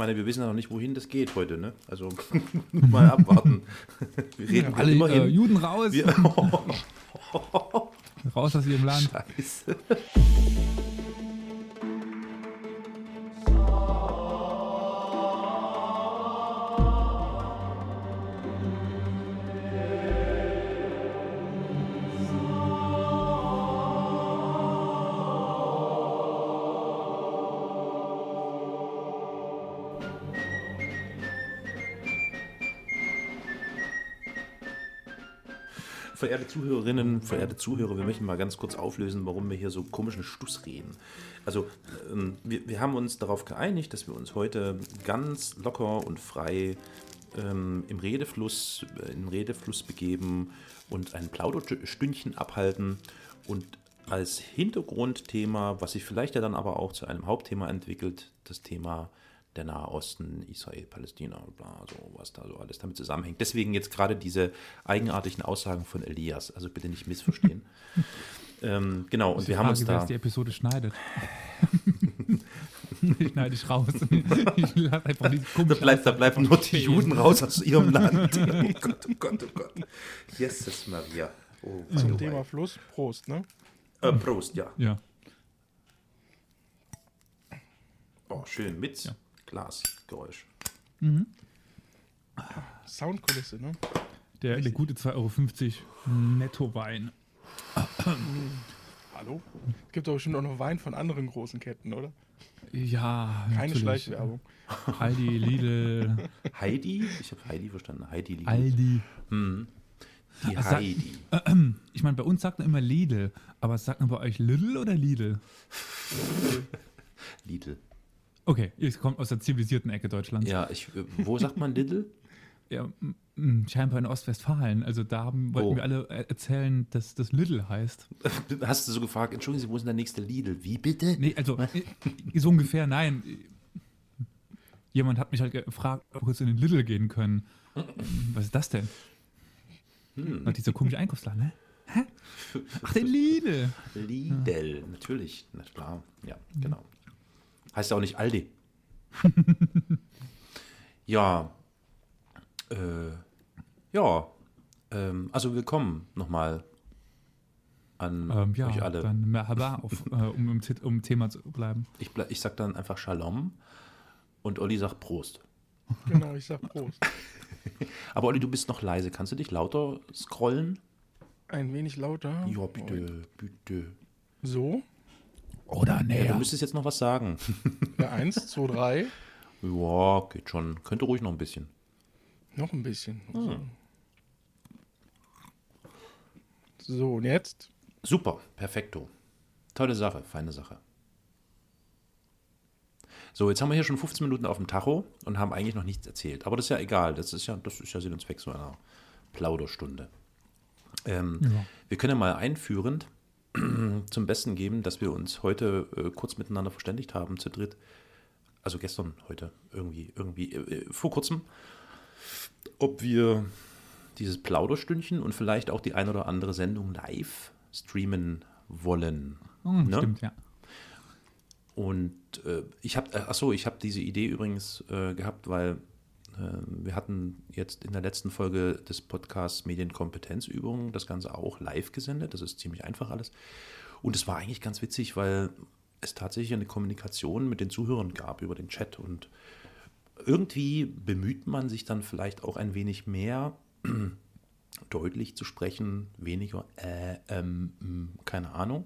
meine, wir wissen ja noch nicht, wohin das geht heute, ne? Also mal abwarten. Wir reden alle immerhin. Äh, Juden raus. Wir, raus aus ihrem Land. Scheiße. Verehrte Zuhörerinnen, verehrte Zuhörer, wir möchten mal ganz kurz auflösen, warum wir hier so komischen Stuss reden. Also, ähm, wir, wir haben uns darauf geeinigt, dass wir uns heute ganz locker und frei ähm, im Redefluss, äh, in Redefluss begeben und ein Plauderstündchen abhalten und als Hintergrundthema, was sich vielleicht ja dann aber auch zu einem Hauptthema entwickelt, das Thema der Nahe Osten, Israel, Palästina und bla, so was da so alles damit zusammenhängt. Deswegen jetzt gerade diese eigenartigen Aussagen von Elias, also bitte nicht missverstehen. ähm, genau, und wir Frage, haben uns da. die Episode schneidet. ich schneide ich raus. Ich lasse einfach da bleibt, da bleiben nur die Juden raus aus ihrem Land. oh Gott, oh Gott, oh Gott. Jesus Maria. Oh, Zum Thema Fluss, Prost, ne? Äh, Prost, ja. Ja. Oh, schön mit. Ja. Glasgeräusch. Mhm. Soundkulisse, ne? Der, der gute 2,50 Euro Netto-Wein. Hallo? Es gibt doch bestimmt auch noch Wein von anderen großen Ketten, oder? Ja. Keine natürlich. Schleichwerbung. Heidi, Lidl. Heidi? Ich habe Heidi verstanden. Heidi, Lidl. Aldi. Hm. Die also, Heidi. Äh, äh, ich meine, bei uns sagt man immer Lidl, aber sagt man bei euch Lidl oder Lidl? Lidl. Okay, ihr kommt aus der zivilisierten Ecke Deutschlands. Ja, ich, wo sagt man Lidl? ja, scheinbar in Ostwestfalen. Also da haben, wollten oh. wir alle erzählen, dass das Lidl heißt. Hast du so gefragt, entschuldigen Sie, wo ist denn der nächste Lidl? Wie bitte? Nee, also äh, so ungefähr, nein. Jemand hat mich halt gefragt, ob wir kurz in den Lidl gehen können. Was ist das denn? Hm. Hat dieser komische Einkaufsladen, ne? Hä? Ach, den Lidl. Lidl, ja. natürlich. Na klar, ja, genau. Heißt ja auch nicht Aldi. ja. Äh, ja. Ähm, also willkommen nochmal an ähm, ja, euch alle. Dann Merhaba, auf, äh, um im um Thema zu bleiben. Ich, ich sag dann einfach Shalom und Olli sagt Prost. Genau, ich sag Prost. Aber Olli, du bist noch leise. Kannst du dich lauter scrollen? Ein wenig lauter? Ja, bitte, bitte. So? Oder näher. Ja, du müsstest jetzt noch was sagen. Ja, eins, zwei, drei. Ja, geht schon. Könnte ruhig noch ein bisschen. Noch ein bisschen. Hm. So, und jetzt? Super, perfekto. Tolle Sache, feine Sache. So, jetzt haben wir hier schon 15 Minuten auf dem Tacho und haben eigentlich noch nichts erzählt. Aber das ist ja egal. Das ist ja, das ist ja Sinn und Zweck so einer Plauderstunde. Ähm, ja. Wir können ja mal einführend zum Besten geben, dass wir uns heute äh, kurz miteinander verständigt haben, zu dritt. Also gestern, heute, irgendwie, irgendwie, äh, vor kurzem, ob wir dieses Plauderstündchen und vielleicht auch die ein oder andere Sendung live streamen wollen. Hm, ne? Stimmt, ja. Und äh, ich habe, äh, achso, ich habe diese Idee übrigens äh, gehabt, weil wir hatten jetzt in der letzten Folge des Podcasts Medienkompetenzübungen das Ganze auch live gesendet. Das ist ziemlich einfach alles. Und es war eigentlich ganz witzig, weil es tatsächlich eine Kommunikation mit den Zuhörern gab über den Chat. Und irgendwie bemüht man sich dann vielleicht auch ein wenig mehr deutlich zu sprechen, weniger, äh, ähm, keine Ahnung.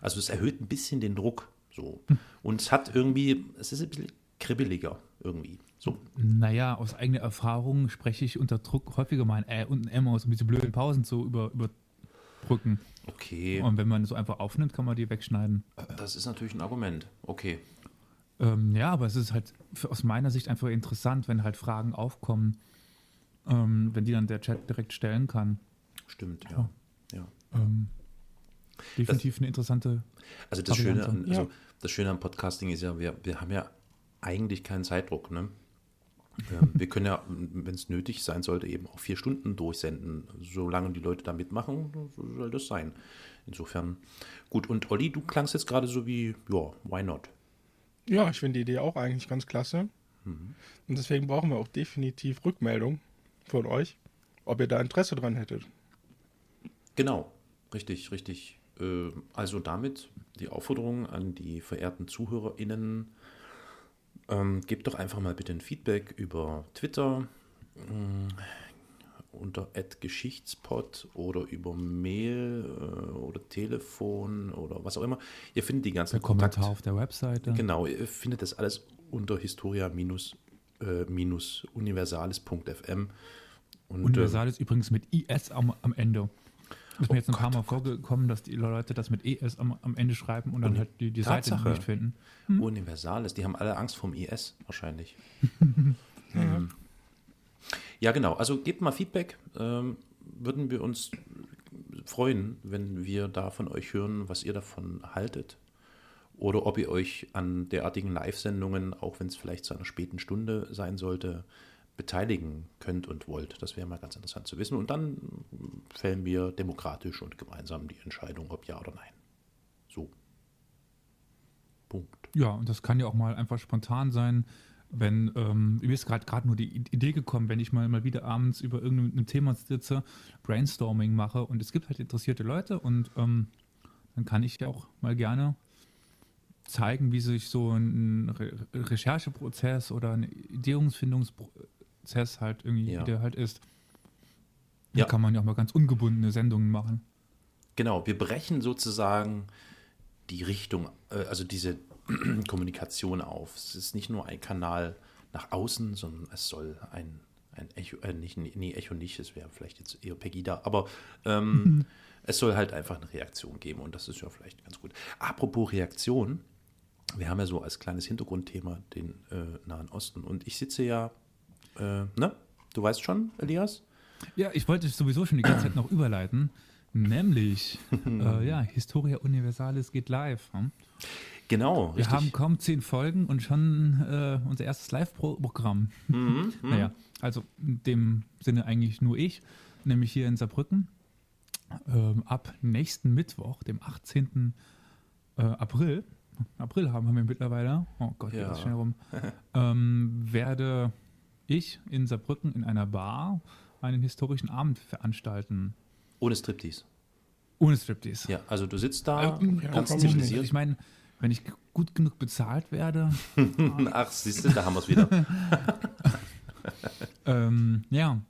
Also es erhöht ein bisschen den Druck so. Hm. Und es hat irgendwie, es ist ein bisschen kribbeliger irgendwie. So. Naja, aus eigener Erfahrung spreche ich unter Druck häufiger mal ein Ä und ein M aus, um diese blöden Pausen zu über, überbrücken. Okay. Und wenn man so einfach aufnimmt, kann man die wegschneiden. Das ist natürlich ein Argument. Okay. Ähm, ja, aber es ist halt aus meiner Sicht einfach interessant, wenn halt Fragen aufkommen, ähm, wenn die dann der Chat direkt stellen kann. Stimmt, ja. ja. Ähm, definitiv das, eine interessante. Also das Schöne, an, also ja. das Schöne am Podcasting ist ja, wir, wir haben ja eigentlich keinen Zeitdruck. Ne? Ähm, wir können ja, wenn es nötig sein sollte, eben auch vier Stunden durchsenden. Solange die Leute da mitmachen, soll das sein. Insofern gut. Und Olli, du klangst jetzt gerade so wie, ja, why not? Ja, ich finde die Idee auch eigentlich ganz klasse. Und deswegen brauchen wir auch definitiv Rückmeldung von euch, ob ihr da Interesse dran hättet. Genau, richtig, richtig. Äh, Also damit die Aufforderung an die verehrten ZuhörerInnen, ähm, gebt doch einfach mal bitte ein Feedback über Twitter mh, unter @geschichtspod oder über Mail äh, oder Telefon oder was auch immer. Ihr findet die ganzen Der Kommentar auf der Webseite. Genau, ihr findet das alles unter historia-universales.fm. Und, Universal ist übrigens mit IS am, am Ende. Ist mir jetzt ein paar Mal vorgekommen, dass die Leute das mit ES am, am Ende schreiben und dann Und halt die, die Seite nicht finden. äh, Universales, die haben alle Angst vom IS wahrscheinlich. Ja. Ähm, Ja, genau. Also gebt mal Feedback. Ähm, würden wir uns freuen, wenn wir da von euch hören, was ihr davon haltet. Oder ob ihr euch an derartigen Live-Sendungen, auch wenn es vielleicht zu einer späten Stunde sein sollte, beteiligen könnt und wollt. Das wäre mal ganz interessant zu wissen. Und dann fällen wir demokratisch und gemeinsam die Entscheidung, ob ja oder nein. So. Punkt. Ja, und das kann ja auch mal einfach spontan sein, wenn, ähm, mir ist gerade nur die Idee gekommen, wenn ich mal, mal wieder abends über irgendein Thema sitze, Brainstorming mache und es gibt halt interessierte Leute und ähm, dann kann ich ja auch mal gerne zeigen, wie sich so ein Re Rechercheprozess oder ein Ideenfindungsprozess halt irgendwie, Ja. wie der halt ist. Ja. Da kann man ja auch mal ganz ungebundene Sendungen machen. Genau, wir brechen sozusagen die Richtung, äh, also diese Kommunikation auf. Es ist nicht nur ein Kanal nach außen, sondern es soll ein, ein Echo, äh, nicht, nee, Echo nicht, es wäre vielleicht jetzt eher Pegida, aber ähm, es soll halt einfach eine Reaktion geben und das ist ja vielleicht ganz gut. Apropos Reaktion, wir haben ja so als kleines Hintergrundthema den äh, Nahen Osten und ich sitze ja, äh, ne? Du weißt schon, Elias? Ja, ich wollte sowieso schon die ganze Zeit noch überleiten, nämlich, äh, ja, Historia Universalis geht live. Hm? Genau, Wir richtig. haben kaum zehn Folgen und schon äh, unser erstes Live-Programm. Mhm, mhm. Naja, also in dem Sinne eigentlich nur ich, nämlich hier in Saarbrücken. Ähm, ab nächsten Mittwoch, dem 18. Äh, April, April haben wir mittlerweile, oh Gott, geht Ja. das schnell rum, ähm, werde ich in Saarbrücken in einer Bar einen historischen Abend veranstalten. Ohne Striptease. Ohne Striptease. Ja, also du sitzt da, Ähm, ja, ganz zivilisiert. Ich meine, wenn ich gut genug bezahlt werde, Ach, siehst du, da haben wir es wieder. ähm, ja,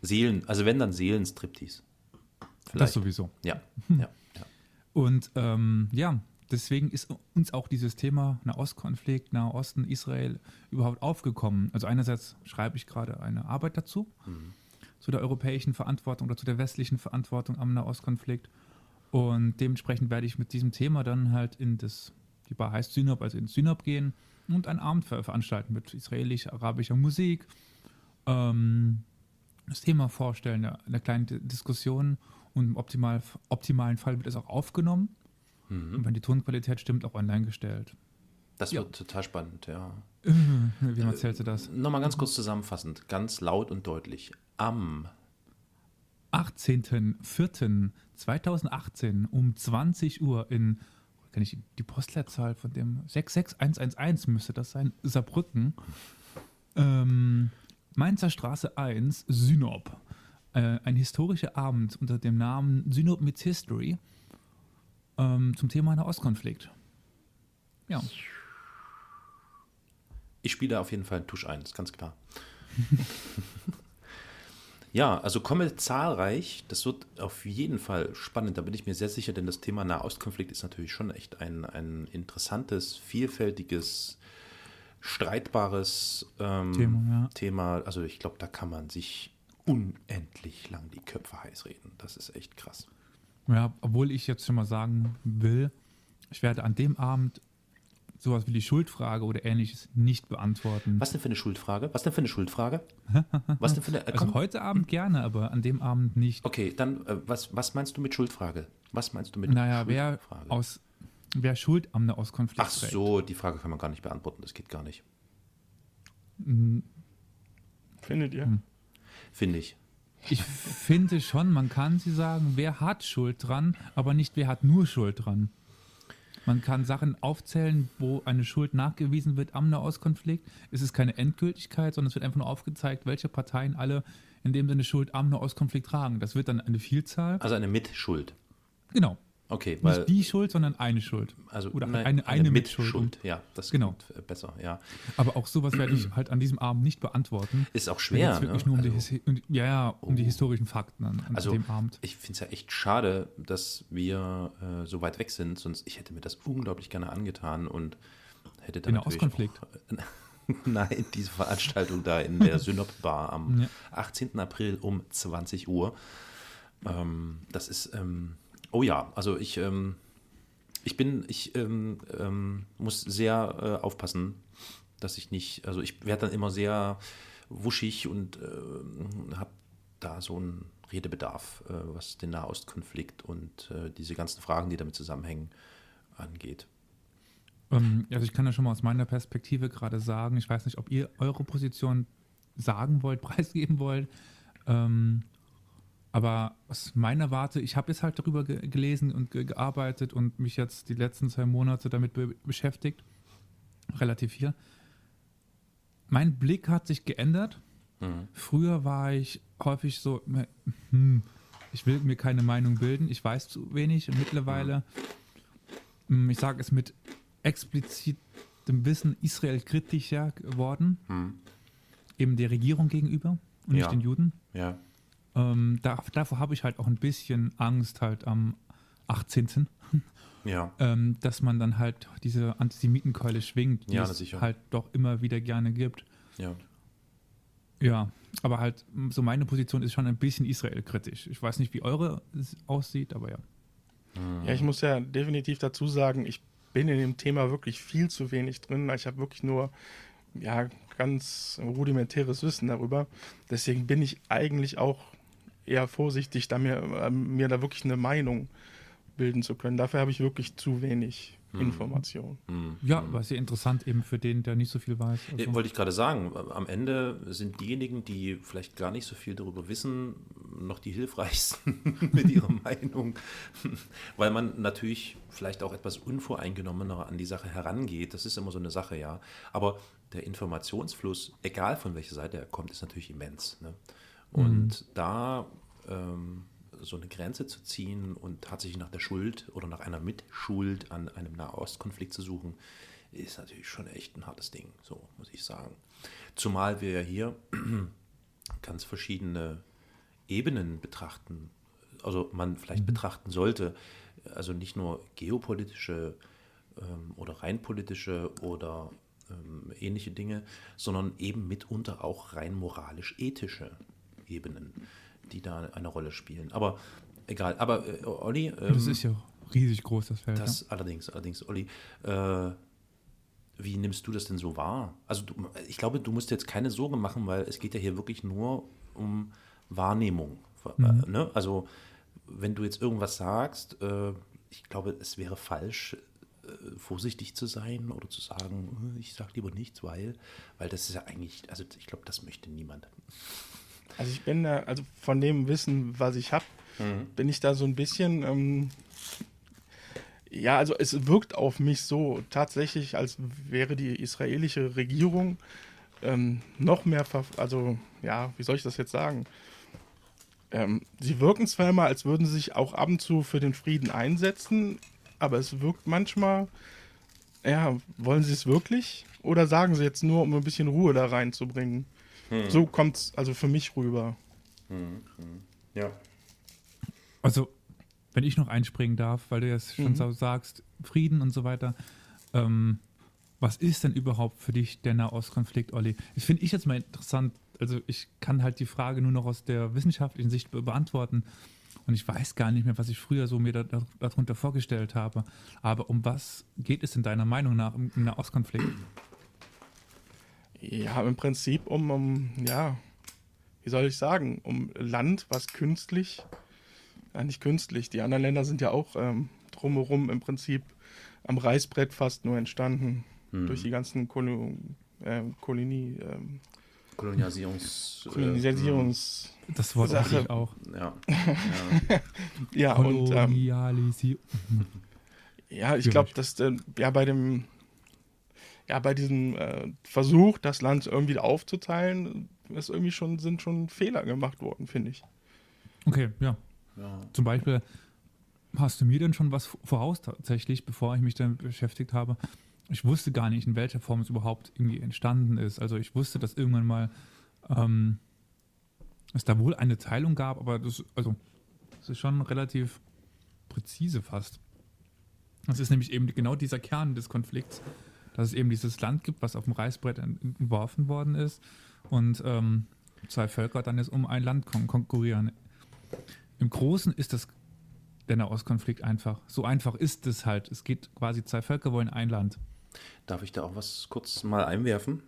Seelen, also wenn dann Seelenstriptease. das Vielleicht. sowieso. Ja, ja, ja. Und ähm, ja, deswegen ist uns auch dieses Thema Nahostkonflikt, Nahosten, Israel überhaupt aufgekommen. Also einerseits schreibe ich gerade eine Arbeit dazu, zu der europäischen Verantwortung oder zu der westlichen Verantwortung am Nahostkonflikt. Und dementsprechend werde ich mit diesem Thema dann halt in das, die Bar heißt Synop, also ins Synop gehen und einen Abend ver veranstalten mit israelisch-arabischer Musik, ähm, das Thema vorstellen, eine, eine kleine Di- Diskussion und im optimal, optimalen Fall wird es auch aufgenommen und wenn die Tonqualität stimmt, auch online gestellt. Das Ja. wird total spannend, ja. Wie erzählte das? Nochmal ganz kurz zusammenfassend, ganz laut und deutlich. Am 18.04.2018 um 20 Uhr in, kann ich die Postleitzahl von dem 66111 müsste das sein, Saarbrücken, ähm, Mainzer Straße 1, Synop. Äh, ein historischer Abend unter dem Namen Synop Meets History ähm, zum Thema Nahostkonflikt. Ja, Ich spiele auf jeden Fall einen Tusch ein, ist ganz klar. ja, also komme zahlreich. Das wird auf jeden Fall spannend, da bin ich mir sehr sicher, denn das Thema Nahostkonflikt ist natürlich schon echt ein, ein interessantes, vielfältiges, streitbares ähm, Thema, ja. Thema. Also ich glaube, da kann man sich unendlich lang die Köpfe heiß reden. Das ist echt krass. Ja, obwohl ich jetzt schon mal sagen will, ich werde an dem Abend sowas wie die Schuldfrage oder ähnliches nicht beantworten. Was denn für eine Schuldfrage? Was denn für eine Schuldfrage? Was denn für eine. Äh, Also komm. heute Abend gerne, aber an dem Abend nicht. Okay, dann äh, was, was meinst du mit Schuldfrage? Was meinst du mit Naja, wer Schuldfrage? aus wer Schuld am Nahostkonflikt Ach trägt. so, die Frage kann man gar nicht beantworten, das geht gar nicht. Findet ihr? Hm. Finde ich. Ich finde schon, man kann sie sagen, wer hat Schuld dran, aber nicht wer hat nur Schuld dran. Man kann Sachen aufzählen, wo eine Schuld nachgewiesen wird am Nahostkonflikt. Es ist keine Endgültigkeit, sondern es wird einfach nur aufgezeigt, welche Parteien alle in dem Sinne Schuld am Nahostkonflikt tragen. Das wird dann eine Vielzahl. Also eine Mitschuld. Genau. Okay, weil Nicht die Schuld, sondern eine Schuld. also oder nein, eine- eine Mitschuld. Mitschuld. Ja, das Genau. besser. Ja, Aber auch sowas werde ich halt an diesem Abend nicht beantworten. ist auch schwer. jetzt wirklich ne? nur um, also, die, um, ja, ja, um die Oh. historischen Fakten an, an Also, dem Abend. ich finde es ja echt schade, dass wir äh, so weit weg sind, sonst ich hätte mir das unglaublich gerne angetan und hätte dann natürlich Ostkonflikt. auch- Nein, diese Veranstaltung da in der Synop Bar am Ja. 18. April um 20 Uhr. Ähm, das ist, ähm, oh ja, also ich, ähm, ich bin, ich ähm, ähm, muss sehr äh, aufpassen, dass ich nicht, also ich werde dann immer sehr wuschig und äh, habe da so einen Redebedarf, äh, was den Nahostkonflikt und äh, diese ganzen Fragen, die damit zusammenhängen, angeht. Ähm, also ich kann ja schon mal aus meiner Perspektive gerade sagen, ich weiß nicht, ob ihr eure Position sagen wollt, preisgeben wollt. Ähm, aber aus meiner Warte, ich habe jetzt halt darüber ge gelesen und ge gearbeitet und mich jetzt die letzten zwei Monate damit be beschäftigt. Relativ viel. Mein Blick hat sich geändert. Mhm. Früher war ich häufig so, hm, ich will mir keine Meinung bilden, ich weiß zu wenig und mittlerweile, hm, ich sage es mit explizitem Wissen, Israel kritischer geworden, Hm. eben der Regierung gegenüber und nicht Ja. den Juden. Ja. Ähm, da, davor habe ich halt auch ein bisschen Angst halt am 18. Ja. Ähm, dass man dann halt diese Antisemitenkeule schwingt, die Ja, es sicher. halt doch immer wieder gerne gibt. Ja. Ja, aber halt, so meine Position ist schon ein bisschen Israel-kritisch. Ich weiß nicht, wie eure aussieht, aber ja. Ja, ich muss ja definitiv dazu sagen, ich bin in dem Thema wirklich viel zu wenig drin. Ich habe wirklich nur ja, ganz rudimentäres Wissen darüber. Deswegen bin ich eigentlich auch eher vorsichtig, da mir, ähm, mir da wirklich eine Meinung bilden zu können. Dafür habe ich wirklich zu wenig Information. Hm. Ja, war sehr interessant eben für den, der nicht so viel weiß. Ja, Also, Wollte ich gerade sagen, am Ende sind diejenigen, die vielleicht gar nicht so viel darüber wissen, noch die hilfreichsten mit ihrer Meinung, weil man natürlich vielleicht auch etwas unvoreingenommener an die Sache herangeht. Das ist immer so eine Sache, ja. Aber der Informationsfluss, egal von welcher Seite er kommt, ist natürlich immens. Ne? Und da ähm, so eine Grenze zu ziehen und tatsächlich nach der Schuld oder nach einer Mitschuld an einem Nahostkonflikt zu suchen, ist natürlich schon echt ein hartes Ding, so muss ich sagen. Zumal wir ja hier ganz verschiedene Ebenen betrachten, also man vielleicht betrachten sollte, also nicht nur geopolitische ähm, oder rein politische oder ähm, ähnliche Dinge, sondern eben mitunter auch rein moralisch-ethische Ebenen, die da eine Rolle spielen. Aber egal, aber äh, Olli, ähm, das ist ja riesig groß, das Feld. das allerdings, allerdings, Olli, äh, wie nimmst du das denn so wahr? Also du, ich glaube, du musst jetzt keine Sorgen machen, weil es geht ja hier wirklich nur um Wahrnehmung. Mhm. Äh, ne? Also wenn du jetzt irgendwas sagst, äh, ich glaube, es wäre falsch, äh, vorsichtig zu sein oder zu sagen, äh, ich sage lieber nichts, weil, weil das ist ja eigentlich, also ich glaube, das möchte niemand. Also ich bin da, also von dem Wissen, was ich habe, bin ich da so ein bisschen, ähm, ja, also es wirkt auf mich so tatsächlich, als wäre die israelische Regierung ähm, noch mehr, also ja, wie soll ich das jetzt sagen? Ähm, sie wirken zwar immer, als würden sie sich auch ab und zu für den Frieden einsetzen, aber es wirkt manchmal, ja, wollen sie es wirklich? Oder sagen sie jetzt nur, um ein bisschen Ruhe da reinzubringen? So kommt es also für mich rüber. Ja. Also, wenn ich noch einspringen darf, weil du jetzt schon Mhm. so sagst, Frieden und so weiter. Ähm, was ist denn überhaupt für dich der Nahostkonflikt, Olli? Das finde ich jetzt mal interessant. Also, ich kann halt die Frage nur noch aus der wissenschaftlichen Sicht be beantworten. Und ich weiß gar nicht mehr, was ich früher so mir da, da, darunter vorgestellt habe. Aber um was geht es in deiner Meinung nach im, im Nahostkonflikt? Ja, im Prinzip um, um, ja, wie soll ich sagen, um Land, was künstlich, ja nicht künstlich, die anderen Länder sind ja auch ähm, drumherum im Prinzip am Reißbrett fast nur entstanden durch die ganzen Kolo äh, Kolonie, ähm, Kolonialisierungs... äh, Kolonisierungs... Das Wort Sache. ich auch. Ja. ja. Ja, und ähm. Ja, ich glaube, dass äh, ja bei dem ja bei diesem äh, Versuch, das Land irgendwie aufzuteilen, ist irgendwie schon sind schon Fehler gemacht worden, finde ich. Okay, ja. Ja. Zum Beispiel, hast du mir denn schon was voraus tatsächlich, bevor ich mich damit beschäftigt habe? Ich wusste gar nicht, in welcher Form es überhaupt irgendwie entstanden ist. Also ich wusste, dass irgendwann mal ähm, es da wohl eine Teilung gab, aber das, also, das ist schon relativ präzise fast. Das ist nämlich eben genau dieser Kern des Konflikts, dass es eben dieses Land gibt, was auf dem Reißbrett en- entworfen worden ist und ähm, zwei Völker dann jetzt um ein Land kon konkurrieren. Im Großen ist das der Nahostkonflikt einfach. So einfach ist es halt. Es geht quasi, zwei Völker wollen ein Land. Darf ich da auch was kurz mal einwerfen?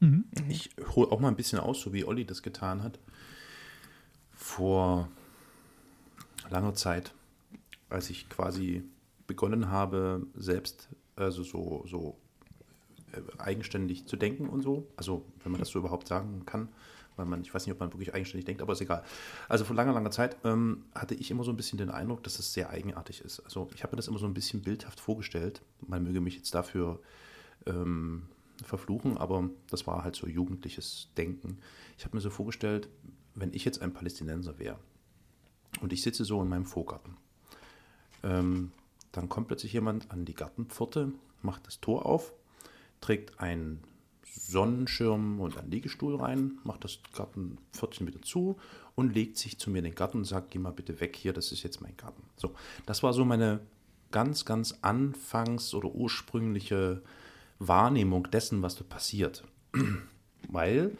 Mhm. Ich hole auch mal ein bisschen aus, so wie Olli das getan hat. Vor langer Zeit, als ich quasi begonnen habe, selbst also so, so eigenständig zu denken und so. Also, wenn man das so überhaupt sagen kann, weil man, ich weiß nicht, ob man wirklich eigenständig denkt, aber ist egal. Also vor langer, langer Zeit ähm, hatte ich immer so ein bisschen den Eindruck, dass es sehr eigenartig ist. Also ich habe mir das immer so ein bisschen bildhaft vorgestellt. Man möge mich jetzt dafür ähm, verfluchen, aber das war halt so jugendliches Denken. Ich habe mir so vorgestellt, wenn ich jetzt ein Palästinenser wäre und ich sitze so in meinem Vorgarten, ähm, dann kommt plötzlich jemand an die Gartenpforte, macht das Tor auf, trägt einen Sonnenschirm und einen Liegestuhl rein, macht das Gartenpförtchen wieder zu und legt sich zu mir in den Garten und sagt, geh mal bitte weg hier, das ist jetzt mein Garten. So, das war so meine ganz, ganz anfangs- oder ursprüngliche Wahrnehmung dessen, was dort passiert. Weil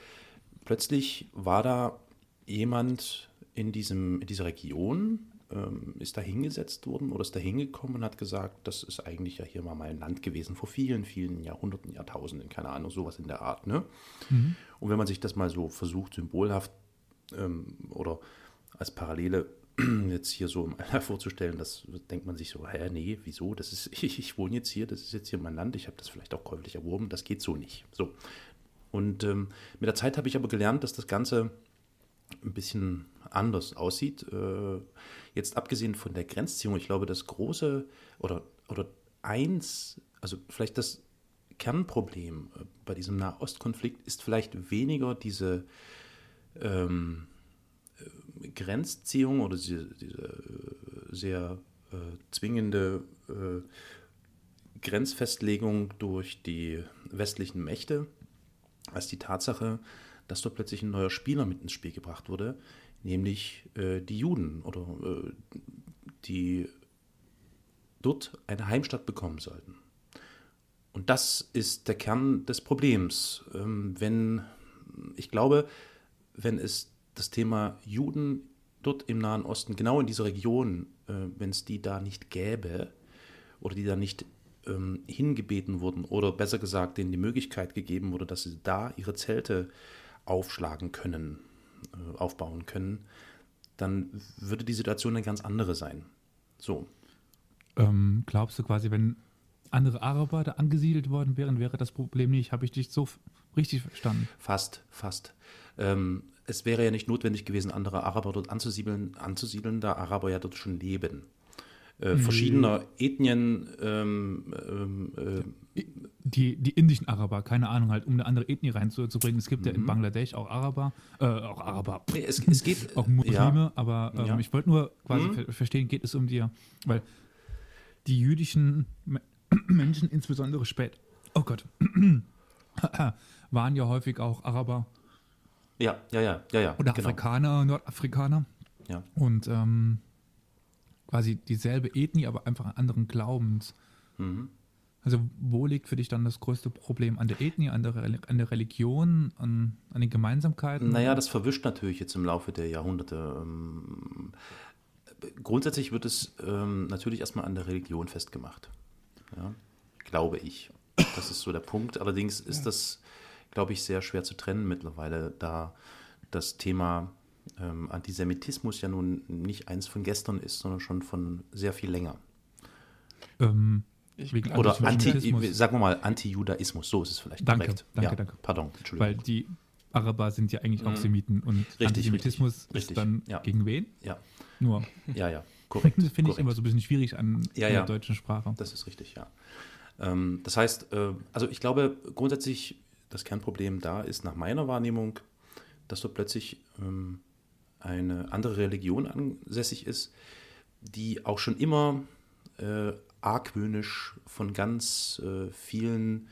plötzlich war da jemand in, diesem, in dieser Region, ähm, ist da hingesetzt worden oder ist da hingekommen und hat gesagt, das ist eigentlich ja hier mal mein Land gewesen, vor vielen, vielen Jahrhunderten, Jahrtausenden, keine Ahnung, sowas in der Art. Ne? Und wenn man sich das mal so versucht, symbolhaft ähm, oder als Parallele jetzt hier so vorzustellen, das denkt man sich so, hä, nee, wieso? Das ist, ich, ich wohne jetzt hier, das ist jetzt hier mein Land, ich habe das vielleicht auch käuflich erworben, das geht so nicht. So. Und ähm, mit der Zeit habe ich aber gelernt, dass das Ganze ein bisschen anders aussieht. Äh, jetzt abgesehen von der Grenzziehung, ich glaube, das große oder, oder eins, also vielleicht das Kernproblem äh, bei diesem Nahostkonflikt ist vielleicht weniger diese ähm, äh, Grenzziehung oder diese, diese äh, sehr äh, zwingende äh, Grenzfestlegung durch die westlichen Mächte, als die Tatsache, dass dort plötzlich ein neuer Spieler mit ins Spiel gebracht wurde, nämlich äh, die Juden oder äh, die dort eine Heimstatt bekommen sollten. Und das ist der Kern des Problems. Ähm, wenn, ich glaube, wenn es das Thema Juden dort im Nahen Osten, genau in dieser Region, äh, wenn es die da nicht gäbe oder die da nicht ähm, hingebeten wurden oder besser gesagt denen die Möglichkeit gegeben wurde, dass sie da ihre Zelte aufschlagen können, aufbauen können, dann würde die Situation eine ganz andere sein. So, Ähm, glaubst du quasi, wenn andere Araber da angesiedelt worden wären, wäre das Problem nicht? Habe ich dich so richtig verstanden? Fast, fast. Ähm, es wäre ja nicht notwendig gewesen, andere Araber dort anzusiedeln, anzusiedeln da Araber ja dort schon leben. Äh, verschiedener Ethnien, ähm, ähm, äh, Die, die indischen Araber, keine Ahnung, halt, um eine andere Ethnie reinzubringen. Es gibt ja in Bangladesch auch Araber, äh, auch Araber, es, es geht. auch Muslime, ja, aber ähm, Ja. ich wollte nur quasi Mhm. ver verstehen, geht es um die, weil die jüdischen Me- Menschen, insbesondere spät, oh Gott, waren ja häufig auch Araber ja, ja, ja, ja, ja. oder genau. Afrikaner, Nordafrikaner Ja. und ähm, quasi dieselbe Ethnie, aber einfach an anderen Glaubens. Mhm. Also wo liegt für dich dann das größte Problem? An der Ethnie, an der, Reli- an der Religion, an, an den Gemeinsamkeiten? Naja, das verwischt natürlich jetzt im Laufe der Jahrhunderte. Ähm, grundsätzlich wird es ähm, natürlich erstmal an der Religion festgemacht. Ja, glaube ich. Das ist so der Punkt. Allerdings ist das, glaube ich, sehr schwer zu trennen mittlerweile, da das Thema ähm, Antisemitismus ja nun nicht eins von gestern ist, sondern schon von sehr viel länger. Ähm, Oder Anti, sagen wir mal Anti-Judaismus, so ist es vielleicht Danke, korrekt. danke, ja, danke. Pardon, Entschuldigung. Weil die Araber sind ja eigentlich auch Mhm. Semiten und Richtig, Antisemitismus richtig, ist dann ja. gegen wen? ja. Nur. Ja, ja, Korrekt. Das finde ich immer so ein bisschen schwierig an Ja, der deutschen Sprache. Das ist richtig, ja. Ähm, das heißt, äh, also ich glaube grundsätzlich, das Kernproblem da ist nach meiner Wahrnehmung, dass dort plötzlich ähm, eine andere Religion ansässig ist, die auch schon immer äh, argwöhnisch von ganz äh, vielen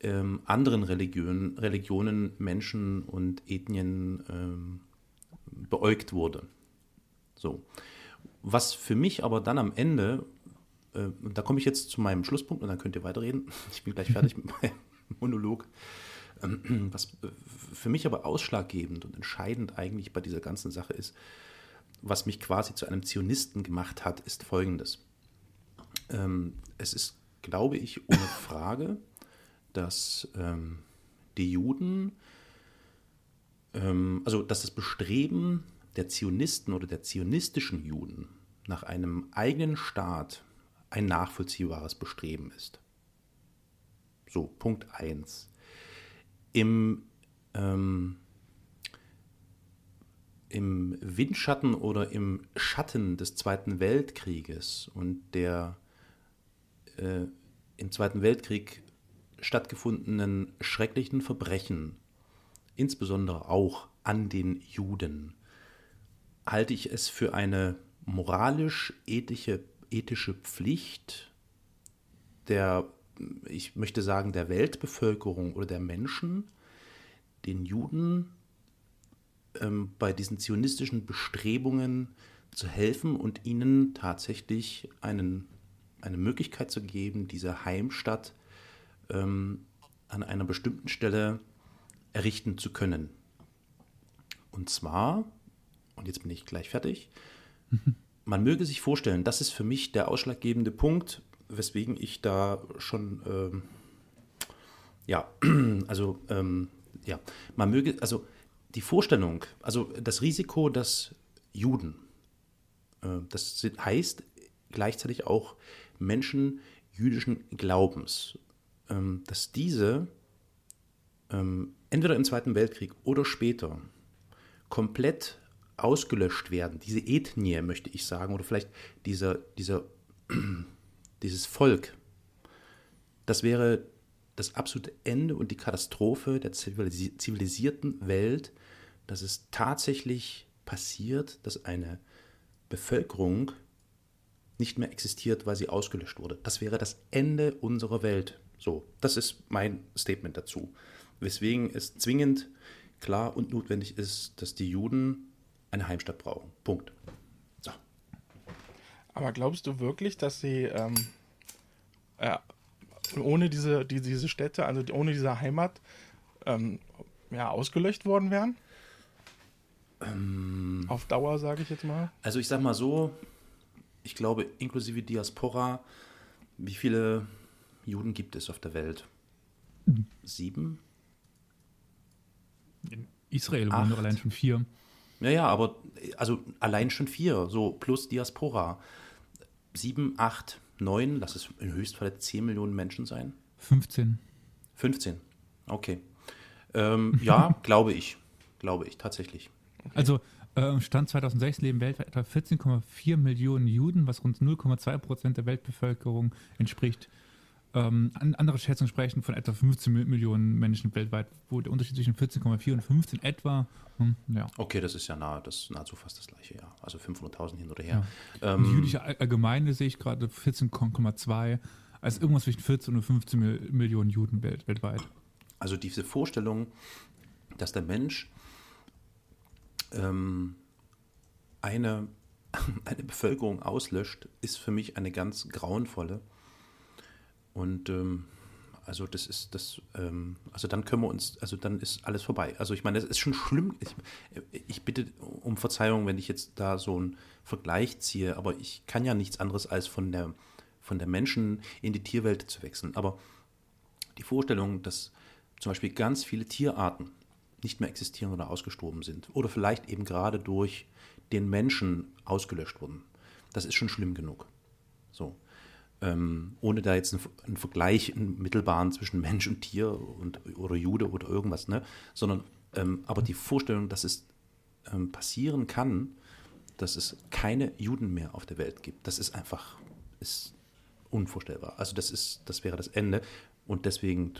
ähm, anderen Religionen, Religionen, Menschen und Ethnien ähm, beäugt wurde. So. Was für mich aber dann am Ende, äh, da komme ich jetzt zu meinem Schlusspunkt und dann könnt ihr weiterreden. Ich bin gleich fertig mit meinem Monolog. Was äh, für mich aber ausschlaggebend und entscheidend eigentlich bei dieser ganzen Sache ist, was mich quasi zu einem Zionisten gemacht hat, ist folgendes. Ähm, es ist, glaube ich, ohne Frage, dass ähm, die Juden, ähm, also dass das Bestreben der Zionisten oder der zionistischen Juden nach einem eigenen Staat ein nachvollziehbares Bestreben ist. So, Punkt 1. Im, ähm, Im Windschatten oder im Schatten des Zweiten Weltkrieges und der äh, im Zweiten Weltkrieg stattgefundenen schrecklichen Verbrechen, insbesondere auch an den Juden, halte ich es für eine moralisch-ethische ethische Pflicht der, ich möchte sagen, der Weltbevölkerung oder der Menschen, den Juden ähm, bei diesen zionistischen Bestrebungen zu helfen und ihnen tatsächlich einen, eine Möglichkeit zu geben, diese Heimstatt ähm, an einer bestimmten Stelle errichten zu können. Und zwar, und jetzt bin ich gleich fertig, man möge sich vorstellen, das ist für mich der ausschlaggebende Punkt, weswegen ich da schon, ähm, ja, also, ähm, ja, man möge, also die Vorstellung, also das Risiko, dass Juden, äh, das sind, heißt gleichzeitig auch Menschen jüdischen Glaubens, ähm, dass diese ähm, entweder im Zweiten Weltkrieg oder später komplett ausgelöscht werden, diese Ethnie, möchte ich sagen, oder vielleicht dieser, dieser, dieses Volk, das wäre das absolute Ende und die Katastrophe der zivilisi zivilisierten Welt, dass es tatsächlich passiert, dass eine Bevölkerung nicht mehr existiert, weil sie ausgelöscht wurde. Das wäre das Ende unserer Welt. So, das ist mein Statement dazu. Weswegen es zwingend klar und notwendig ist, dass die Juden eine Heimstatt brauchen. Punkt. Aber glaubst du wirklich, dass sie ähm, äh, ohne diese, die, diese Städte, also ohne diese Heimat, ähm, ja, ausgelöscht worden wären? Auf Dauer, sage ich jetzt mal. Also ich sag mal so, ich glaube, inklusive Diaspora, wie viele Juden gibt es auf der Welt? Sieben? In Israel wohnen Acht. doch allein schon vier. Ja, ja, aber also allein schon vier, so plus Diaspora. Sieben, acht, neun, lass es im Höchstfall 10 Millionen Menschen sein. 15. 15. Okay. Ähm, ja, glaube ich. Glaube ich, tatsächlich. Also äh, Stand 2006 leben weltweit etwa 14,4 Millionen Juden, was rund 0,2 Prozent der Weltbevölkerung entspricht. Ähm, an, andere Schätzungen sprechen von etwa 15 Mi- Millionen Menschen weltweit, wo der Unterschied zwischen 14,4 und 15 etwa, hm, ja. Okay, das ist ja nahe, das nahezu fast das gleiche, ja. Also 500.000 hin oder Ja. her. Die Ähm, jüdische All- Allgemeine sehe ich gerade 14,2, also irgendwas zwischen 14 und 15 Mil- Millionen Juden welt, weltweit. Also diese Vorstellung, dass der Mensch ähm, eine, eine Bevölkerung auslöscht, ist für mich eine ganz grauenvolle. Und ähm, also das ist das, ähm, also dann können wir uns, also dann ist alles vorbei. Also ich meine, es ist schon schlimm. Ich, ich bitte um Verzeihung, wenn ich jetzt da so einen Vergleich ziehe, aber ich kann ja nichts anderes als von der, von der Menschen in die Tierwelt zu wechseln. Aber die Vorstellung, dass zum Beispiel ganz viele Tierarten nicht mehr existieren oder ausgestorben sind oder vielleicht eben gerade durch den Menschen ausgelöscht wurden, das ist schon schlimm genug. Ähm, ohne da jetzt einen, einen Vergleich einen mittelbaren zwischen Mensch und Tier und, oder Jude oder irgendwas, ne? sondern ähm, aber die Vorstellung, dass es ähm, passieren kann, dass es keine Juden mehr auf der Welt gibt. Das ist einfach ist unvorstellbar. Also das ist, das wäre das Ende. Und deswegen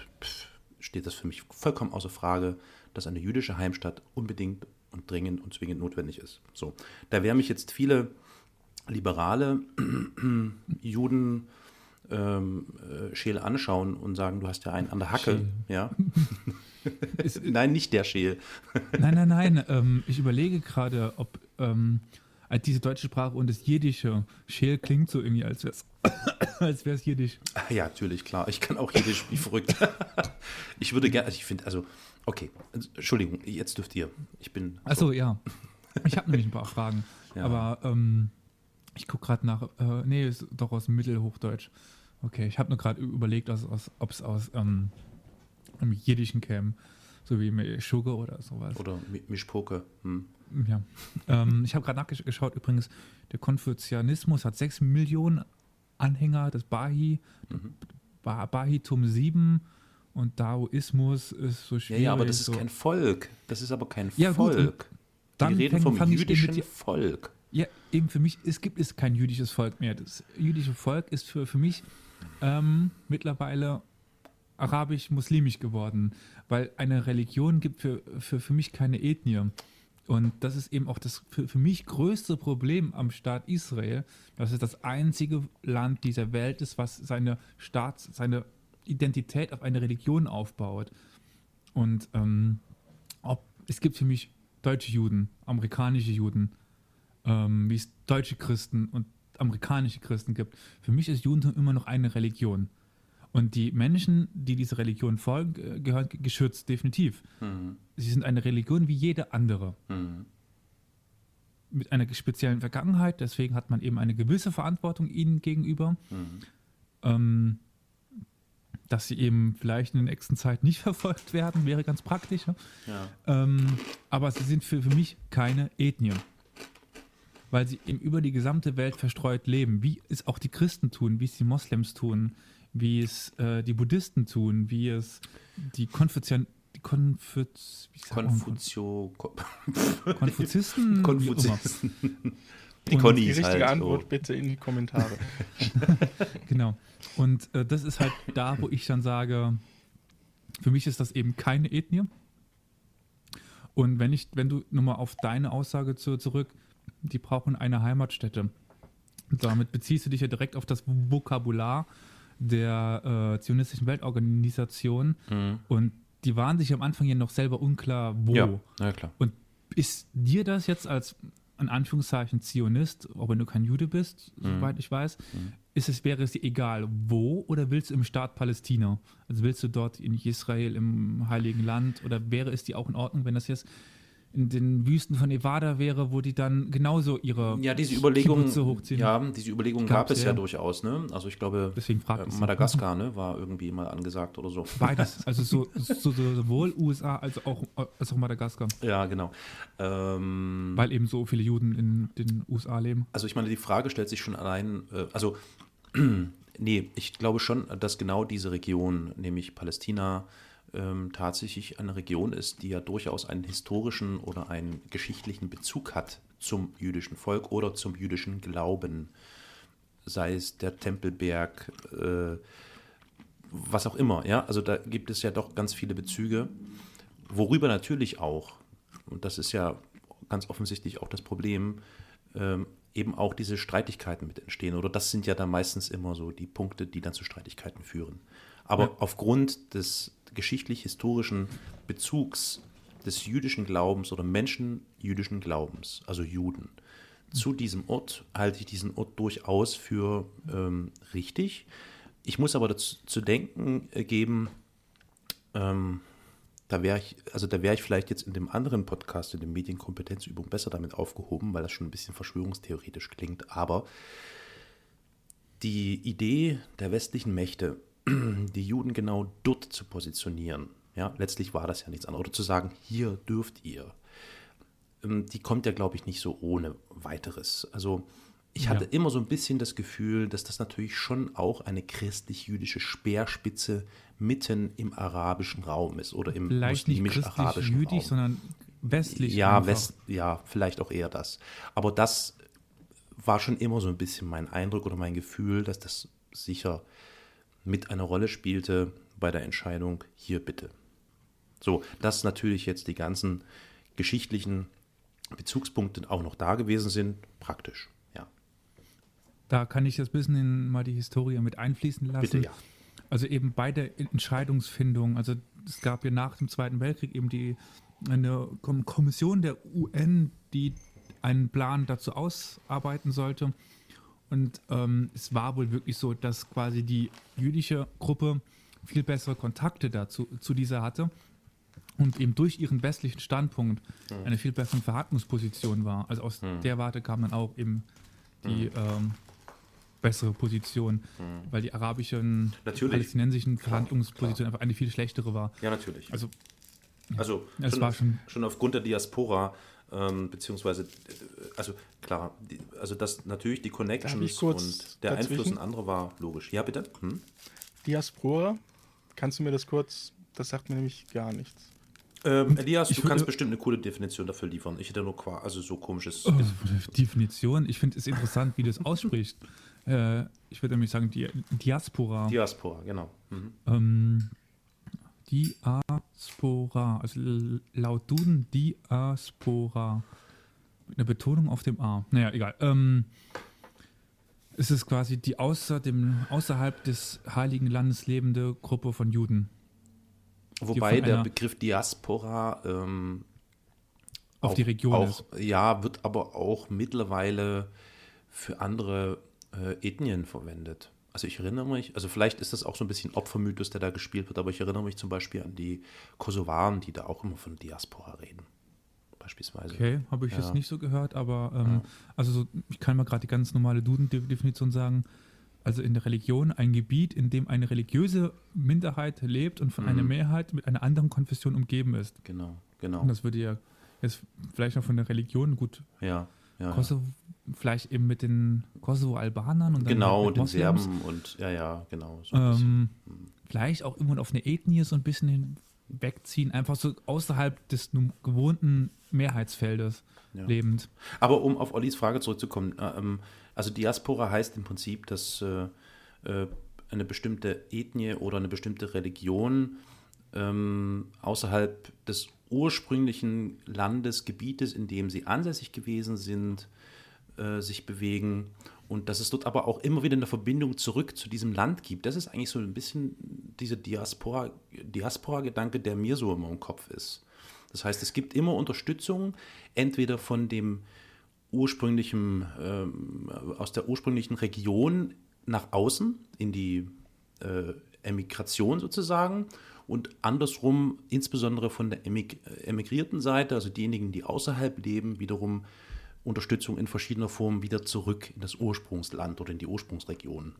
steht das für mich vollkommen außer Frage, dass eine jüdische Heimstatt unbedingt und dringend und zwingend notwendig ist. So, da werden mich jetzt viele liberale Juden ähm, äh, Scheel anschauen und sagen, du hast ja einen an der Hacke. Scheel. Ja. nein, nicht der Scheel. Nein, nein, nein. Ähm, ich überlege gerade, ob ähm, halt diese deutsche Sprache und das Jiddische, Scheel klingt so irgendwie, als wäre es als wär's Jiddisch. Ah, Ja, natürlich, klar. Ich kann auch Jiddisch wie verrückt. ich würde gerne, also ich finde, also, okay, Entschuldigung, jetzt dürft ihr. Ich bin. Achso, ja. Ich habe nämlich ein paar Fragen. Ja. Aber ähm, ich gucke gerade nach, äh, nee, ist doch aus Mittelhochdeutsch. Okay, ich habe nur gerade überlegt, aus, aus, ob es aus ähm, im Jiddischen käme, so wie Sugar oder sowas. Oder Mi- Mischpoke. Hm. Ja. ähm, ich habe gerade nachgeschaut, übrigens, der Konfuzianismus hat 6 Millionen Anhänger, das Bahi, Mhm. ba Bahitum 7 und Daoismus ist so Ja, schwierig. ja, aber das ist so. kein Volk. Das ist aber kein Ja, gut, Volk. dann Die reden vom jüdischen Volk. Eben für mich, es gibt es kein jüdisches Volk mehr. Das jüdische Volk ist für, für mich ähm, mittlerweile arabisch-muslimisch geworden, weil eine Religion gibt für, für, für mich keine Ethnie. Und das ist eben auch das für, für mich größte Problem am Staat Israel, dass es das einzige Land dieser Welt ist, was seine Staats-, seine Identität auf eine Religion aufbaut. Und ähm, ob, es gibt für mich deutsche Juden, amerikanische Juden, ähm, wie es deutsche Christen und amerikanische Christen gibt. Für mich ist Judentum immer noch eine Religion. Und die Menschen, die dieser Religion folgen, äh, gehören geschützt, definitiv. Mhm. Sie sind eine Religion wie jede andere. Mhm. Mit einer speziellen Vergangenheit, deswegen hat man eben eine gewisse Verantwortung ihnen gegenüber. Mhm. Ähm, dass sie eben vielleicht in der nächsten Zeit nicht verfolgt werden, wäre ganz praktisch. ja. Ja. Ähm, aber sie sind für, für mich keine Ethnie. Weil sie eben über die gesamte Welt verstreut leben, wie es auch die Christen tun, wie es die Moslems tun, wie es äh, die Buddhisten tun, wie es die Konfuzian die Konfuz? Konfuzio. Ko- Konfuzisten. Konfuzisten. Die Conny Die richtige halt Antwort so. bitte in die Kommentare. Genau. Und äh, das ist halt da, wo ich dann sage, für mich ist das eben keine Ethnie. Und wenn ich, wenn du nochmal auf deine Aussage zu, zurück, die brauchen eine Heimatstätte. Damit beziehst du dich ja direkt auf das Vokabular der äh, zionistischen Weltorganisation. Mhm. Und die waren sich am Anfang ja noch selber unklar, wo. Ja, na klar. Und ist dir das jetzt als, in Anführungszeichen, Zionist, auch wenn du kein Jude bist, soweit ich weiß, ist es, wäre es dir egal, wo oder willst du im Staat Palästina? Also willst du dort in Israel, im Heiligen Land oder wäre es dir auch in Ordnung, wenn das jetzt in den Wüsten von Nevada wäre, wo die dann genauso ihre Ja, diese Überlegung, hochziehen? ja, diese Überlegung gab es ja, ja. durchaus, ne? Also ich glaube, Deswegen äh. Madagaskar, ne, war irgendwie mal angesagt oder so. Beides, also so, so, so, sowohl USA als auch, als auch Madagaskar, Ja, genau. Ähm, weil eben so viele Juden in den USA leben. Also ich meine, die Frage stellt sich schon allein, äh, also nee, ich glaube schon, dass genau diese Region, nämlich Palästina, ähm, tatsächlich eine Region ist, die ja durchaus einen historischen oder einen geschichtlichen Bezug hat zum jüdischen Volk oder zum jüdischen Glauben. Sei es der Tempelberg, äh, was auch immer, ja. Also da gibt es ja doch ganz viele Bezüge, worüber natürlich auch, und das ist ja ganz offensichtlich auch das Problem, ähm, eben auch diese Streitigkeiten mit entstehen. Oder das sind ja dann meistens immer so die Punkte, die dann zu Streitigkeiten führen. Aber Ja. aufgrund des geschichtlich-historischen Bezugs des jüdischen Glaubens oder Menschen jüdischen Glaubens, also Juden, zu diesem Ort halte ich diesen Ort durchaus für ähm, richtig. Ich muss aber dazu zu denken äh, geben, ähm, da wäre ich, also da wäre ich vielleicht jetzt in dem anderen Podcast, in der Medienkompetenzübung, besser damit aufgehoben, weil das schon ein bisschen verschwörungstheoretisch klingt. Aber die Idee der westlichen Mächte, die Juden genau dort zu positionieren, ja, letztlich war das ja nichts anderes, oder zu sagen, hier dürft ihr, ähm, die kommt ja, glaube ich, nicht so ohne weiteres. Also ich hatte Ja. immer so ein bisschen das Gefühl, dass das natürlich schon auch eine christlich-jüdische Speerspitze mitten im arabischen Raum ist oder im Vielleicht nicht muslimisch-arabischen Raum. sondern westlich. Ja, einfach. West, ja, vielleicht auch eher das. Aber das war schon immer so ein bisschen mein Eindruck oder mein Gefühl, dass das sicher mit einer Rolle spielte bei der Entscheidung, hier bitte. So, dass natürlich jetzt die ganzen geschichtlichen Bezugspunkte auch noch da gewesen sind, praktisch, ja. Da kann ich das bisschen in mal die Historie mit einfließen lassen. Bitte, ja. Also eben bei der Entscheidungsfindung, also es gab ja nach dem Zweiten Weltkrieg eben die eine Kom- Kommission der UN, die einen Plan dazu ausarbeiten sollte. Und ähm, es war wohl wirklich so, dass quasi die jüdische Gruppe viel bessere Kontakte dazu zu dieser hatte und eben durch ihren westlichen Standpunkt eine viel bessere Verhandlungsposition war. Also aus der Warte kam dann auch eben die ähm, bessere Position, weil die arabischen, Natürlich. palästinensischen Verhandlungsposition einfach eine viel schlechtere war. Ja, natürlich. Also Also Es schon, war schon- schon aufgrund der Diaspora, ähm, beziehungsweise, äh, also klar, die, also dass natürlich die Connections und der dazwischen? Einfluss in andere war logisch. Ja, bitte? Hm? Diaspora, kannst du mir das kurz, das sagt mir nämlich gar nichts. Ähm, Elias, ich du kannst bestimmt eine coole Definition dafür liefern. Ich hätte nur qua, also so komisches. Oh, Definition, ich finde es interessant, wie du es aussprichst. Äh, ich würde nämlich sagen, die Diaspora. Diaspora, genau. Mhm. Ähm, Diaspora, also laut Duden Diaspora. Mit einer Betonung auf dem A. Naja, egal. Ähm, es ist quasi die außer dem, außerhalb des Heiligen Landes lebende Gruppe von Juden. Wobei der Begriff Diaspora ähm, Auf die Region auch, Ja, wird aber auch mittlerweile für andere äh, Ethnien verwendet. Also ich erinnere mich, also vielleicht ist das auch so ein bisschen Opfermythos, der da gespielt wird, aber ich erinnere mich zum Beispiel an die Kosovaren, die da auch immer von Diaspora reden. Beispielsweise. Okay, habe ich Ja. jetzt nicht so gehört, aber ähm, also so, ich kann mal gerade die ganz normale Duden-Definition sagen. Also in der Religion ein Gebiet, in dem eine religiöse Minderheit lebt und von einer Mhm. Mehrheit mit einer anderen Konfession umgeben ist. Genau, genau. Und das würde ja jetzt vielleicht noch von der Religion gut ja, ja. ja. Kosovo, vielleicht eben mit den Kosovo-Albanern und dann Genau, mit den Moslems. Serben und ja, ja, genau. So. Ähm, vielleicht auch irgendwann auf eine Ethnie so ein bisschen hinwegziehen, einfach so außerhalb des nun gewohnten Mehrheitsfeldes Ja. lebend. Aber um auf Ollis Frage zurückzukommen, äh, ähm, also Diaspora heißt im Prinzip, dass äh, äh, eine bestimmte Ethnie oder eine bestimmte Religion ähm, außerhalb des ursprünglichen Landesgebietes, in dem sie ansässig gewesen sind, äh, sich bewegen und dass es dort aber auch immer wieder eine Verbindung zurück zu diesem Land gibt. Das ist eigentlich so ein bisschen dieser Diaspora, Diaspora-Gedanke, der mir so immer im Kopf ist. Das heißt, es gibt immer Unterstützung, entweder von dem ursprünglichen, ähm, aus der ursprünglichen Region nach außen in die äh, Emigration sozusagen und andersrum insbesondere von der emig emigrierten Seite, also diejenigen, die außerhalb leben, wiederum Unterstützung in verschiedener Form wieder zurück in das Ursprungsland oder in die Ursprungsregion.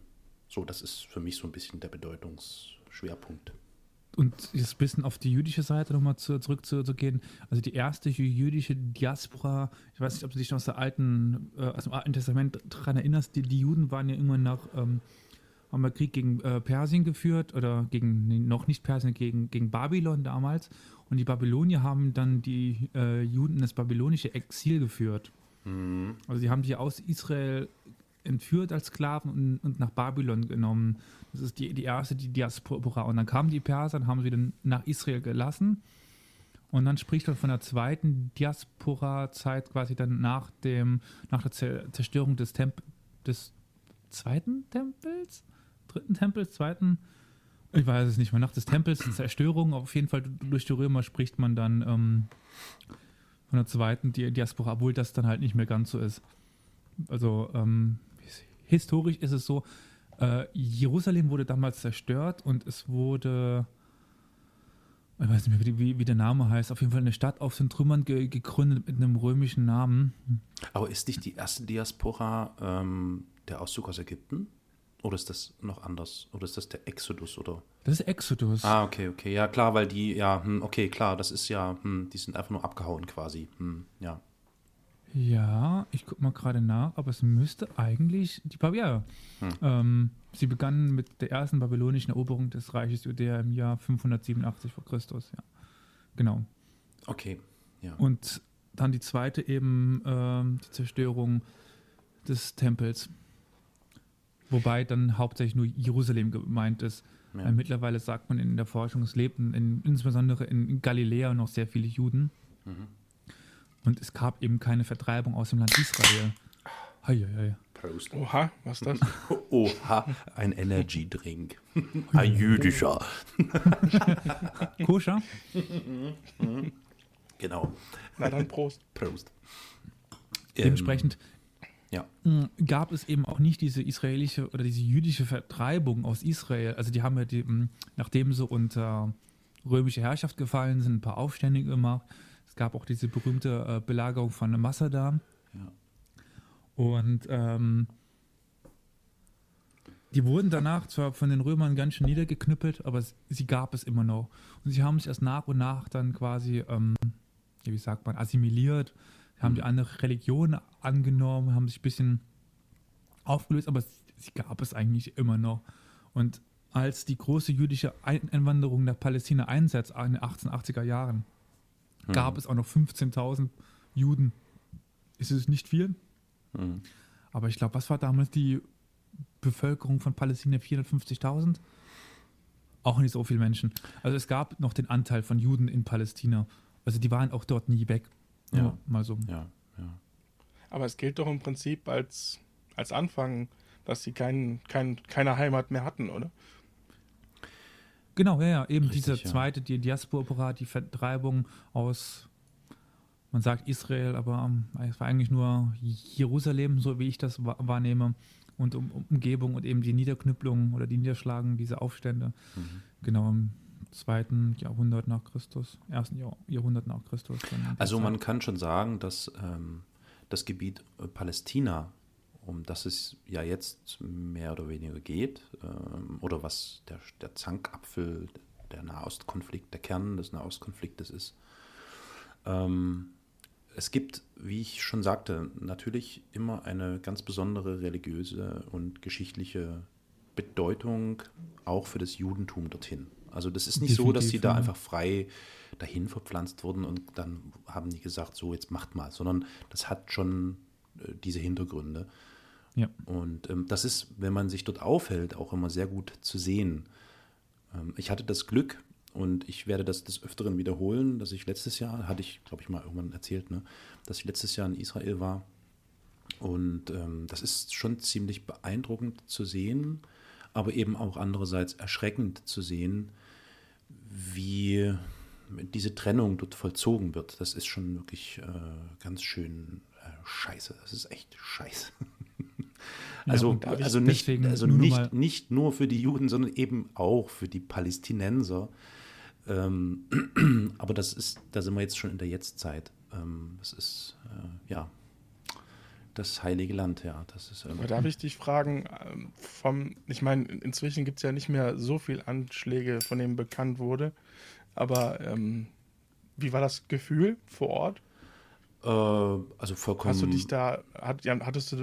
So, das ist für mich so ein bisschen der Bedeutungsschwerpunkt. Und jetzt ein bisschen auf die jüdische Seite nochmal zu, zurückzugehen. Also die erste jü- jüdische Diaspora, ich weiß nicht, ob du dich noch aus, der alten, äh, aus dem Alten Testament daran erinnerst, die, die Juden waren ja irgendwann nach, ähm, haben wir Krieg gegen äh, Persien geführt oder gegen, noch nicht Persien, gegen, gegen Babylon damals. Und die Babylonier haben dann die äh, Juden in das babylonische Exil geführt. Also sie haben die aus Israel entführt als Sklaven und, und nach Babylon genommen. Das ist die, die erste die Diaspora. Und dann kamen die Perser und haben sie dann nach Israel gelassen. Und dann spricht man von der zweiten Diaspora-Zeit quasi dann nach dem, nach der Zer- Zerstörung des Temp des zweiten Tempels? Dritten Tempels, zweiten? Ich weiß es nicht mehr. Nach des Tempels Zerstörung, auf jeden Fall durch die Römer spricht man dann ähm, von der zweiten Di- Diaspora, obwohl das dann halt nicht mehr ganz so ist. Also ähm, his- historisch ist es so, äh, Jerusalem wurde damals zerstört und es wurde, ich weiß nicht mehr, wie, wie, wie der Name heißt, auf jeden Fall eine Stadt auf den Trümmern ge gegründet mit einem römischen Namen. Aber ist nicht die erste Diaspora ähm, der Auszug aus Ägypten? Oder ist das noch anders? Oder ist das der Exodus? Oder? Das ist Exodus. Ah, okay, okay. Ja, klar, weil die, ja, hm, okay, klar, das ist ja, hm, die sind einfach nur abgehauen quasi. Hm, ja. Ja, ich gucke mal gerade nach, aber es müsste eigentlich die Babylonier. Hm. Ähm, sie begannen mit der ersten babylonischen Eroberung des Reiches Judäa im Jahr 587 vor Christus. Ja, genau. Okay. Ja. Und dann die zweite eben ähm, die Zerstörung des Tempels. Wobei dann hauptsächlich nur Jerusalem gemeint ist. Ja. Weil mittlerweile sagt man in der Forschung, es lebten in, insbesondere in Galiläa noch sehr viele Juden. Mhm. Und es gab eben keine Vertreibung aus dem Land Israel. Hei, hei, hei. Prost. Oha, was ist das? Oha, ein Energy-Drink. ein jüdischer. Koscher? Genau. Na dann Prost. Prost. Dementsprechend Ähm, ja. mh, gab es eben auch nicht diese israelische oder diese jüdische Vertreibung aus Israel. Also die haben ja, die, mh, nachdem sie unter römische Herrschaft gefallen sind, ein paar Aufstände gemacht. Es gab auch diese berühmte äh, Belagerung von Masada. Ja. Und ähm, die wurden danach zwar von den Römern ganz schön niedergeknüppelt, aber sie gab es immer noch. Und sie haben sich erst nach und nach dann quasi, ähm, wie sagt man, assimiliert, haben die andere Religion angenommen, haben sich ein bisschen aufgelöst, aber sie gab es eigentlich immer noch. Und als die große jüdische Ein- Einwanderung nach Palästina einsetzt in den 1880er Jahren, gab es auch noch 15.000 Juden. Ist es nicht viel? Mhm. Aber ich glaube, was war damals die Bevölkerung von Palästina? 450.000? Auch nicht so viele Menschen. Also es gab noch den Anteil von Juden in Palästina. Also die waren auch dort nie weg. Ja. Mal so. Ja, ja. Aber es gilt doch im Prinzip als, als Anfang, dass sie kein, kein, keine Heimat mehr hatten, oder? Genau, ja, ja. Eben Richtig, diese ja. zweite, die Diaspora, die Vertreibung aus, man sagt Israel, aber ähm, es war eigentlich nur Jerusalem, so wie ich das wa- wahrnehme. Und um, um Umgebung und eben die Niederknüppelung oder die Niederschlagung dieser Aufstände. Mhm. Genau im zweiten Jahrhundert nach Christus, ersten Jahr, Jahrhundert nach Christus. Also man Zeit. kann schon sagen, dass ähm, das Gebiet äh, Palästina, um das es ja jetzt mehr oder weniger geht, ähm, oder was der, der Zankapfel, der Nahostkonflikt, der Kern des Nahostkonfliktes ist, ähm, es gibt, wie ich schon sagte, natürlich immer eine ganz besondere religiöse und geschichtliche Bedeutung auch für das Judentum dorthin. Also das ist nicht so, dass sie Definitiv, da ja. einfach frei dahin verpflanzt wurden und dann haben die gesagt, so jetzt macht mal, sondern das hat schon äh, diese Hintergründe. Ja. Und ähm, das ist, wenn man sich dort aufhält, auch immer sehr gut zu sehen. Ähm, ich hatte das Glück und ich werde das des Öfteren wiederholen, dass ich letztes Jahr, hatte ich, glaube ich, mal irgendwann erzählt, ne, dass ich letztes Jahr in Israel war. Und ähm, das ist schon ziemlich beeindruckend zu sehen, aber eben auch andererseits erschreckend zu sehen, wie diese Trennung dort vollzogen wird. Das ist schon wirklich äh, ganz schön äh, scheiße. Das ist echt scheiße. Ja, Also, darf ich also, nicht, also nur nicht, nicht nur für die Juden, sondern eben auch für die Palästinenser. Ähm, aber das ist, da sind wir jetzt schon in der Jetztzeit. Ähm, das ist, äh, ja, das heilige Land, ja. Das ist, ähm, Aber darf ich dich fragen, ähm, vom, ich meine, inzwischen gibt es ja nicht mehr so viele Anschläge, von denen bekannt wurde, aber ähm, wie war das Gefühl vor Ort? äh, also vollkommen. Hast du dich da, hat, ja, hattest du,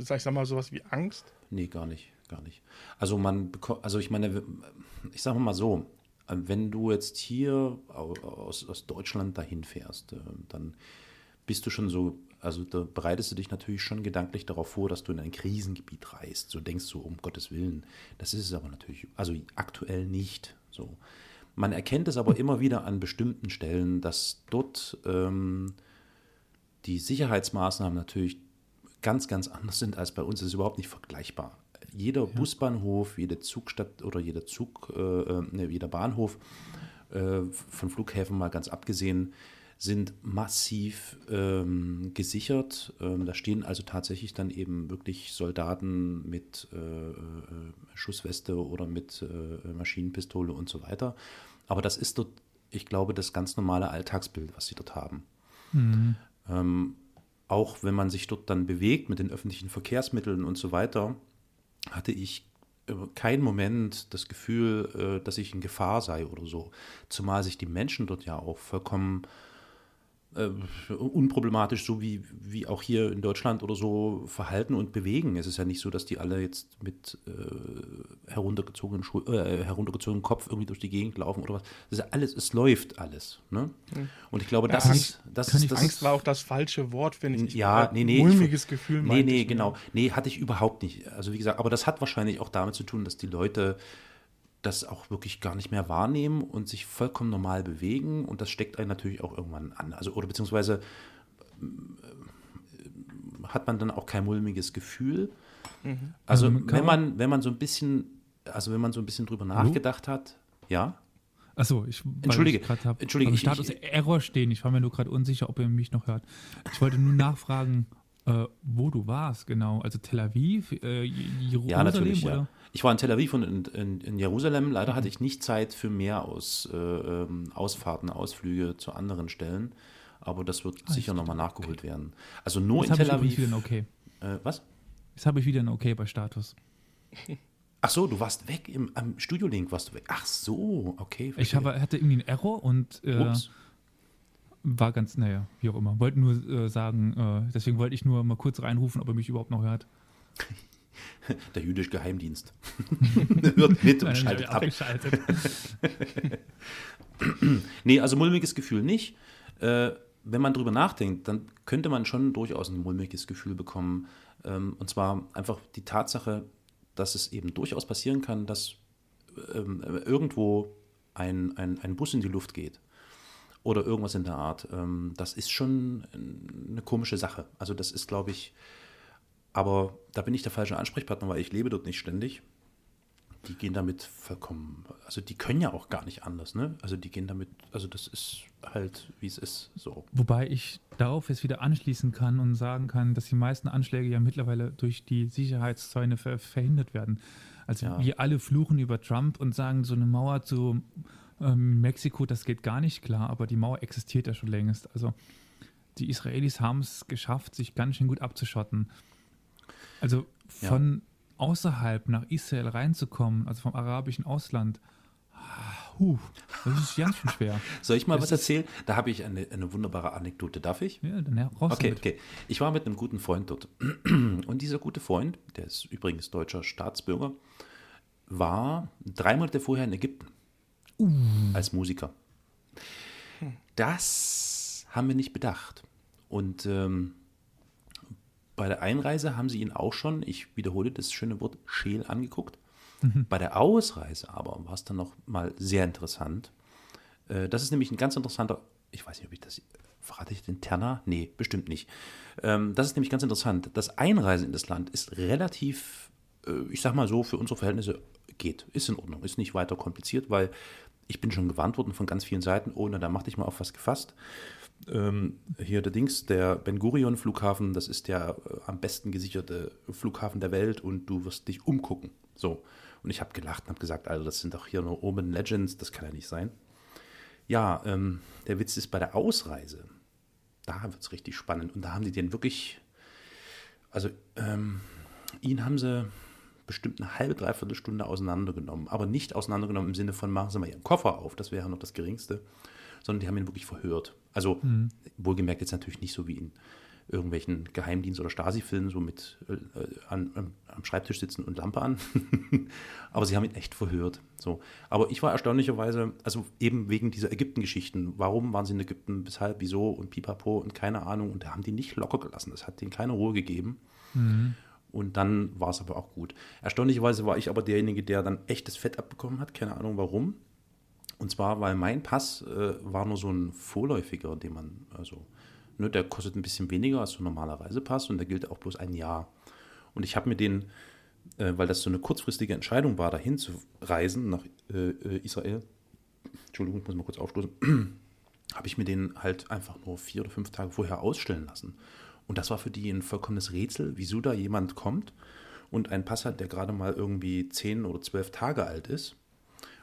sag ich sag mal, sowas wie Angst? Nee, gar nicht, gar nicht. Also man bekommt, also ich meine, ich sage mal so, wenn du jetzt hier au- aus, aus Deutschland dahin fährst, äh, dann bist du schon so, also da bereitest du dich natürlich schon gedanklich darauf vor, dass du in ein Krisengebiet reist. So denkst du, um Gottes Willen. Das ist es aber natürlich, also aktuell nicht so. Man erkennt es aber immer wieder an bestimmten Stellen, dass dort ähm, die Sicherheitsmaßnahmen natürlich ganz, ganz anders sind als bei uns. Das ist überhaupt nicht vergleichbar. Jeder Busbahnhof, jede Zugstadt oder jeder Zug, äh, äh, ne, jeder Bahnhof, äh, von Flughäfen mal ganz abgesehen, sind massiv ähm, gesichert. Ähm, da stehen also tatsächlich dann eben wirklich Soldaten mit äh, äh, Schussweste oder mit äh, Maschinenpistole und so weiter. Aber das ist dort, ich glaube, das ganz normale Alltagsbild, was sie dort haben. Mhm. Ähm, auch wenn man sich dort dann bewegt mit den öffentlichen Verkehrsmitteln und so weiter, hatte ich keinen Moment das Gefühl, äh, dass ich in Gefahr sei oder so. Zumal sich die Menschen dort ja auch vollkommen äh, unproblematisch, so wie, wie auch hier in Deutschland oder so verhalten und bewegen. Es ist ja nicht so, dass die alle jetzt mit äh, heruntergezogenen, äh, heruntergezogenem Kopf irgendwie durch die Gegend laufen oder was. Das ist ja alles, es läuft alles. Ne? Mhm. Und ich glaube, das ja, ist. Das ist das Angst war auch das falsche Wort, finde ich. Ja, nee, nee. Mulmiges Gefühl. Nee, nee, genau. Nee, hatte ich überhaupt nicht. Also, wie gesagt, aber das hat wahrscheinlich auch damit zu tun, dass die Leute das auch wirklich gar nicht mehr wahrnehmen und sich vollkommen normal bewegen und das steckt einen natürlich auch irgendwann an. Also oder beziehungsweise äh, hat man dann auch kein mulmiges Gefühl. Mhm. Also, also wenn man, wenn man so ein bisschen, also wenn man so ein bisschen drüber nachgedacht hat, ja. Achso, ich Entschuldige, ich hab, Entschuldige, ich, Status ich, Error stehen. Ich war mir nur gerade unsicher, ob ihr mich noch hört. Ich wollte nur nachfragen, äh, wo du warst, genau. Also Tel Aviv, äh, Jerusalem ja, natürlich, oder? Ja. Ich war in Tel Aviv und in, in, in Jerusalem. Leider mhm. hatte ich nicht Zeit für mehr aus, äh, ähm, Ausfahrten, Ausflüge zu anderen Stellen. Aber das wird ah, sicher nochmal nachgeholt okay. werden. Also nur Jetzt in Tel Aviv. Wieder ein okay. Äh, was? Jetzt habe ich wieder ein Okay bei Status. Ach so, du warst weg im am Studio-Link warst du weg. Ach so, okay. Verstehe. Ich habe, hatte irgendwie einen Error und äh, war ganz, naja, wie auch immer. Wollte nur äh, sagen, äh, deswegen wollte ich nur mal kurz reinrufen, ob er mich überhaupt noch hört. Der jüdische Geheimdienst. Hört mit und schaltet ab. nee, also mulmiges Gefühl nicht. Äh, wenn man drüber nachdenkt, dann könnte man schon durchaus ein mulmiges Gefühl bekommen. Ähm, und zwar einfach die Tatsache, dass es eben durchaus passieren kann, dass ähm, irgendwo ein, ein, ein Bus in die Luft geht oder irgendwas in der Art. Ähm, das ist schon eine komische Sache. Also das ist, glaube ich, aber da bin ich der falsche Ansprechpartner, weil ich lebe dort nicht ständig. Die gehen damit vollkommen, also die können ja auch gar nicht anders, ne? Also die gehen damit, also das ist halt, wie es ist, so. Wobei ich darauf jetzt wieder anschließen kann und sagen kann, dass die meisten Anschläge ja mittlerweile durch die Sicherheitszäune ver verhindert werden. Also ja. wir alle fluchen über Trump und sagen, so eine Mauer zu ähm, Mexiko, das geht gar nicht klar, aber die Mauer existiert ja schon längst. Also die Israelis haben es geschafft, sich ganz schön gut abzuschotten. Also von ja. außerhalb nach Israel reinzukommen, also vom arabischen Ausland, Huh, das ist ganz schön schwer. Soll ich mal das was erzählen? Da habe ich eine, eine wunderbare Anekdote. Darf ich? Ja, dann raus Okay, damit. okay. Ich war mit einem guten Freund dort. Und dieser gute Freund, der ist übrigens deutscher Staatsbürger, war drei Monate vorher in Ägypten uh. als Musiker. Das haben wir nicht bedacht. Und ähm, bei der Einreise haben sie ihn auch schon, ich wiederhole das schöne Wort, scheel angeguckt. Mhm. Bei der Ausreise aber war es dann noch mal sehr interessant. Äh, das ist nämlich ein ganz interessanter, ich weiß nicht, ob ich das, verrate ich den Terner? Nee, bestimmt nicht. Ähm, das ist nämlich ganz interessant. Das Einreisen in das Land ist relativ, äh, ich sag mal so, für unsere Verhältnisse geht, ist in Ordnung, ist nicht weiter kompliziert, weil ich bin schon gewarnt worden von ganz vielen Seiten, oh, na, da mach dich mal auf was gefasst. Ähm, hier der Dings, der Ben Gurion Flughafen, das ist der äh, am besten gesicherte Flughafen der Welt und du wirst dich umgucken. So. Und ich habe gelacht und habe gesagt, also das sind doch hier nur Urban Legends, das kann ja nicht sein. Ja, ähm, der Witz ist bei der Ausreise. Da wird es richtig spannend. Und da haben die den wirklich, also ähm, ihn haben sie bestimmt eine halbe, dreiviertel Stunde auseinandergenommen. Aber nicht auseinandergenommen im Sinne von, machen Sie mal Ihren Koffer auf, das wäre noch das Geringste, sondern die haben ihn wirklich verhört. Also mhm. wohlgemerkt jetzt natürlich nicht so wie in irgendwelchen Geheimdienst- oder Stasi-Filmen, so mit äh, an, am Schreibtisch sitzen und Lampe an. Aber sie haben ihn echt verhört. So. Aber ich war erstaunlicherweise, also eben wegen dieser Ägypten-Geschichten, warum waren sie in Ägypten, weshalb, wieso und pipapo und keine Ahnung. Und da haben die nicht locker gelassen. Das hat denen keine Ruhe gegeben. Mhm. Und dann war es aber auch gut. Erstaunlicherweise war ich aber derjenige, der dann echtes Fett abbekommen hat. Keine Ahnung warum. Und zwar, weil mein Pass äh, war nur so ein vorläufiger, den man, also, ne, der kostet ein bisschen weniger als so ein normaler Reisepass und der gilt auch bloß ein Jahr. Und ich habe mir den, äh, weil das so eine kurzfristige Entscheidung war, dahin zu reisen nach äh, äh Israel, Entschuldigung, ich muss mal kurz aufstoßen, habe ich mir den halt einfach nur vier oder fünf Tage vorher ausstellen lassen. Und das war für die ein vollkommenes Rätsel, wieso da jemand kommt und einen Pass hat, der gerade mal irgendwie zehn oder zwölf Tage alt ist.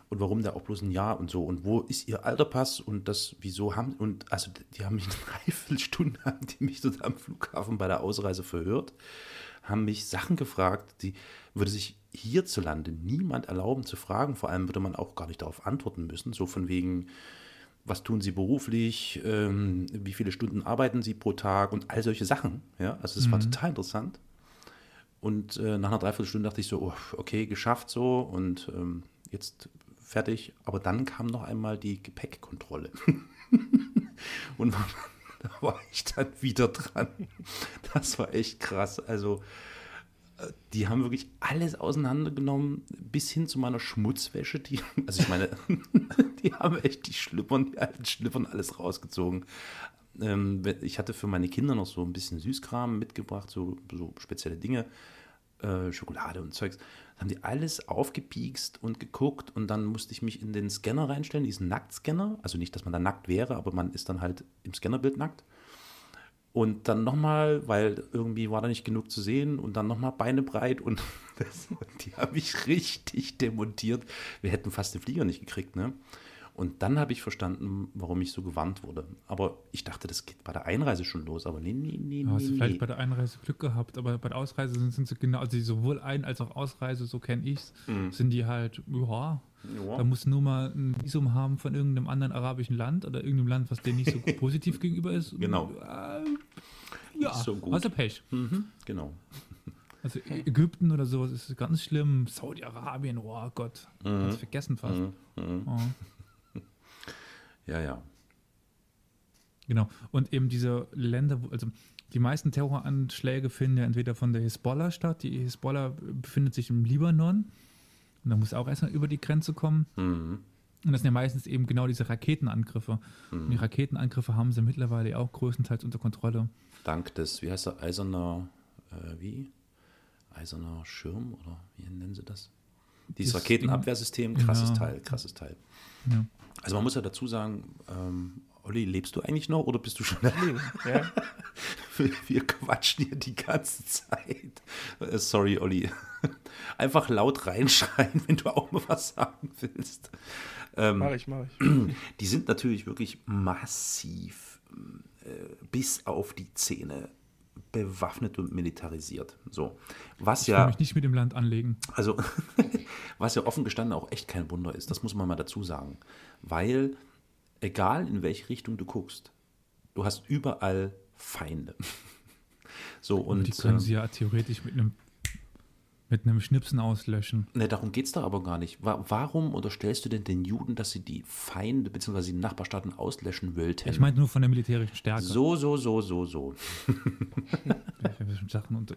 Und warum der auch bloß ein Jahr und so. Und wo ist ihr alter Pass und das, wieso haben, und also die haben mich eine Dreiviertelstunde, haben die mich dort am Flughafen bei der Ausreise verhört, haben mich Sachen gefragt, die würde sich hierzulande niemand erlauben zu fragen. Vor allem würde man auch gar nicht darauf antworten müssen. So von wegen, was tun Sie beruflich, ähm, wie viele Stunden arbeiten Sie pro Tag und all solche Sachen. Ja, also das war total interessant. Und äh, nach einer Dreiviertelstunde dachte ich so, oh, okay, geschafft so und ähm, jetzt fertig. Aber dann kam noch einmal die Gepäckkontrolle. und da war ich dann wieder dran. Das war echt krass. Also die haben wirklich alles auseinandergenommen, bis hin zu meiner Schmutzwäsche. Die, also ich meine, die haben echt die Schlippern, die alten Schlippern alles rausgezogen. Ähm, ich hatte für meine Kinder noch so ein bisschen Süßkram mitgebracht, so, so spezielle Dinge, äh, Schokolade und Zeugs. Dann haben die alles aufgepiekst und geguckt und dann musste ich mich in den Scanner reinstellen, diesen Nacktscanner. Also nicht, dass man da nackt wäre, aber man ist dann halt im Scannerbild nackt. Und dann nochmal, weil irgendwie war da nicht genug zu sehen und dann nochmal Beine breit und das, die haben mich richtig demontiert. Wir hätten fast den Flieger nicht gekriegt, ne? Und dann habe ich verstanden, warum ich so gewarnt wurde. Aber ich dachte, das geht bei der Einreise schon los. Aber nee, nee, nee, Hast du nee, vielleicht nee. bei der Einreise Glück gehabt, aber bei der Ausreise sind, sind sie genau, also sowohl Ein- als auch Ausreise, so kenne ich es, sind die halt, ja, Ja. da musst du nur mal ein Visum haben von irgendeinem anderen arabischen Land oder irgendeinem Land, was dir nicht so positiv gegenüber ist. Genau. Äh, ja, so gut. also Pech. Mhm, genau. Also Ägypten oder sowas ist ganz schlimm. Saudi-Arabien, oh Gott, Mhm. ganz vergessen fast. Oh. Ja, ja. Genau. Und eben diese Länder, also die meisten Terroranschläge finden ja entweder von der Hisbollah statt. Die Hisbollah befindet sich im Libanon. Und da muss auch erstmal über die Grenze kommen. Mhm. Und das sind ja meistens eben genau diese Raketenangriffe. Und die Raketenangriffe haben sie mittlerweile auch größtenteils unter Kontrolle. Dank des, wie heißt der, eiserner, äh, wie? Eiserner Schirm oder wie nennen sie das? Dieses Das Raketenabwehrsystem, krasses Ja. Teil, krasses Teil. Ja. Also man muss ja dazu sagen, ähm, Olli, lebst du eigentlich noch oder bist du schon erlebt? Ja. Wir, wir quatschen hier die ganze Zeit. Äh, sorry, Olli. Einfach laut reinschreien, wenn du auch mal was sagen willst. Ähm, Mach ich, mach ich. die sind natürlich wirklich massiv äh, bis auf die Zähne bewaffnet und militarisiert. So. Was Ich will ja, mich nicht mit dem Land anlegen. also, was ja offen gestanden auch echt kein Wunder ist, das muss man mal dazu sagen. Weil, egal in welche Richtung du guckst, du hast überall Feinde. So, und die können äh, sie ja theoretisch mit einem, mit einem Schnipsen auslöschen. Ne, darum geht es da aber gar nicht. Wa warum unterstellst du denn den Juden, dass sie die Feinde bzw. die Nachbarstaaten auslöschen wollten? Ich meine nur von der militärischen Stärke. so, so, so, so, so. Ich habe schon Sachen unter,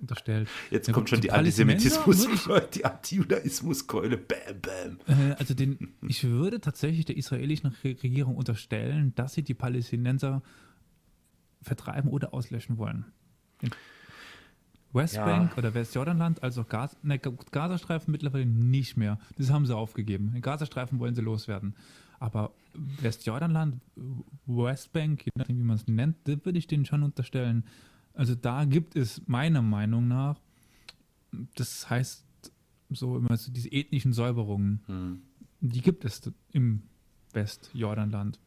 unterstellt. Jetzt Ja, kommt schon die Antisemitismus, die Antijudaismuskeule. Bam, bam. Äh, also den, ich würde tatsächlich der israelischen Re- Regierung unterstellen, dass sie die Palästinenser vertreiben oder auslöschen wollen. Westbank Ja. oder Westjordanland, also Gas, ne, Gazastreifen mittlerweile nicht mehr. Das haben sie aufgegeben. Den Gazastreifen wollen sie loswerden. Aber Westjordanland, Westbank, je nachdem wie man es nennt, das würde ich denen schon unterstellen. Also da gibt es meiner Meinung nach, das heißt so immer so diese ethnischen Säuberungen, Hm. die gibt es im Westjordanland.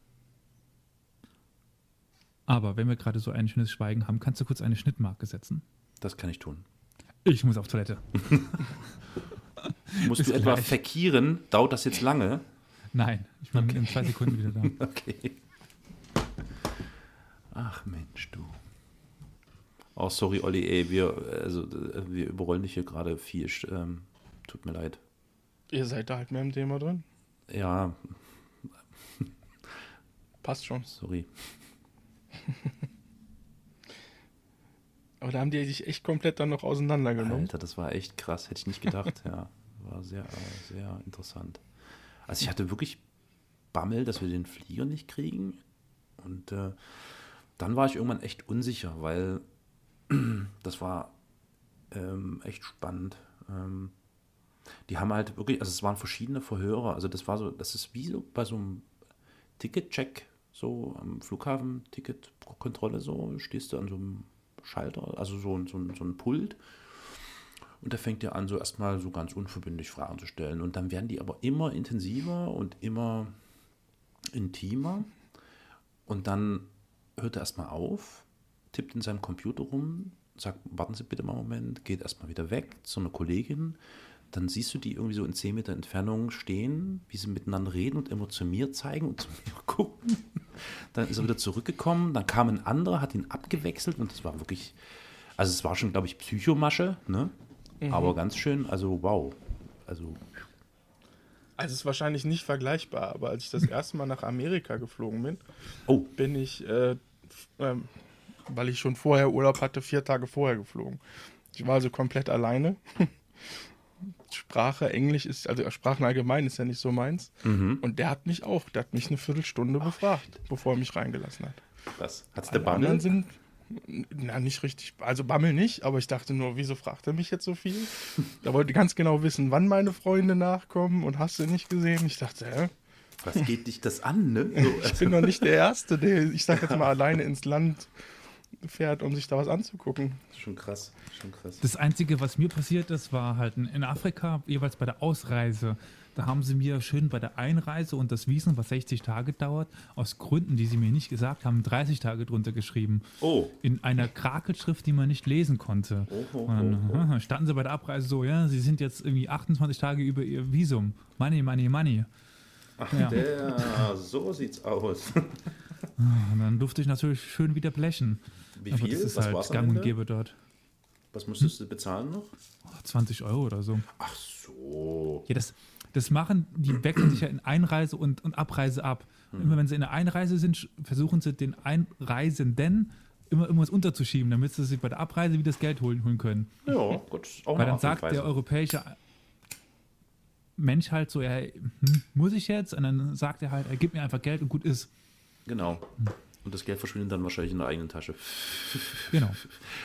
Aber wenn wir gerade so ein schönes Schweigen haben, kannst du kurz eine Schnittmarke setzen? Das kann ich tun. Ich muss auf Toilette. Musst Bis du etwa gleich. verkieren? Dauert das jetzt lange? Nein, ich bin in zwei Sekunden wieder da. Okay. Ach Mensch, du. Oh, sorry, Olli, ey, wir, also, wir überrollen dich hier gerade viel. Ähm, tut mir leid. Ihr seid da halt mehr im Thema drin. Ja, Passt schon. sorry. Aber da haben die sich echt komplett dann noch auseinandergenommen. Alter, das war echt krass. Hätte ich nicht gedacht. ja, war sehr, sehr interessant. Also ich hatte wirklich Bammel, dass wir den Flieger nicht kriegen. Und äh, dann war ich irgendwann echt unsicher, weil das war ähm, echt spannend. Ähm, die haben halt wirklich, also es waren verschiedene Verhörer. Also das war so, das ist wie so bei so einem Ticketcheck, so am Flughafen, Ticketkontrolle, so stehst du an so einem Schalter, also so, ein- so, so ein Pult. Und da fängt er an, so erstmal so ganz unverbindlich Fragen zu stellen. Und dann werden die aber immer intensiver und immer intimer. Und dann hört er erstmal auf, tippt in seinem Computer rum, sagt, warten Sie bitte mal einen Moment, geht erstmal wieder weg zu einer Kollegin. dann siehst du die irgendwie so in 10 Meter Entfernung stehen, wie sie miteinander reden und immer zu mir zeigen und zu mir gucken. Dann ist er wieder zurückgekommen, dann kam ein anderer, hat ihn abgewechselt und das war wirklich, also es war schon, glaube ich, Psychomasche, ne? Aber ganz schön, also wow. Also, Also es ist wahrscheinlich nicht vergleichbar, aber als ich das erste Mal nach Amerika geflogen bin, oh, bin ich, äh, ähm, weil ich schon vorher Urlaub hatte, vier Tage vorher geflogen. Ich war also komplett alleine. Sprache, Englisch ist, also Sprachen allgemein ist ja nicht so meins. Und der hat mich auch, der hat mich eine Viertelstunde befragt, bevor er mich reingelassen hat. was? Hat's der Bammel? sind, na, nicht richtig, also Bammel nicht, aber ich dachte nur, wieso fragt er mich jetzt so viel? Da wollte ganz genau wissen, wann meine Freunde nachkommen und hast du nicht gesehen? Ich dachte, hä? Was geht dich das an, ne? So, Ich bin doch nicht der Erste, der, ich sag jetzt mal, alleine ins Land fährt, um sich da was anzugucken. schon krass, schon krass. Das Einzige, was mir passiert ist, war halt in Afrika, jeweils bei der Ausreise. Da haben sie mir schön bei der Einreise und das Visum, was 60 Tage dauert, aus Gründen, die sie mir nicht gesagt haben, 30 Tage drunter geschrieben. Oh, In einer Krakelschrift, die man nicht lesen konnte. Oh, oh, Und dann oh, aha, standen sie bei der Abreise so, ja, sie sind jetzt irgendwie 28 Tage über ihr Visum. Money, money, money. Ja. der, so sieht's aus. Und dann durfte ich natürlich schön wieder blechen. Wie Aber viel? das ist Was halt gang und gäbe dort. Was musstest du bezahlen noch? Oh, 20 Euro oder so. Ach so. Ja, das, das machen, die wechseln sich ja in Einreise und, und Abreise ab. Und immer wenn sie in der Einreise sind, versuchen sie den Einreisenden immer irgendwas unterzuschieben, damit sie sich bei der Abreise wieder das Geld holen, holen können. Ja, gut. Auch Weil dann sagt der europäische Mensch halt so, ja, hm, muss ich jetzt? Und dann sagt er halt, er gibt mir einfach Geld und gut ist. Genau. Und das Geld verschwindet dann wahrscheinlich in der eigenen Tasche. Genau.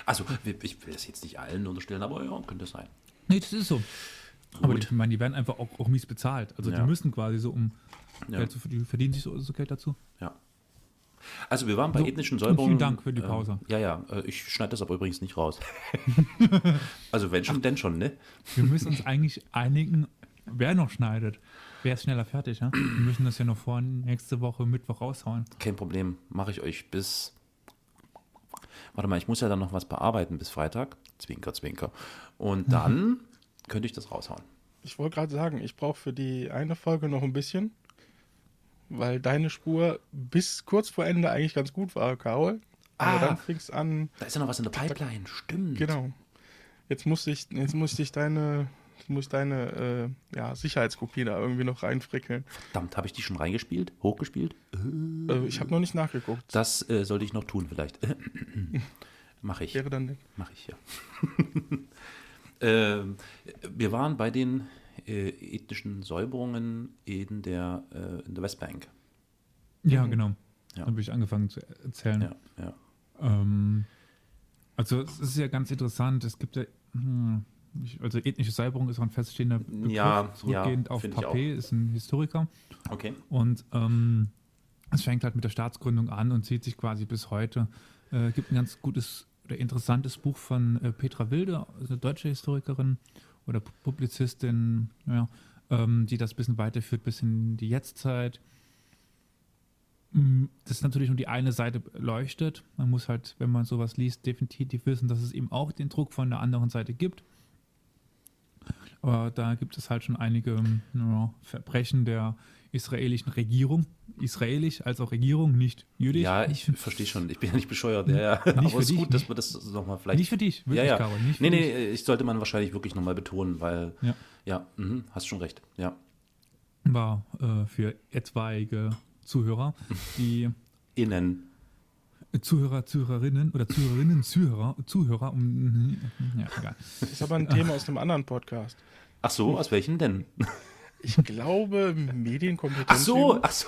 Also, ich will das jetzt nicht allen unterstellen, aber ja, könnte sein. Nee, das ist so. Aber Gut. die, ich meine, die werden einfach auch, auch mies bezahlt. Also Ja. die müssen quasi so, um Ja. Geld zu verdienen, verdienen sich so, so Geld dazu. Ja. Also wir waren bei So, ethnischen Säuberungen. vielen Dank für die Pause. Ähm, ja, ja, äh, ich schneide das aber übrigens nicht raus. also wenn schon, denn schon, ne? Wir müssen uns eigentlich einigen, wer noch schneidet. Wer ist schneller fertig, ja? Wir müssen das ja noch vor nächste Woche Mittwoch raushauen. Kein Problem, mache ich euch bis. Warte mal, ich muss ja dann noch was bearbeiten bis Freitag. Zwinker, zwinker. Und dann könnte ich das raushauen. Ich wollte gerade sagen, ich brauche für die eine Folge noch ein bisschen, weil deine Spur bis kurz vor Ende eigentlich ganz gut war, Carol. Aber Ah. dann fing es an, Da ist ja noch was in der Pipeline, stimmt. genau. Jetzt muss ich, jetzt muss ich deine, jetzt muss ich deine äh, ja, Sicherheitskopie da irgendwie noch reinfrickeln. Verdammt, habe ich die schon reingespielt? Hochgespielt? Äh, ich habe noch nicht nachgeguckt. Das äh, sollte ich noch tun, vielleicht. Mache ich. Wäre dann nett. Mache ich, ja. ähm, wir waren bei den äh, ethnischen Säuberungen in der, äh, in der Westbank. Ja, genau. Ja. Dann habe ich angefangen zu erzählen. Ja, ja. Ähm, also es ist ja ganz interessant. Es gibt ja, hm, also ethnische Säuberung ist auch ein feststehender Begriff, Ja, zurückgehend ja, auf Papé, ist ein Historiker. Okay. Und ähm, es fängt halt mit der Staatsgründung an und zieht sich quasi bis heute. Äh, gibt ein ganz gutes oder interessantes Buch von äh, Petra Wilde, eine deutsche Historikerin oder Pu- Publizistin, ja, ähm, die das ein bisschen weiterführt bis in die Jetztzeit. Mm, Das ist natürlich nur die eine Seite leuchtet. Man muss halt, wenn man sowas liest, definitiv wissen, dass es eben auch den Druck von der anderen Seite gibt. Aber da gibt es halt schon einige ähm, ja, Verbrechen der israelischen Regierung. Israelisch als auch Regierung, nicht jüdisch. Ja, ich verstehe schon. Ich bin ja nicht bescheuert. Ja, ja. Aber für es ist gut, dass nicht- wir das nochmal vielleicht. Nicht für dich, wirklich, ja, ja. Caro, nicht für nee, dich. nee, ich sollte man wahrscheinlich wirklich nochmal betonen, weil. Ja. Ja, mhm, hast schon recht. Ja. War äh, für etwaige Zuhörer, die Innen. Zuhörer, Zuhörerinnen oder Zuhörerinnen, Zuhörer, Zuhörer, um, ja, egal. Das ist aber ein Thema aus einem anderen Podcast. Ach so, aus welchen denn? Ich glaube, Medienkompetenz. Ach so, ach so.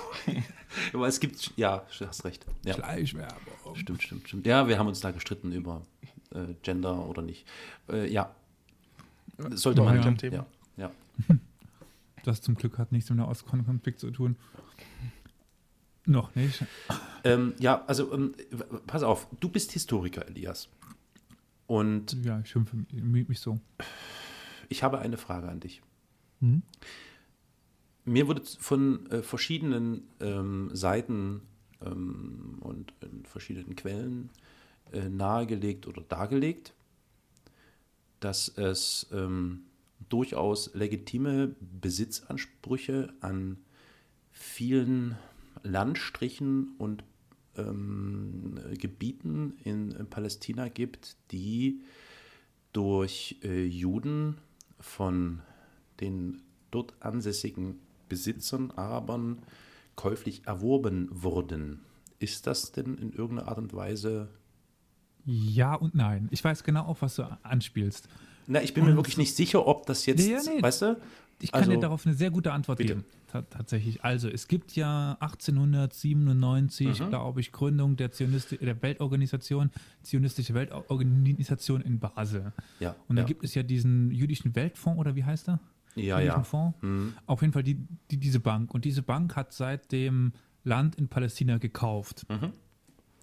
Aber es gibt, ja, du hast recht. Ja, Schleichwerbung. stimmt, stimmt, stimmt. Ja, wir haben uns da gestritten über äh, Gender oder nicht. Äh, ja. Sollte War man. halt ein Ja, Thema. ja. Das zum Glück hat nichts mit dem Ostkonflikt zu tun. Noch nicht. Ähm, ja, also ähm, pass auf, du bist Historiker, Elias. Und Ja, ich schimpfe mich mich so. ich habe eine Frage an dich. Hm? Mir wurde von äh, verschiedenen ähm, Seiten ähm, und in verschiedenen Quellen äh, nahegelegt oder dargelegt, dass es ähm, durchaus legitime Besitzansprüche an vielen Landstrichen und ähm, Gebieten in, in, Palästina gibt, die durch äh, Juden von den dort ansässigen Besitzern, Arabern, käuflich erworben wurden. Ist das denn in irgendeiner Art und Weise? Ja und nein. Ich weiß genau, auf was du anspielst. Na, ich bin und mir wirklich nicht sicher, ob das jetzt, nee, nee, weißt du? Ich kann also, dir darauf eine sehr gute Antwort bitte. geben. Tatsächlich. Also, es gibt ja 1897, mhm. glaube ich, Gründung der, Zionist der Weltorganisation, Zionistische Weltorganisation in Basel. Ja, und da ja. gibt es ja diesen jüdischen Weltfonds, oder wie heißt er? Ja, ja. Fonds. Mhm. Auf jeden Fall die, die, diese Bank. Und diese Bank hat seitdem Land in Palästina gekauft. Mhm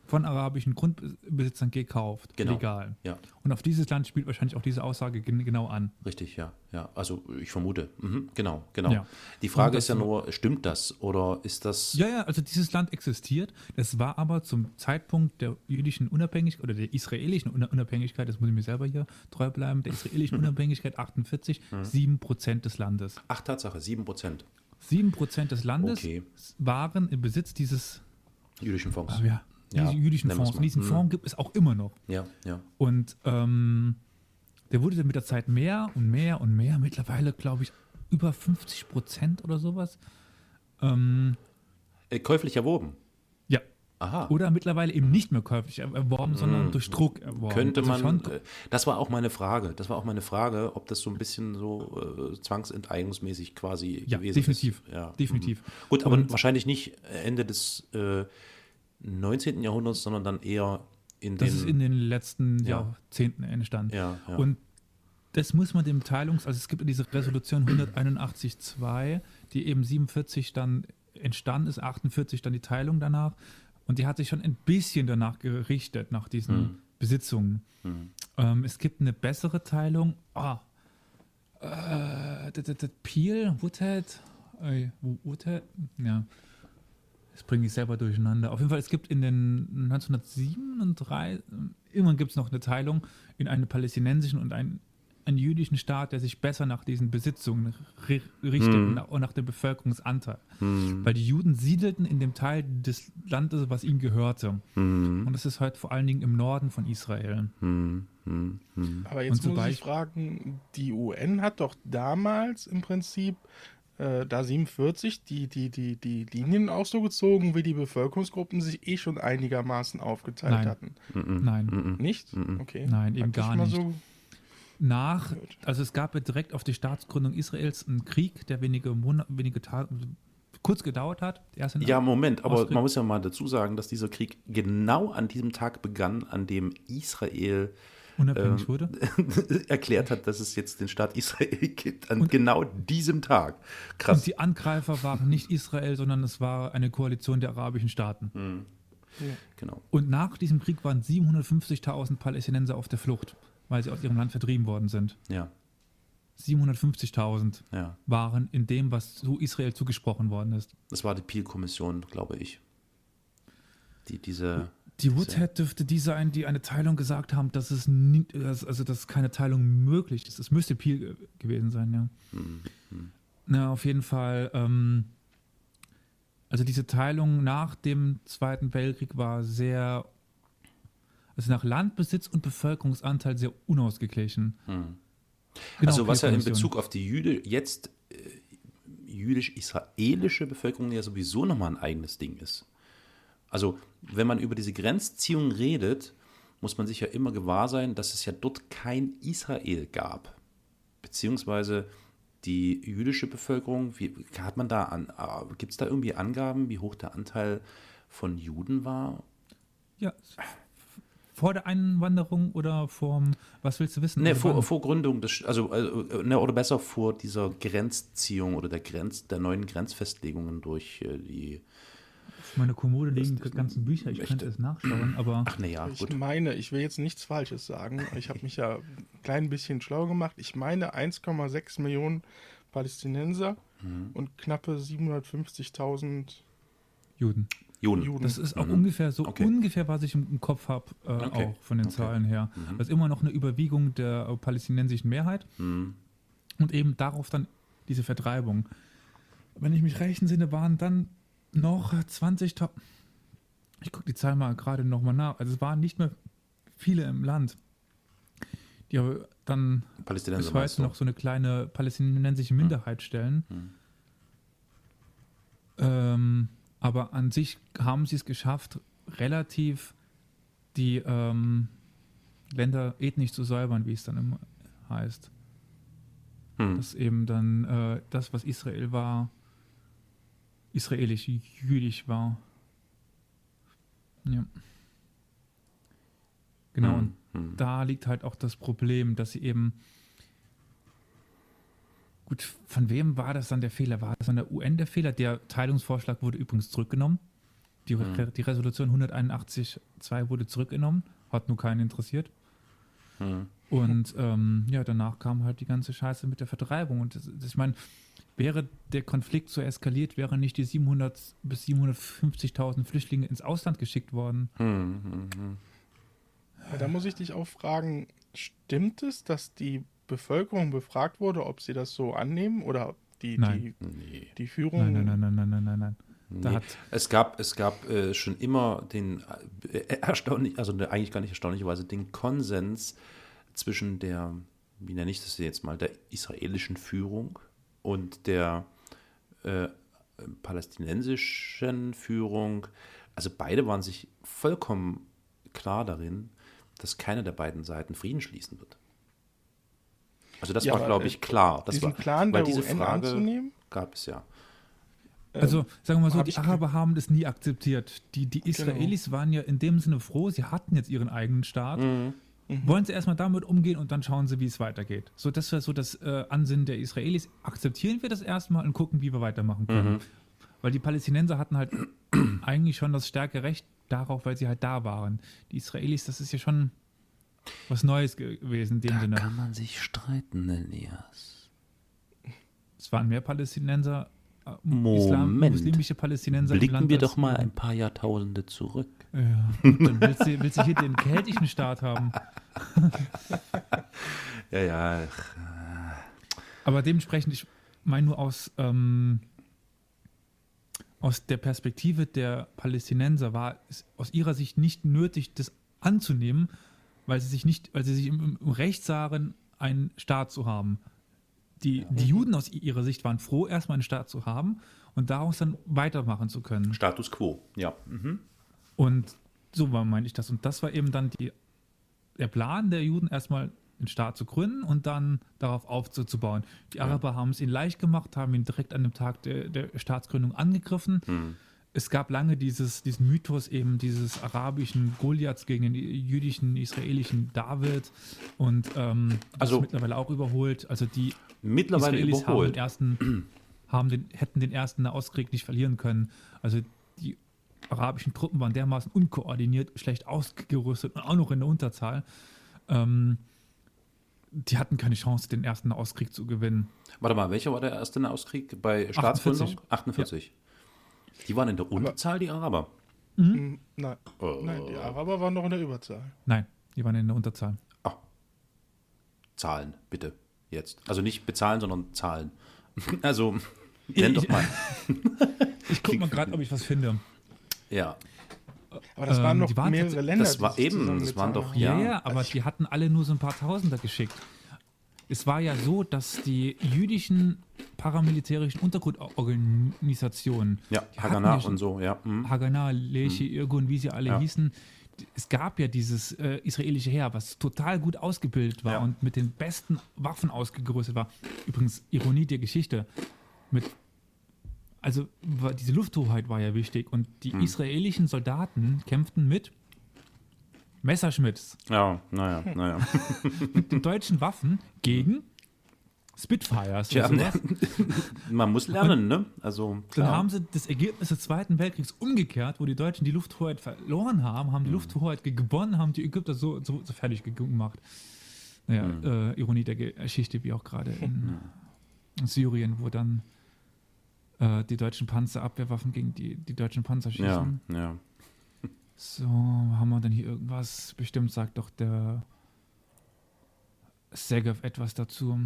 von arabischen Grundbesitzern gekauft, genau. legal. Ja. Und auf dieses Land spielt wahrscheinlich auch diese Aussage genau an. Richtig, ja. ja. Also ich vermute. Mhm. Genau, genau. Ja. Die Frage ist ja nur, stimmt das oder ist das. Ja, ja, also dieses Land existiert. Das war aber zum Zeitpunkt der jüdischen Unabhängigkeit oder der israelischen Unabhängigkeit, das muss ich mir selber hier treu bleiben, der israelischen Unabhängigkeit 48, mhm. 7% des Landes. Ach, Tatsache, 7%. 7% des Landes okay. waren im Besitz dieses jüdischen Fonds. Ah, ja, ja, jüdischen Fonds. Und diesen Fonds gibt es auch immer noch. Ja, ja. Und ähm, der wurde dann mit der Zeit mehr und mehr und mehr. Mittlerweile, glaube ich, über 50 Prozent oder sowas. Ähm, äh, käuflich erworben. Ja. Aha. Oder mittlerweile eben nicht mehr käuflich erworben, sondern hm. durch Druck erworben. Könnte also man. Äh, das war auch meine Frage. Das war auch meine Frage, ob das so ein bisschen so äh, zwangsenteignungsmäßig quasi ja, gewesen definitiv. ist. Ja, definitiv. Mhm. Gut, aber und wahrscheinlich nicht Ende des äh, 19. Jahrhunderts, sondern dann eher in den. Das ist in den letzten ja. Jahrzehnten entstanden. Ja, ja. Und das muss man dem Teilungs-, also es gibt diese Resolution 181.2, die eben 47 dann entstanden ist, 48 dann die Teilung danach. Und die hat sich schon ein bisschen danach gerichtet, nach diesen hm. Besitzungen. Hm. Ähm, es gibt eine bessere Teilung. Ah, äh, Peel, Woodhead, äh, Woodhead, ja. Das bringe ich selber durcheinander. Auf jeden Fall, es gibt in den 1937, irgendwann gibt es noch eine Teilung in einen palästinensischen und einen, einen jüdischen Staat, der sich besser nach diesen Besitzungen richtet hm. und nach dem Bevölkerungsanteil. Hm. Weil die Juden siedelten in dem Teil des Landes, was ihnen gehörte. Hm. Und das ist heute vor allen Dingen im Norden von Israel. Hm. Hm. Hm. Aber jetzt muss ich fragen, die UN hat doch damals im Prinzip äh, da 47 die, die, die, die Linien auch so gezogen, wie die Bevölkerungsgruppen sich eh schon einigermaßen aufgeteilt Nein. hatten. -mm. Nein. Mm Nicht? Okay. Nein, eben gar nicht. So Nach, also es gab ja direkt auf die Staatsgründung Israels einen Krieg, der wenige Monate, wenige Tage, kurz gedauert hat. ja, Moment, aber man muss ja mal dazu sagen, dass dieser Krieg genau an diesem Tag begann, an dem Israel unabhängig ähm, wurde? erklärt hat, dass es jetzt den Staat Israel gibt, an und, genau diesem Tag. Krass. Und die Angreifer waren nicht Israel, sondern es war eine Koalition der arabischen Staaten. Mhm. Ja. Genau. Und nach diesem Krieg waren 750.000 Palästinenser auf der Flucht, weil sie aus ihrem Land vertrieben worden sind. Ja. 750.000 ja. waren in dem, was zu Israel zugesprochen worden ist. Das war die Peel-Kommission, glaube ich. Die diese die Woodhead dürfte die sein, die eine Teilung gesagt haben, dass es nie, also dass keine Teilung möglich ist. Es müsste Peel gewesen sein, ja. Mhm. Na, auf jeden Fall. Ähm, also diese Teilung nach dem Zweiten Weltkrieg war sehr, also nach Landbesitz und Bevölkerungsanteil sehr unausgeglichen. Mhm. Genau, also was ja in Bezug auf die Jüde jetzt äh, jüdisch-israelische Bevölkerung ja sowieso nochmal ein eigenes Ding ist. Also, wenn man über diese Grenzziehung redet, muss man sich ja immer gewahr sein, dass es ja dort kein Israel gab. Beziehungsweise die jüdische Bevölkerung, wie hat man da an, äh, gibt es da irgendwie Angaben, wie hoch der Anteil von Juden war? Ja, vor der Einwanderung oder vor, was willst du wissen? Ne, vor, vor, Gründung, des, also, also ne, oder besser vor dieser Grenzziehung oder der, Grenz, der neuen Grenzfestlegungen durch die auf meiner Kommode liegen die ganzen Bücher, ich könnte es nachschauen, aber. Ach ne, ja, Ich gut. meine, ich will jetzt nichts Falsches sagen. Ich habe mich ja ein klein bisschen schlau gemacht. Ich meine 1,6 Millionen Palästinenser mhm. und knappe 750.000 Juden. Juden. Juden. Das ist auch mhm. ungefähr so okay. ungefähr, was ich im, Kopf habe, äh, okay. auch von den okay. Zahlen her. Mhm. Das ist immer noch eine Überwiegung der palästinensischen Mehrheit. Mhm. Und eben darauf dann diese Vertreibung. Wenn ich mich recht entsinne, waren dann noch 20.000. Ich gucke die Zahl mal gerade nochmal nach. Also es waren nicht mehr viele im Land, die aber dann bis heute noch so eine kleine palästinensische Minderheit stellen. Hm. Ähm, aber an sich haben sie es geschafft, relativ die ähm, Länder ethnisch zu säubern, wie es dann immer heißt. Hm. Dass eben dann äh, das, was Israel war, israelisch-jüdisch war. Ja. Genau, und Hm. Hm. da liegt halt auch das Problem, dass sie eben. Gut, von wem war das dann der Fehler? War das von der UN der Fehler? Der Teilungsvorschlag wurde übrigens zurückgenommen. Die, Re- die Resolution 181.2 wurde zurückgenommen, hat nur keinen interessiert. Hm. Und ähm, ja, danach kam halt die ganze Scheiße mit der Vertreibung. Und das, das, ich meine, wäre der Konflikt so eskaliert, wären nicht die 700 bis 750.000 Flüchtlinge ins Ausland geschickt worden. Hm. Hm. Hm. Ja, Da muss ich dich auch fragen, stimmt es, dass die Bevölkerung befragt wurde, ob sie das so annehmen oder die, Nein. die, Nee. die Führung? Nein, nein, nein, nein, nein, nein, nein. Da Nee. Es gab, es gab äh, schon immer den äh, erstaunlich, also eigentlich gar nicht erstaunlicherweise, den Konsens zwischen der, wie nenne ich das jetzt mal, der israelischen Führung und der äh, palästinensischen Führung. Also beide waren sich vollkommen klar darin, dass keine der beiden Seiten Frieden schließen wird. Also das Ja, war, glaube äh, ich, klar. Das diesen war, Plan weil der diese UN Frage anzunehmen? gab es ja. Also, sagen wir mal so, hab die ich- Araber haben das nie akzeptiert. Die, die Israelis waren ja in dem Sinne froh, sie hatten jetzt ihren eigenen Staat. Mhm. Wollen sie erstmal damit umgehen und dann schauen sie, wie es weitergeht. So, das wäre so das äh, Ansinnen der Israelis. Akzeptieren wir das erstmal und gucken, wie wir weitermachen können. Mhm. Weil die Palästinenser hatten halt eigentlich schon das starke Recht darauf, weil sie halt da waren. Die Israelis, das ist ja schon was Neues gewesen in dem Sinne. Kann man sich streiten, Elias. Es waren mehr Palästinenser, äh. Islam, muslimische Palästinenser im Blicken Land wir doch mal ein paar Jahrtausende zurück. Ja, dann willst du, willst du hier den keltischen Staat haben. Ja, ja. Aber dementsprechend, ich meine nur aus, ähm, aus der Perspektive der Palästinenser war es aus ihrer Sicht nicht nötig, das anzunehmen, weil sie sich nicht, weil sie sich im, im Recht sahen, einen Staat zu haben. Die, die Juden aus ihrer Sicht waren froh, erstmal einen Staat zu haben und daraus dann weitermachen zu können. Status quo, ja. Mhm. Und so war, meine ich das. Und das war eben dann die, der Plan der Juden, erstmal einen Staat zu gründen und dann darauf aufzubauen. Die Araber haben es ihnen leicht gemacht, haben ihn direkt an dem Tag der, der Staatsgründung angegriffen. Hm. Es gab lange dieses, diesen Mythos eben dieses arabischen Goliaths gegen den jüdischen, israelischen David. Und ähm, das Also- ist mittlerweile auch überholt. Also die Mittlerweile Israelis haben den überholt. ersten, haben den, hätten den ersten Nahostkrieg nicht verlieren können. Also die arabischen Truppen waren dermaßen unkoordiniert, schlecht ausgerüstet und auch noch in der Unterzahl. Ähm, die hatten keine Chance, den ersten Nahostkrieg zu gewinnen. Warte mal, welcher war der erste Nahostkrieg bei Staatsgründung? 48. 48. Die waren in der Unterzahl, die Araber. Hm, Nein, Oh. nein, die Araber waren noch in der Überzahl. Nein, die waren in der Unterzahl. Ah. Zahlen, bitte. Jetzt. Also nicht bezahlen, sondern zahlen. Also, nenn doch mal. Ich gucke mal gerade, ob ich was finde. Ja. Aber das Ähm, waren noch die waren mehrere Länder. das war eben, das waren doch. Ja, Ja, ja, aber die hatten alle nur so ein paar Tausender geschickt. Es war ja so, dass die jüdischen paramilitärischen Untergrundorganisationen, Ja, Haganah ja schon- und so, ja. Mhm. Haganah, Lechi, Irgun, wie sie alle Ja. hießen, es gab ja dieses äh, israelische Heer, was total gut ausgebildet war Ja. und mit den besten Waffen ausgerüstet war. Übrigens, Ironie der Geschichte. Mit, also diese Lufthoheit war ja wichtig und die Hm. israelischen Soldaten kämpften mit Messerschmitts, Ja, naja, naja. mit den deutschen Waffen gegen Spitfires. Tja, und sowas. Man muss lernen, ne? Also, Dann klar. haben sie das Ergebnis des Zweiten Weltkriegs umgekehrt, wo die Deutschen die Lufthoheit verloren haben, Mhm. haben die Lufthoheit ge- gewonnen, haben die Ägypter so, so, so fertig ge- gemacht. Naja, Mhm. äh, Ironie der Geschichte, wie auch gerade in Syrien, wo dann äh, die deutschen Panzerabwehrwaffen gegen die, die deutschen Panzer schießen. Ja, ja. So, haben wir denn hier irgendwas? Bestimmt sagt doch der Segev etwas dazu.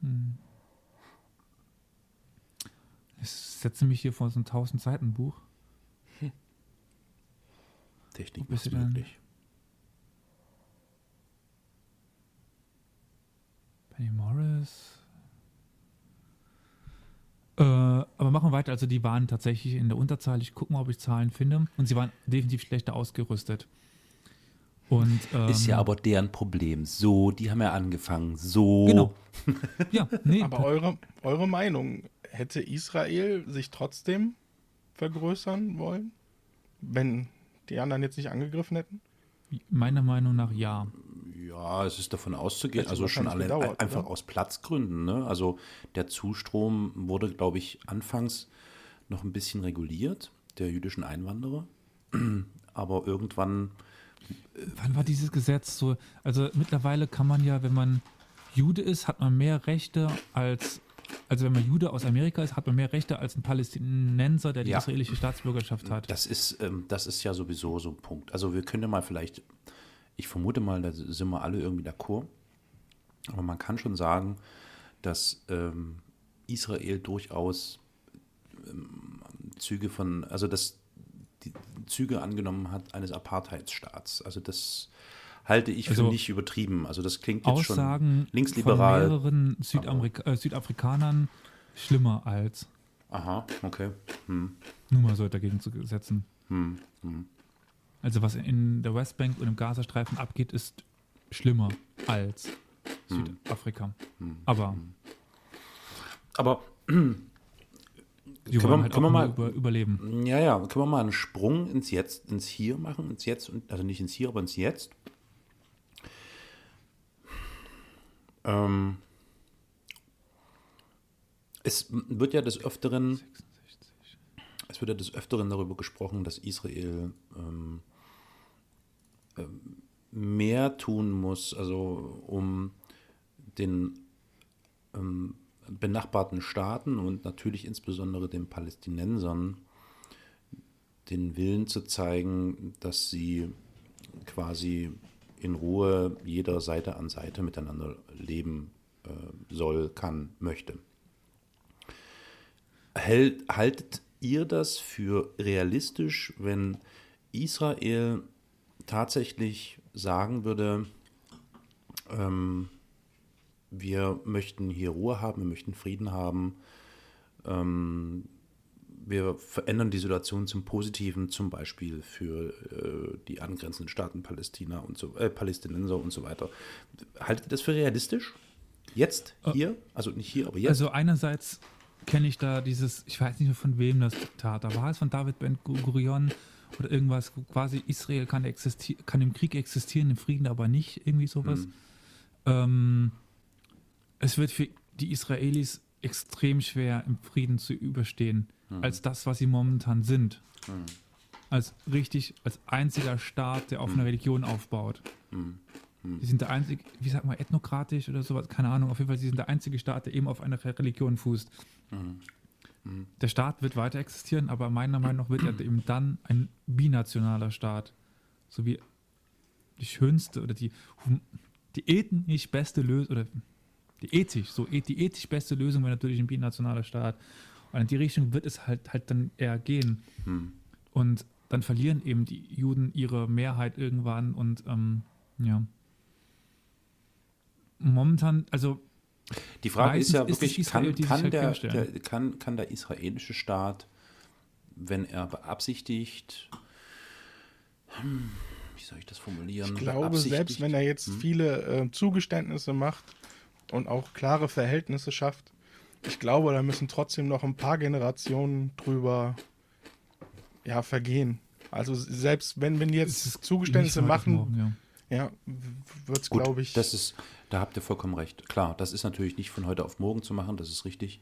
Hm. Ich setze mich hier vor so ein 1000 Seiten Buch. Technik ist möglich. Dann? Weiter. Also die waren tatsächlich in der Unterzahl. Ich gucke mal, ob ich Zahlen finde. Und sie waren definitiv schlechter ausgerüstet. Und, ähm, Ist ja aber deren Problem. So, die haben ja angefangen. So. Genau. Ja, nee. Aber eure, eure Meinung, hätte Israel sich trotzdem vergrößern wollen, wenn die anderen jetzt nicht angegriffen hätten? meiner Meinung nach ja. Ja, es ist davon auszugehen, also schon allein gedauert, einfach oder? aus Platzgründen. Ne? Also der Zustrom wurde, glaube ich, anfangs noch ein bisschen reguliert, der jüdischen Einwanderer. Aber irgendwann, Wann war dieses Gesetz so? Also mittlerweile kann man ja, wenn man Jude ist, hat man mehr Rechte als, also wenn man Jude aus Amerika ist, hat man mehr Rechte als ein Palästinenser, der die Ja. israelische Staatsbürgerschaft hat. das ist, ähm, das ist ja sowieso so ein Punkt. Also wir können ja mal vielleicht, ich vermute mal, da sind wir alle irgendwie d'accord. Aber man kann schon sagen, dass ähm, Israel durchaus ähm, Züge von, also dass die Züge angenommen hat eines Apartheidsstaats. Also das halte ich Also für nicht übertrieben. Also das klingt jetzt Aussagen schon linksliberal. von mehreren Südamerika äh, Südafrikanern schlimmer als Aha, okay. Hm, nur mal so dagegen zu setzen. hm, hm. Also was in der Westbank und im Gazastreifen abgeht, ist schlimmer als Hm. Südafrika. Aber Aber die Können wir- halt auch können wir mal- über, überleben. Ja, ja, können wir mal einen Sprung ins Jetzt, ins Hier machen, ins Jetzt, und, also nicht ins Hier, aber ins Jetzt. Ähm, es wird ja des Öfteren, es wird ja des Öfteren darüber gesprochen, dass Israel ähm, mehr tun muss, also um den ähm, benachbarten Staaten und natürlich insbesondere den Palästinensern den Willen zu zeigen, dass sie quasi in Ruhe jeder Seite an Seite miteinander leben äh, soll, kann, möchte. Hält, haltet ihr das für realistisch, wenn Israel tatsächlich sagen würde, ähm, wir möchten hier Ruhe haben, wir möchten Frieden haben, ähm, wir verändern die Situation zum Positiven, zum Beispiel für äh, die angrenzenden Staaten Palästina und so, äh, Palästinenser und so weiter. Haltet ihr das für realistisch? Jetzt, hier, also nicht hier, aber jetzt. Also einerseits kenne ich da dieses, ich weiß nicht mehr von wem das Zitat, da war es von David Ben Gurion oder irgendwas, quasi Israel kann, existi kann im Krieg existieren, im Frieden aber nicht, irgendwie sowas. Ähm, es wird für die Israelis extrem schwer im Frieden zu überstehen, als das, was sie momentan sind. Als richtig, als einziger Staat, der auf einer Religion aufbaut. Sie sind der einzige, wie sagt man, ethnokratisch oder sowas, keine Ahnung. Auf jeden Fall, sie sind der einzige Staat, der eben auf einer Religion fußt. Der Staat wird weiter existieren, aber meiner Meinung nach wird er eben dann ein binationaler Staat. So wie die schönste oder die, die ethnisch beste Lösung, oder die ethisch, so eth- die ethisch beste Lösung wäre natürlich ein binationaler Staat. Und in die Richtung wird es halt, halt dann eher gehen. Und dann verlieren eben die Juden ihre Mehrheit irgendwann und ähm, ja. Momentan, also Die Frage ist ja Meistens ist wirklich, es Israel, kann, kann, halt der, der, kann, kann der israelische Staat, wenn er beabsichtigt, hm, wie soll ich das formulieren? Ich glaube, selbst wenn er jetzt viele äh, Zugeständnisse macht und auch klare Verhältnisse schafft, ich glaube, da müssen trotzdem noch ein paar Generationen drüber ja, vergehen. Also selbst wenn, es jetzt ist Zugeständnisse machen, morgen, ja. ja, wird es, glaube ich, das ist, da habt ihr vollkommen recht. Klar, das ist natürlich nicht von heute auf morgen zu machen, das ist richtig.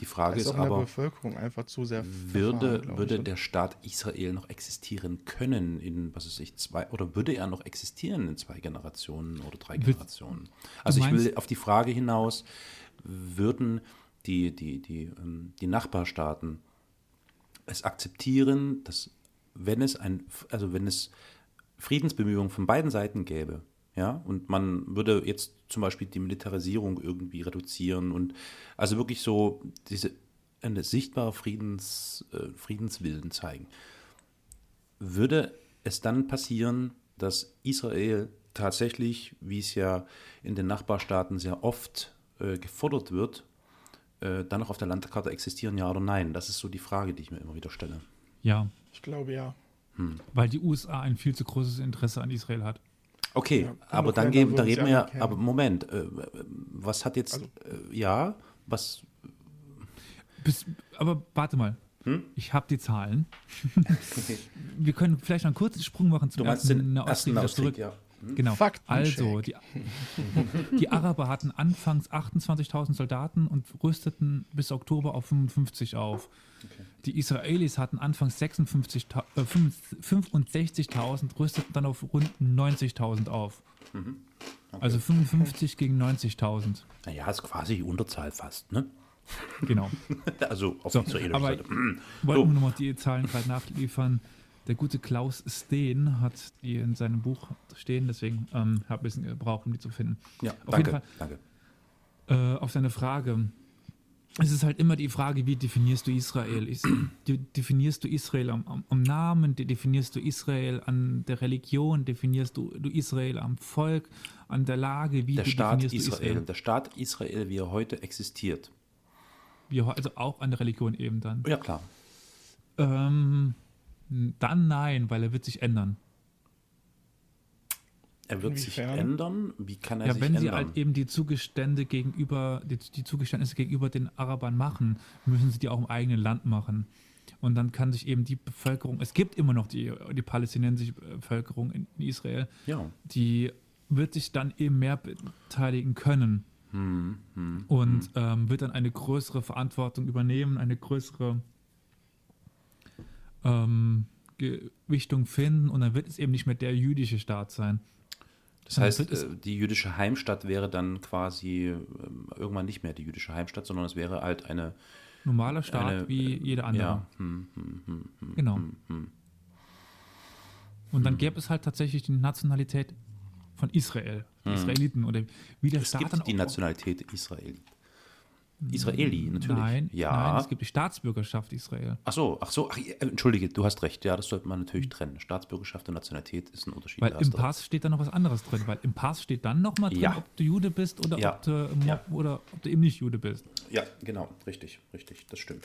Die Frage ist ist aber, Bevölkerung einfach zu sehr würde, würde der Staat Israel noch existieren können in, was weiß ich, zwei, oder würde er noch existieren in zwei Generationen oder drei Generationen? Also ich will auf die Frage hinaus, würden die, die, die, ähm, die Nachbarstaaten es akzeptieren, dass wenn es ein, also wenn es Friedensbemühungen von beiden Seiten gäbe, ja, und man würde jetzt zum Beispiel die Militarisierung irgendwie reduzieren und also wirklich so diese eine sichtbare Friedens, äh, Friedenswillen zeigen, würde es dann passieren, dass Israel tatsächlich, wie es ja in den Nachbarstaaten sehr oft äh, gefordert wird, äh, dann noch auf der Landkarte existieren, ja oder nein? Das ist so die Frage, die ich mir immer wieder stelle. Ja, Ich glaube ja. weil die USA ein viel zu großes Interesse an Israel hat. Okay, Ja, aber dann, geben, da reden wir ja, aber Moment, äh, was hat jetzt, Also- äh, ja, was, Bis, aber warte mal. Hm? Ich habe die Zahlen. Wir können vielleicht noch einen kurzen Sprung machen zum du ersten den Nahostkrieg ersten Nahostkrieg, zurück. ja. Genau. Also, die, die Araber hatten anfangs 28.000 Soldaten und rüsteten bis Oktober auf 55 auf. Die Israelis hatten anfangs 56, äh, 65.000, rüsteten dann auf rund 90.000 auf. Mhm. Also 55 gegen 90.000. Naja, ist quasi die Unterzahl fast, ne? Genau. Also auf So, israelischer aber Seite. Hm. wollten So. wir nochmal die Zahlen gerade nachliefern. Der gute Klaus Steen hat die in seinem Buch stehen, deswegen ähm, habe ich ein bisschen gebraucht, um die zu finden. Ja, Auf danke, jeden Fall. danke. äh, auf seine Frage. Es ist halt immer die Frage, wie definierst du Israel? Is, de, definierst du Israel am, am, am Namen? De, definierst du Israel an der Religion? Definierst du, du Israel am Volk, an der Lage? Wie Der Staat definierst du Israel, der Staat Israel, wie er heute existiert. Wie, also auch an der Religion eben dann. Ja, klar. Ähm, dann nein, weil er wird sich ändern. Er wird sich Inwiefern? ändern. Wie kann er Ja, sich wenn ändern? sie halt eben die Zugestände gegenüber, die, die Zugeständnisse gegenüber den Arabern machen, müssen sie die auch im eigenen Land machen. Und dann kann sich eben die Bevölkerung, es gibt immer noch die, die palästinensische Bevölkerung in Israel, ja. die wird sich dann eben mehr beteiligen können Hm, hm. und ähm, wird dann eine größere Verantwortung übernehmen, eine größere ähm, Gewichtung finden und dann wird es eben nicht mehr der jüdische Staat sein. Das Dann heißt, äh, die jüdische Heimstatt wäre dann quasi ähm, irgendwann nicht mehr die jüdische Heimstatt, sondern es wäre halt eine. Normaler Staat eine wie äh, jeder andere. Ja. Hm, hm, hm, hm, Genau. hm, hm. Und dann gäbe es halt tatsächlich die Nationalität von Israel, die Israeliten oder wie der Hm. Es Staat dann gibt die auch- Nationalität Israel. Israeli, natürlich. Nein, ja. nein, es gibt die Staatsbürgerschaft Israel. Ach so, ach so, ach, äh, entschuldige, du hast recht. Ja, das sollte man natürlich trennen. Staatsbürgerschaft und Nationalität ist ein Unterschied. Weil im recht. Pass steht da noch was anderes drin, weil im Pass steht dann nochmal drin, Ja. ob du Jude bist oder, Ja. ob du, Mo- Ja. oder ob du eben nicht Jude bist. Ja, genau, richtig, richtig, das stimmt.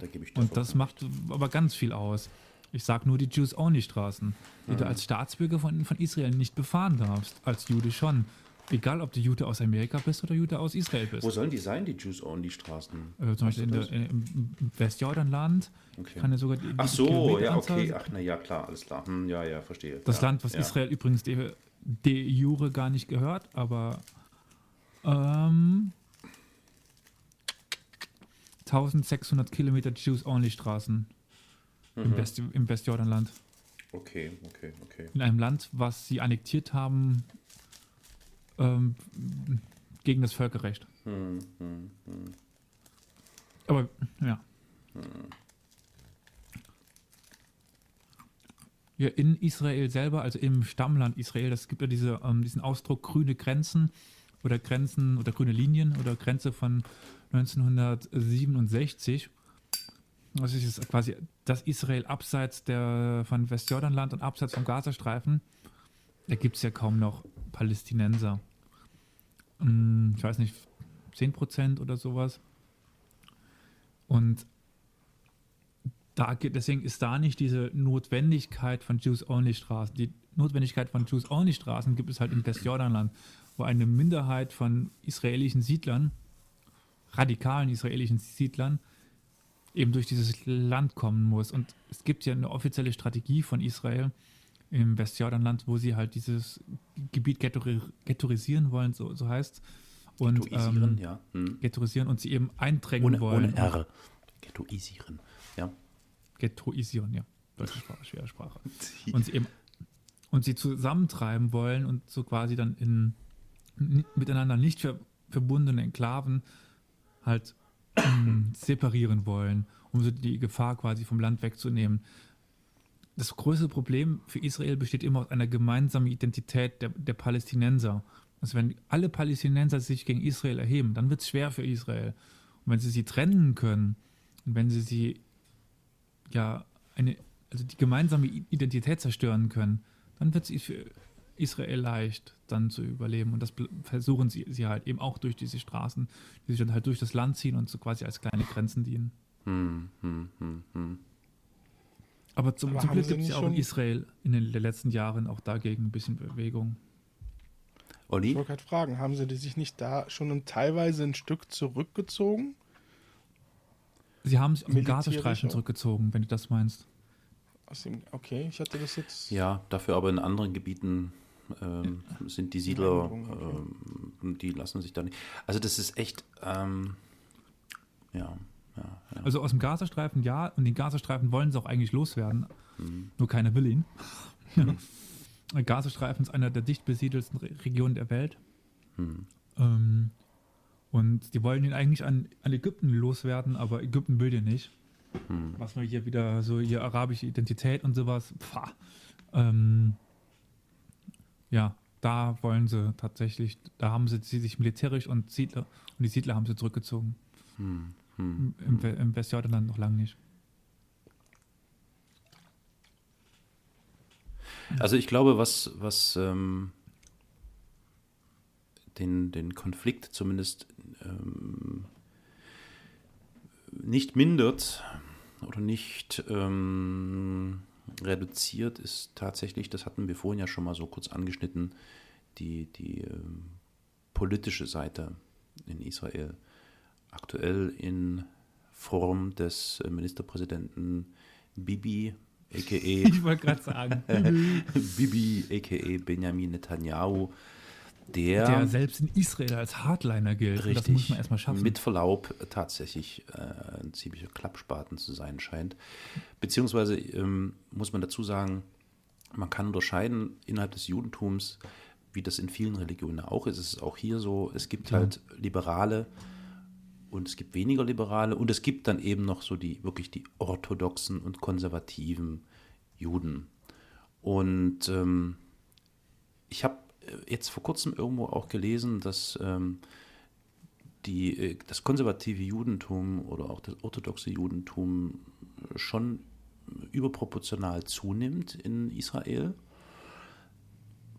Da gebe ich dir Und das vollkommen macht aber ganz viel aus. Ich sage nur die Jews-Only-Straßen, die Mhm. du als Staatsbürger von, von Israel nicht befahren darfst, als Jude schon. Egal, ob du Jude aus Amerika bist oder Jude aus Israel bist. Wo sollen die sein, die Jews-Only-Straßen? Äh, zum Beispiel in der, im Westjordanland Okay. kann ja sogar die, Ach so, ja, okay. Ach, na ja, klar, alles klar. Hm, ja, ja, verstehe. Das ja, Land, was ja. Israel übrigens de, de jure gar nicht gehört, aber ähm, 1600 Kilometer Jews-Only-Straßen Mhm. im, West, im Westjordanland. Okay, okay, okay. In einem Land, was sie annektiert haben ähm, gegen das Völkerrecht. Hm, hm, hm. Aber ja. Ja, in Israel selber, also im Stammland Israel, das gibt ja diese, ähm, diesen Ausdruck grüne Grenzen oder Grenzen oder grüne Linien oder Grenze von 1967. Das ist quasi das Israel abseits der, von Westjordanland und abseits vom Gazastreifen. Da gibt es ja kaum noch Palästinenser. Hm, Ich weiß nicht, 10% oder sowas. Und da, geht- deswegen ist da nicht diese Notwendigkeit von Jews-Only-Straßen. Die Notwendigkeit von Jews-Only-Straßen gibt es halt im Westjordanland, wo eine Minderheit von israelischen Siedlern, radikalen israelischen Siedlern, eben durch dieses Land kommen muss. Und es gibt ja eine offizielle Strategie von Israel im Westjordanland, wo sie halt dieses Gebiet ghettori ghettoisieren wollen, so, so heißt Und Ghettoisieren, ähm, ja. Hm. ghettoisieren und sie eben eindrängen Ohne, wollen. ohne R. Ghettoisieren, ja. Ghettoisieren, ja. Deutsche Sprache, schwere Sprache. Und sie eben und sie zusammentreiben wollen und so quasi dann in miteinander nicht ver, verbundene Enklaven halt ähm, separieren wollen, um so die Gefahr quasi vom Land wegzunehmen. Das größte Problem für Israel besteht immer aus einer gemeinsamen Identität der, der Palästinenser. Also wenn alle Palästinenser sich gegen Israel erheben, dann wird es schwer für Israel. Und wenn sie sie trennen können, Und wenn sie sie ja eine, also die gemeinsame Identität zerstören können, dann wird es für Israel leicht, dann zu überleben. Und das versuchen sie, sie halt eben auch durch diese Straßen, die sich dann halt durch das Land ziehen und so quasi als kleine Grenzen dienen. Hm, hm, hm, hm. Aber zum, zum Glück gibt es ja auch in Israel in den letzten Jahren auch dagegen ein bisschen Bewegung. Olli? Ich wollte gerade fragen, haben sie sich nicht da schon teilweise ein Stück zurückgezogen? Sie haben sich aus dem Gazastreifen zurückgezogen, wenn du das meinst. Dem, okay, ich hatte das jetzt. Ja, dafür aber in anderen Gebieten ähm, sind die Siedler, ähm, die lassen sich da nicht. Also das ist echt, ähm, ja, ja, ja, Also aus dem Gazastreifen ja, und den Gazastreifen wollen sie auch eigentlich loswerden. Mhm. Nur keiner will ihn. Mhm. Gazastreifen ist einer der dicht besiedelsten Regionen der Welt. Mhm. Ähm, und die wollen ihn eigentlich an, an Ägypten loswerden, aber Ägypten will den nicht. Hm. Was man hier wieder so hier arabische Identität und sowas. Ähm, ja, da wollen sie tatsächlich, da haben sie, sie sich militärisch und Siedler und die Siedler haben sie zurückgezogen. Hm. Hm. Im, Im Westjordanland noch lange nicht. Also ich glaube, was, was ähm, den, den Konflikt zumindest ähm, nicht mindert oder nicht ähm, reduziert, ist tatsächlich, das hatten wir vorhin ja schon mal so kurz angeschnitten, die, die ähm, politische Seite in Israel. Aktuell in Form des Ministerpräsidenten Bibi, a.k.a. Ich wollte gerade sagen. Bibi, a.k.a. Benjamin Netanyahu, der, der selbst in Israel als Hardliner gilt. Richtig, das muss man erstmal schaffen. Mit Verlaub tatsächlich äh, ein ziemlicher Klappspaten zu sein scheint. Beziehungsweise ähm, muss man dazu sagen, man kann unterscheiden innerhalb des Judentums, wie das in vielen Religionen auch ist. Es ist auch hier so, es gibt ja. halt Liberale und es gibt weniger Liberale und es gibt dann eben noch so die wirklich die orthodoxen und konservativen Juden. Und ähm, ich habe jetzt vor kurzem irgendwo auch gelesen, dass ähm, die, äh, das konservative Judentum oder auch das orthodoxe Judentum schon überproportional zunimmt in Israel.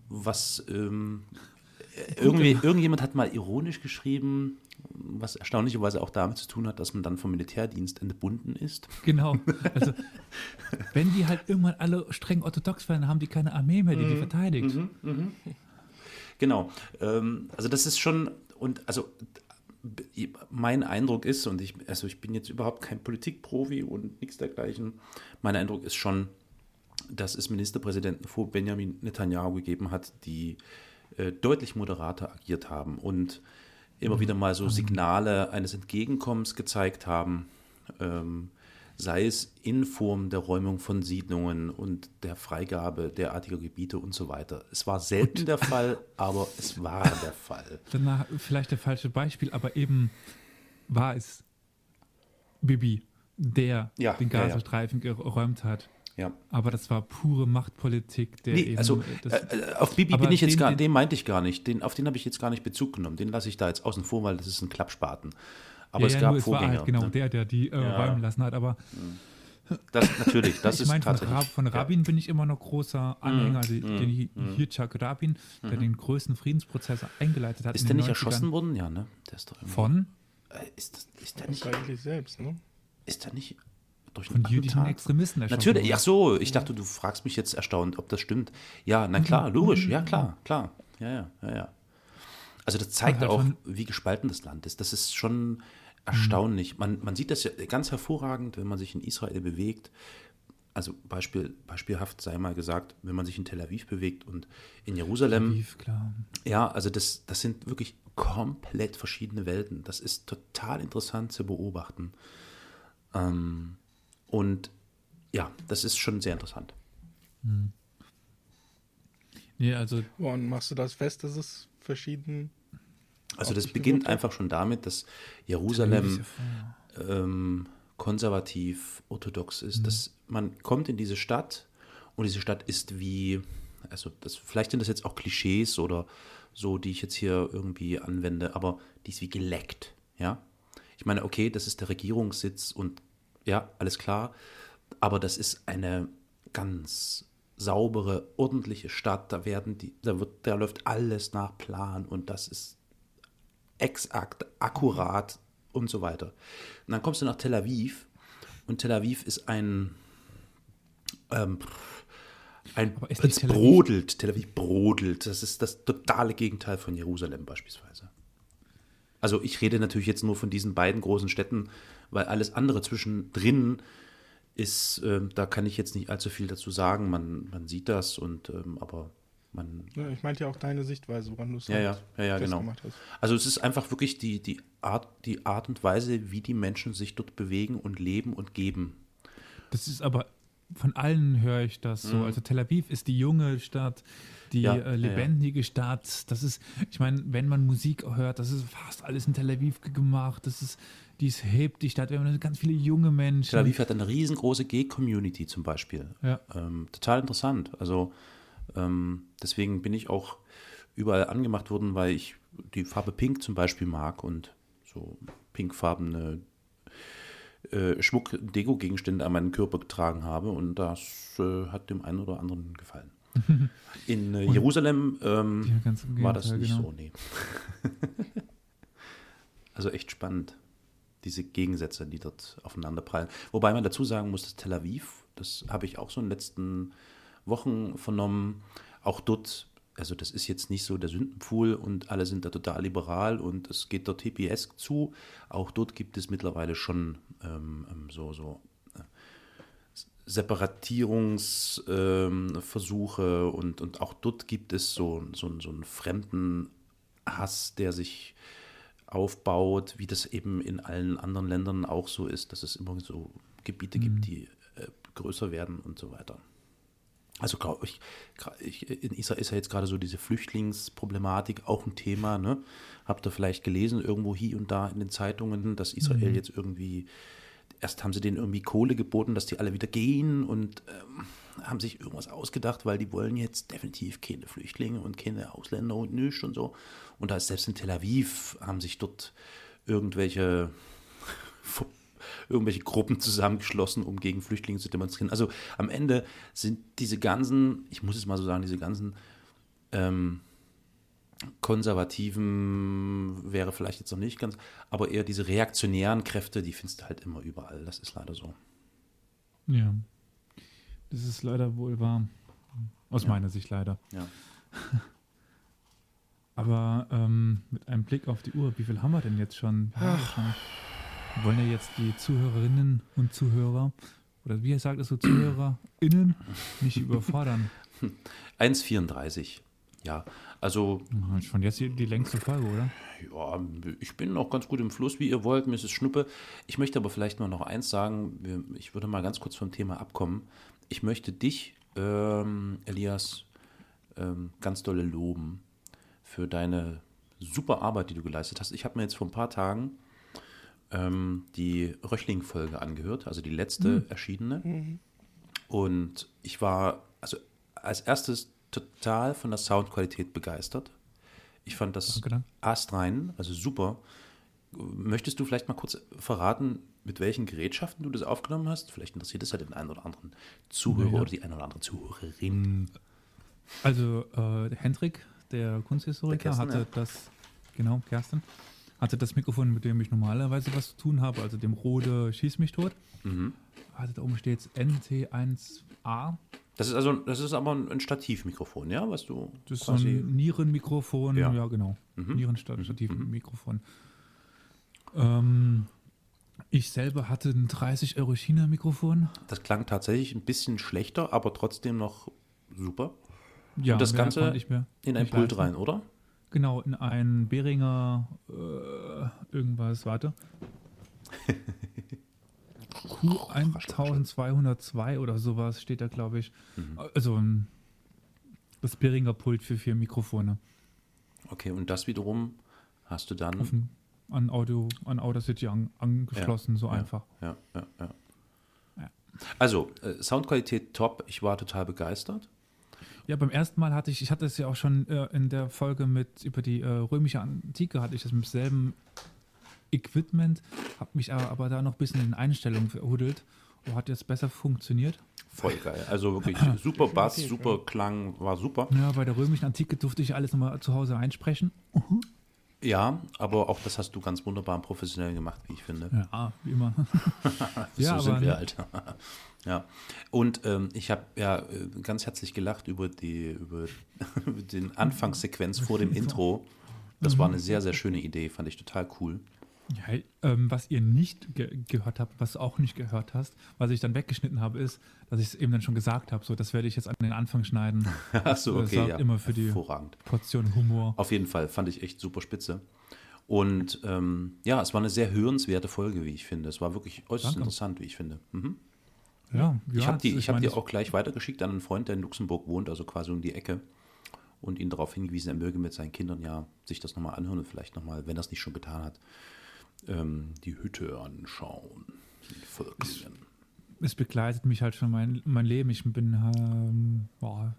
Was ähm, irgendwie, irgendjemand hat mal ironisch geschrieben, was erstaunlicherweise auch damit zu tun hat, dass man dann vom Militärdienst entbunden ist. Genau. Also, wenn die halt irgendwann alle streng orthodox werden, haben die keine Armee mehr, die die mhm. verteidigt. Mhm, mh. Genau. Ähm, also das ist schon, und also mein Eindruck ist, und ich, also ich bin jetzt überhaupt kein Politikprofi und nichts dergleichen, mein Eindruck ist schon, dass es Ministerpräsidenten vor Benjamin Netanyahu gegeben hat, die äh, deutlich moderater agiert haben und immer mhm. wieder mal so Signale eines Entgegenkommens gezeigt haben. Ähm, sei es in Form der Räumung von Siedlungen und der Freigabe derartiger Gebiete und so weiter. Es war selten und, der Fall, aber es war der Fall. Danach vielleicht der falsche Beispiel, aber eben war es Bibi, der ja, den Gazastreifen ja, ja. geräumt hat. Ja. Aber das war pure Machtpolitik. Der nee, eben, also das, äh, auf Bibi bin ich jetzt den, gar, den meinte ich gar nicht. Den, auf den habe ich jetzt gar nicht Bezug genommen. Den lasse ich da jetzt außen vor, weil das ist ein Klappspaten. Aber ja, es gab ja, Vorgänger. Es war halt genau ne? der, der die äh, ja. räumen lassen hat. Aber das natürlich, das ist mein, tatsächlich. Von, Rabin bin ich immer noch großer Anhänger, mm, den mm, Yitzhak Rabin, der mm. den größten Friedensprozess eingeleitet hat. Ist der nicht erschossen worden? Ja, ne? Der ist doch Von? Äh, ist, das, ist der nicht eigentlich selbst, ne? Ist der nicht durch Von jüdischen Extremisten Natürlich, ach so, ich dachte, du fragst mich jetzt erstaunt, ob das stimmt. Ja, na klar, logisch, ja klar, klar. Ja, ja, ja, ja. Also das zeigt halt auch, wie gespalten das Land ist. Das ist schon erstaunlich. Man, man sieht das ja ganz hervorragend, wenn man sich in Israel bewegt. Also Beispiel, beispielhaft sei mal gesagt, wenn man sich in Tel Aviv bewegt und in Jerusalem. Tel Aviv, klar. Ja, also das, das sind wirklich komplett verschiedene Welten. Das ist total interessant zu beobachten. Ähm, und ja, das ist schon sehr interessant. Hm. Nee, also. Woran machst du das fest, dass es verschieden also das beginnt einfach schon damit, dass Jerusalem ähm, konservativ, orthodox ist. Mhm. Dass man kommt in diese Stadt und diese Stadt ist wie, also das, vielleicht sind das jetzt auch Klischees oder so, die ich jetzt hier irgendwie anwende, aber die ist wie geleckt, ja. Ich meine, okay, das ist der Regierungssitz und ja, alles klar. Aber das ist eine ganz saubere, ordentliche Stadt. Da werden die, da wird, da läuft alles nach Plan und das ist exakt, akkurat und so weiter. Und dann kommst du nach Tel Aviv und Tel Aviv ist ein, ähm, ein ist es Tel brodelt, Tel Aviv brodelt. Das ist das totale Gegenteil von Jerusalem beispielsweise. Also ich rede natürlich jetzt nur von diesen beiden großen Städten, weil alles andere zwischendrin ist, ähm, da kann ich jetzt nicht allzu viel dazu sagen. Man, man sieht das und ähm, aber man Ja, ich meinte ja auch deine Sichtweise, woran du es ja, ja, halt ja, ja, genau. festgemacht hast. Also es ist einfach wirklich die, die, Art, die Art und Weise, wie die Menschen sich dort bewegen und leben und geben. Das ist aber, von allen höre ich das so. Also Tel Aviv ist die junge Stadt, die. Ja, äh, ja, ja. lebendige Stadt. Das ist, ich meine, wenn man Musik hört, das ist fast alles in Tel Aviv ge- gemacht. Das ist, die ist hip, die Stadt. Wir haben ganz viele junge Menschen. Tel Aviv hat eine riesengroße Gay-Community zum Beispiel. Ja. Ähm, total interessant. Also ähm, deswegen bin ich auch überall angemacht worden, weil ich die Farbe Pink zum Beispiel mag und so pinkfarbene äh, Schmuck, Deko-Gegenstände an meinen Körper getragen habe und das äh, hat dem einen oder anderen gefallen. In äh, Jerusalem ähm, Ja, war das nicht genau. so, nee. also echt spannend, diese Gegensätze, die dort aufeinanderprallen. Wobei man dazu sagen muss, dass Tel Aviv, das habe ich auch so in den letzten Wochen vernommen, auch dort, also das ist jetzt nicht so der Sündenpfuhl und alle sind da total liberal und es geht dort hippiesk zu. Auch dort gibt es mittlerweile schon ähm, ähm, so, so Separatierungsversuche und, und auch dort gibt es so, so, so einen fremden Hass, der sich aufbaut, wie das eben in allen anderen Ländern auch so ist, dass es immer so Gebiete gibt, die äh, größer werden und so weiter. Also glaube ich, ich, in Israel ist ja jetzt gerade so diese Flüchtlingsproblematik auch ein Thema. Ne? Habt ihr vielleicht gelesen, irgendwo hier und da in den Zeitungen, dass Israel jetzt irgendwie, erst haben sie denen irgendwie Kohle geboten, dass die alle wieder gehen und ähm, haben sich irgendwas ausgedacht, weil die wollen jetzt definitiv keine Flüchtlinge und keine Ausländer und nichts und so. Und da ist selbst in Tel Aviv haben sich dort irgendwelche irgendwelche Gruppen zusammengeschlossen, um gegen Flüchtlinge zu demonstrieren. Also am Ende sind diese ganzen, ich muss es mal so sagen, diese ganzen ähm, konservativen wäre vielleicht jetzt noch nicht ganz, aber eher diese reaktionären Kräfte, die findest du halt immer überall. Das ist leider so. Ja. Das ist leider wohl wahr. Aus Ja. meiner Sicht leider. Ja. Aber ähm, mit einem Blick auf die Uhr, wie viel haben wir denn jetzt schon? Wir wollen ja jetzt die Zuhörerinnen und Zuhörer, oder wie sagt es so, ZuhörerInnen, nicht überfordern. 1,34. Ja, also Schon jetzt die, die längste Folge, oder? Ja, ich bin noch ganz gut im Fluss, wie ihr wollt. Mir ist es Schnuppe. Ich möchte aber vielleicht mal noch eins sagen. Ich würde mal ganz kurz vom Thema abkommen. Ich möchte dich, ähm, Elias, ähm, ganz dolle loben für deine super Arbeit, die du geleistet hast. Ich habe mir jetzt vor ein paar Tagen ähm, die Röchling-Folge angehört, also die letzte erschienene. Und ich war also als erstes total von der Soundqualität begeistert. Ich fand das Danke, astrein, also super. Möchtest du vielleicht mal kurz verraten, mit welchen Gerätschaften du das aufgenommen hast? Vielleicht interessiert es ja den einen oder anderen Zuhörer Ja. oder die eine oder andere Zuhörerin. Also äh, Hendrik, der Kunsthistoriker, Der Kersten, hatte ja. das, genau, Kerstin, hatte das Mikrofon, mit dem ich normalerweise was zu tun habe, also dem Rode Schieß mich tot. Mhm. Also da oben steht NT1A. Das ist also, das ist aber ein Stativmikrofon, ja, was du Das ist so quasi. ein Nierenmikrofon, Ja. ja, genau. Mhm. Nierenstativmikrofon. Ähm, ich selber hatte ein 30 Euro China-Mikrofon. Das klang tatsächlich ein bisschen schlechter, aber trotzdem noch super. Ja, Und das mehr Ganze In ein Pult leisten. rein, oder? Genau, in ein Behringer äh, irgendwas, warte. Q1202 oder sowas steht da, glaube ich. Mhm. Also ein, das Behringer Pult für vier Mikrofone. Okay, und das wiederum hast du dann. Auf ein, an Audio, an Audacity an, angeschlossen, so ja, einfach. Ja, ja, ja. Ja. Also, äh, Soundqualität top. Ich war total begeistert. Ja, beim ersten Mal hatte ich, ich hatte es ja auch schon äh, in der Folge mit über die äh, römische Antike, hatte ich das mit demselben Equipment, habe mich aber, aber da noch ein bisschen in Einstellungen verhudelt. Oh, hat jetzt besser funktioniert. Voll geil. Also wirklich super Bass, super Klang, war super. Ja, bei der römischen Antike durfte ich alles nochmal zu Hause einsprechen. Ja, aber auch das hast du ganz wunderbar und professionell gemacht, wie ich finde. Ja, wie immer. so Ja, sind wir halt. ja. Und ähm, ich habe ja ganz herzlich gelacht über die über den Anfangssequenz vor dem Intro. Das Mhm. war eine sehr, sehr schöne Idee, fand ich total cool. Ja, ähm, was ihr nicht ge gehört habt, was du auch nicht gehört hast, was ich dann weggeschnitten habe, ist, dass ich es eben dann schon gesagt habe. So, das werde ich jetzt an den Anfang schneiden. Achso, Das okay, ja. immer für die- Hervorragend. Portion Humor. Auf jeden Fall, fand ich echt super spitze. Und ähm, ja, es war eine sehr hörenswerte Folge, wie ich finde. Es war wirklich äußerst Danke. interessant, wie ich finde. Mhm. Ja, ich ja, habe die, das- ich hab die auch gleich weitergeschickt an einen Freund, der in Luxemburg wohnt, also quasi um die Ecke. Und ihn darauf hingewiesen, er möge mit seinen Kindern ja sich das nochmal anhören und vielleicht nochmal, wenn er es nicht schon getan hat, ähm, die Hütte anschauen. Völklingen. Es begleitet mich halt schon mein, mein Leben. Ich bin ähm, boah,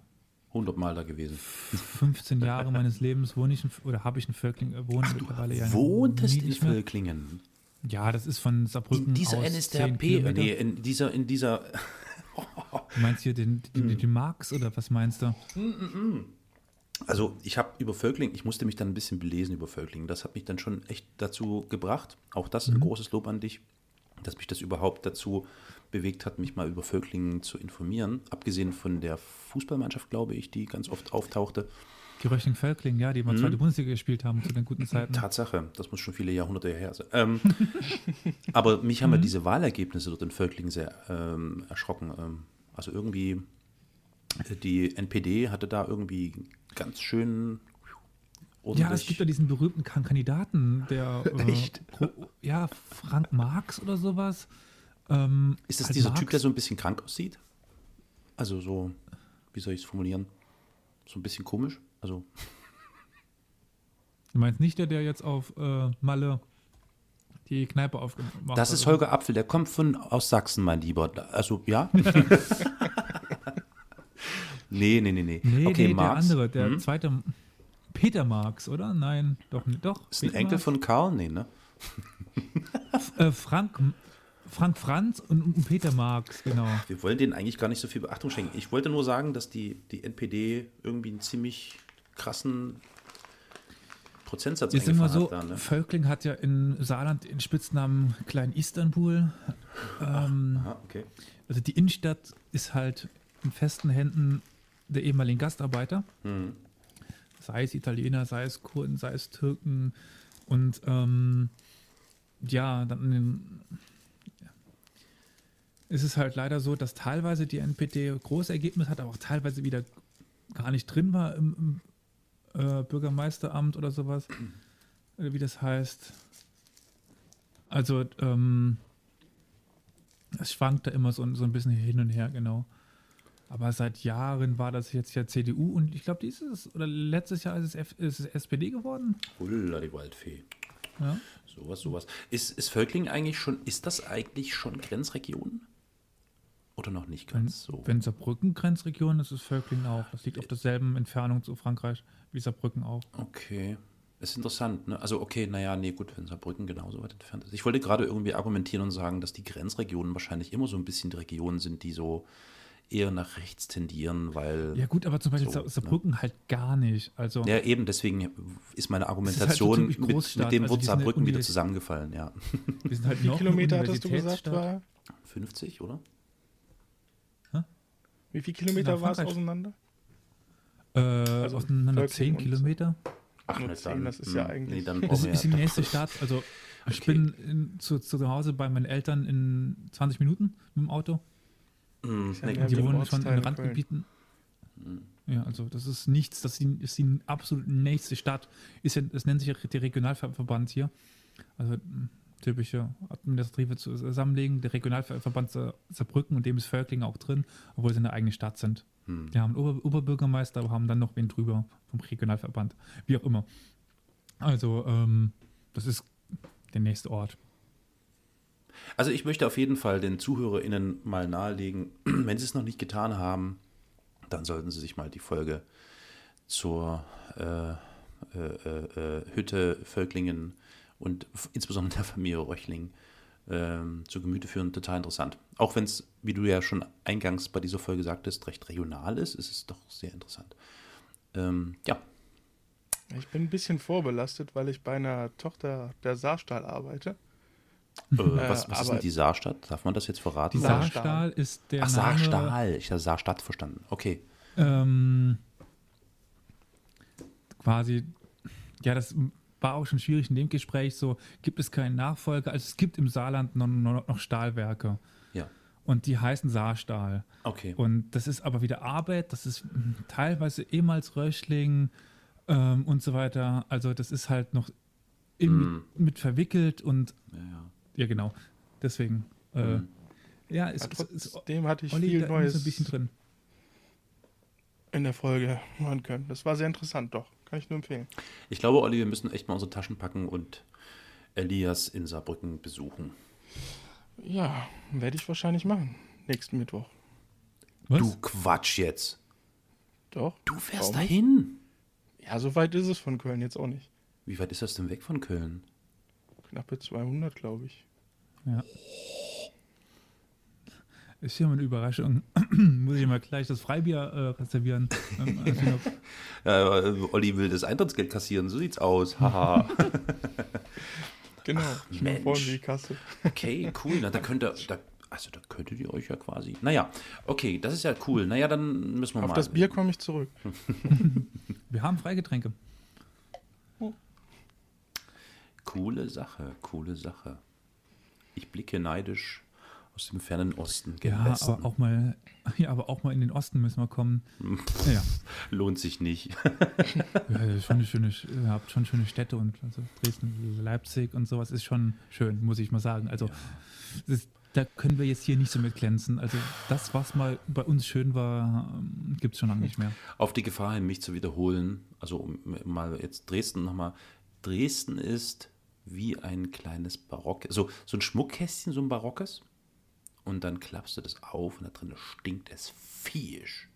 100 Mal da gewesen. 15 Jahre meines Lebens wohne ich in, oder habe ich in Völkling äh, wohne mittlerweile ja Wohntest in. Völklingen? Ja, das ist von Saarbrücken In dieser aus 10 NSDAP, Kilometer. nee, in dieser, in dieser, Du meinst hier den, den, Hm. den Marx oder was meinst du? Also ich habe über Völkling, ich musste mich dann ein bisschen belesen über Völkling. Das hat mich dann schon echt dazu gebracht. Auch das ein großes Lob an dich, dass mich das überhaupt dazu bewegt hat, mich mal über Völklingen zu informieren. Abgesehen von der Fußballmannschaft, glaube ich, die ganz oft auftauchte. Die Röchling Völkling, ja, die mal zweite Bundesliga gespielt haben zu den guten Zeiten. Tatsache, das muss schon viele Jahrhunderte her sein. Ähm, aber mich haben ja diese Wahlergebnisse dort in Völklingen sehr ähm, erschrocken. Ähm, also irgendwie, äh, die NPD hatte da irgendwie ganz schön Ja, es gibt ja diesen berühmten Kan- Kandidaten, der äh, Echt? Pro, ja, Frank Marx oder sowas. Ähm, Ist das halt dieser Marx. Typ, der so ein bisschen krank aussieht? Also so, wie soll ich es formulieren? So ein bisschen komisch? Also, Du meinst nicht der, der jetzt auf äh, Malle die Kneipe aufgemacht hat? das ist? Holger Apfel, der kommt von aus Sachsen, mein Lieber. Also, ja? nee, nee, nee, nee. Nee, okay, nee, Marx. der andere, der Hm? zweite. Peter Marx, oder? Nein, doch. Doch. Ist ein Peter Enkel Marx? von Karl? Nee, ne? Äh, Frank, Frank Franz und, Peter Marx, genau. Wir wollen denen eigentlich gar nicht so viel Beachtung schenken. Ich wollte nur sagen, dass die, die NPD irgendwie einen ziemlich krassen Prozentsatz Ist immer so, hat da, ne? Völkling hat ja in Saarland den Spitznamen Klein Istanbul. Ähm, Aha, okay. also die Innenstadt ist halt in festen Händen der ehemaligen Gastarbeiter. Hm. Sei es Italiener, sei es Kurden, sei es Türken. Und ähm, ja, dann ist es halt leider so, dass teilweise die NPD große Ergebnisse hat, aber auch teilweise wieder gar nicht drin war im, im äh, Bürgermeisteramt oder sowas, äh, wie das heißt. Also, ähm, es schwankt da immer so, so ein bisschen hin und her, genau. Aber seit Jahren war das jetzt ja CDU und ich glaube, dieses oder letztes Jahr ist es, F, ist es SPD geworden. Hulla, die Waldfee. Ja. Sowas, sowas. Ist, ist Völkling eigentlich schon, ist das eigentlich schon Grenzregion? Oder noch nicht Wenn, ganz so? wenn Saarbrücken Grenzregion ist, ist Völkling auch. Das liegt auf derselben Entfernung zu Frankreich wie Saarbrücken auch. Okay. Ist interessant, ne? Also, okay, naja, nee, gut, wenn Saarbrücken genauso weit entfernt ist. Ich wollte gerade irgendwie argumentieren und sagen, dass die Grenzregionen wahrscheinlich immer so ein bisschen die Regionen sind, die so eher nach rechts tendieren, weil. Ja gut, aber zum Beispiel So, Sa- Saarbrücken halt gar nicht. Also Ja, eben, deswegen ist meine halt Argumentation typisch mit, Großstadt, mit dem also Wort Saarbrücken wieder zusammengefallen, ja. wir sind halt Wie eine Kilometer hattest du gesagt war? 50, oder? Wie viele Kilometer war es auseinander? Äh, Also auseinander Völkling 10 und- Kilometer. Ach, Nur na 10, das ist ja eigentlich- dann Das ist die nächste Stadt. Also ich Okay. bin in, zu, zu Hause bei meinen Eltern in 20 Minuten mit dem Auto. Hm, Ist ja Die wohnen schon in Randgebieten. Hm. Ja, also das ist nichts, das ist die, ist die absolut nächste Stadt. Ist ja, das nennt sich ja der Regionalverband hier. Also mh, typische administrative Zusammenlegung. Der Regionalverband Sa- Saarbrücken und dem ist Völkling auch drin, obwohl sie eine eigene Stadt sind. Hm. Die haben einen Ober Oberbürgermeister, aber haben dann noch wen drüber vom Regionalverband. Wie auch immer. Also, ähm, das ist der nächste Ort. Also ich möchte auf jeden Fall den ZuhörerInnen mal nahelegen, wenn sie es noch nicht getan haben, dann sollten sie sich mal die Folge zur äh, äh, äh, äh, Hütte Völklingen und insbesondere der Familie Röchling ähm, zu Gemüte führen. Total interessant. Auch wenn es, wie du ja schon eingangs bei dieser Folge sagtest, recht regional ist, ist es doch sehr interessant. Ähm, ja. Ich bin ein bisschen vorbelastet, weil ich bei einer Tochter der Saarstahl arbeite. Äh, was was ist denn die Saarstadt? Darf man das jetzt verraten? Die Saarstahl. Ist der Ach, Name, Saarstahl. Ich habe Saarstadt verstanden. Okay. ähm, quasi, ja, das war auch schon schwierig in dem Gespräch, so gibt es keinen Nachfolger, also es gibt im Saarland noch, noch, noch Stahlwerke Ja. und die heißen Saarstahl. Okay. Und das ist aber wieder Arbeit, das ist mm, teilweise ehemals Röchling ähm, und so weiter. Also das ist halt noch in, Mm. mit, mit verwickelt und ja, ja. Ja genau. Deswegen, äh, Mhm. ja, ist, Aber ist, ist trotzdem hatte ich Olli viel da Neues so ein bisschen drin. in der Folge hören können. Das war sehr interessant, doch. Kann ich nur empfehlen. Ich glaube, Olli, wir müssen echt mal unsere Taschen packen und Elias in Saarbrücken besuchen. Ja, werde ich wahrscheinlich machen. Nächsten Mittwoch. Was? Du Quatsch jetzt. Doch. Du fährst dahin. Ja, so weit ist es von Köln jetzt auch nicht. Wie weit ist das denn weg von Köln? Knappe 200, glaube ich. Ja. Ist hier mal eine Überraschung. Muss ich mal gleich das Freibier äh, reservieren. Ähm, also Ja, äh, Olli will das Eintrittsgeld kassieren, so sieht's aus. Haha. Genau. ich bin Mensch. vorne die Kasse. Okay, cool. Na, da könnt ihr, da, also da könntet ihr euch ja quasi. Naja, okay, das ist ja cool. Naja, dann müssen wir Auf mal. das Bier komme ich zurück. wir haben Freigetränke. Coole Sache, coole Sache. Ich blicke neidisch aus dem fernen Osten Ja, Westen. aber auch mal, ja, aber auch mal in den Osten müssen wir kommen. Ja, Lohnt sich nicht. ja ja, schon schöne, ihr habt schon schöne Städte und also Dresden, Leipzig und sowas ist schon schön, muss ich mal sagen. Also das ist, da können wir jetzt hier nicht so mit glänzen. Also das, was mal bei uns schön war, gibt es schon lange nicht mehr. Auf die Gefahr hin, mich zu wiederholen, also um mal jetzt Dresden nochmal. Dresden ist wie ein kleines Barock, so, so ein Schmuckkästchen, so ein barockes. Und dann klappst du das auf und da drin stinkt es viehisch.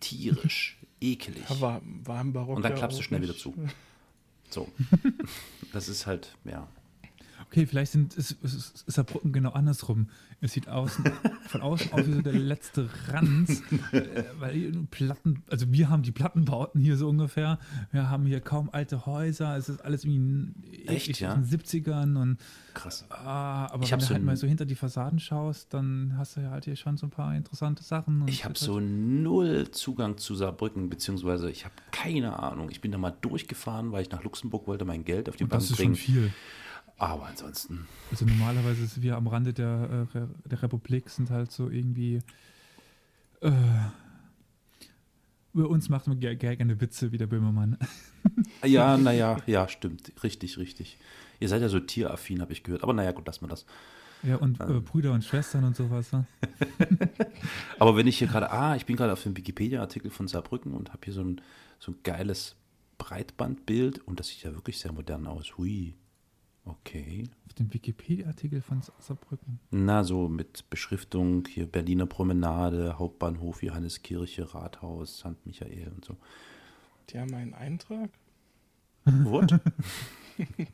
Tierisch, ekelig. Ja, war, war im Barock. Und dann klappst du schnell wieder nicht. zu. So. Das ist halt, ja. Okay, vielleicht sind, ist, ist, ist Saarbrücken genau andersrum. Es sieht außen, von außen aus wie so der letzte Ranz, äh, weil Platten, also wir haben die Plattenbauten hier so ungefähr. Wir haben hier kaum alte Häuser. Es ist alles irgendwie Echt, ewig ja? aus den 70ern und Krass. ah, aber Ich wenn du so halt mal so hinter die Fassaden schaust, dann hast du ja halt hier schon so ein paar interessante Sachen. Ich habe so null Zugang zu Saarbrücken, beziehungsweise ich habe keine Ahnung. Ich bin da mal durchgefahren, weil ich nach Luxemburg wollte mein Geld auf die und Bank das ist schon bringen. viel. Aber ansonsten, Also normalerweise sind wir am Rande der, äh, der Republik, sind halt so irgendwie. Äh, über uns macht man ge- ge- gerne Witze wie der Böhmermann. ja, naja, ja, stimmt. Richtig, richtig. Ihr seid ja so tieraffin, habe ich gehört. Aber naja, gut, lassen wir das. Ja, und äh, Brüder und Schwestern und sowas. Ne? Aber wenn ich hier gerade, ah, ich bin gerade auf dem Wikipedia-Artikel von Saarbrücken und habe hier so ein, so ein geiles Breitbandbild und das sieht ja wirklich sehr modern aus. Hui. Okay. Auf dem Wikipedia-Artikel von Sa- Saarbrücken. Na, so mit Beschriftung hier Berliner Promenade, Hauptbahnhof, Johanneskirche, Rathaus, St. Michael und so. Die haben einen Eintrag. What?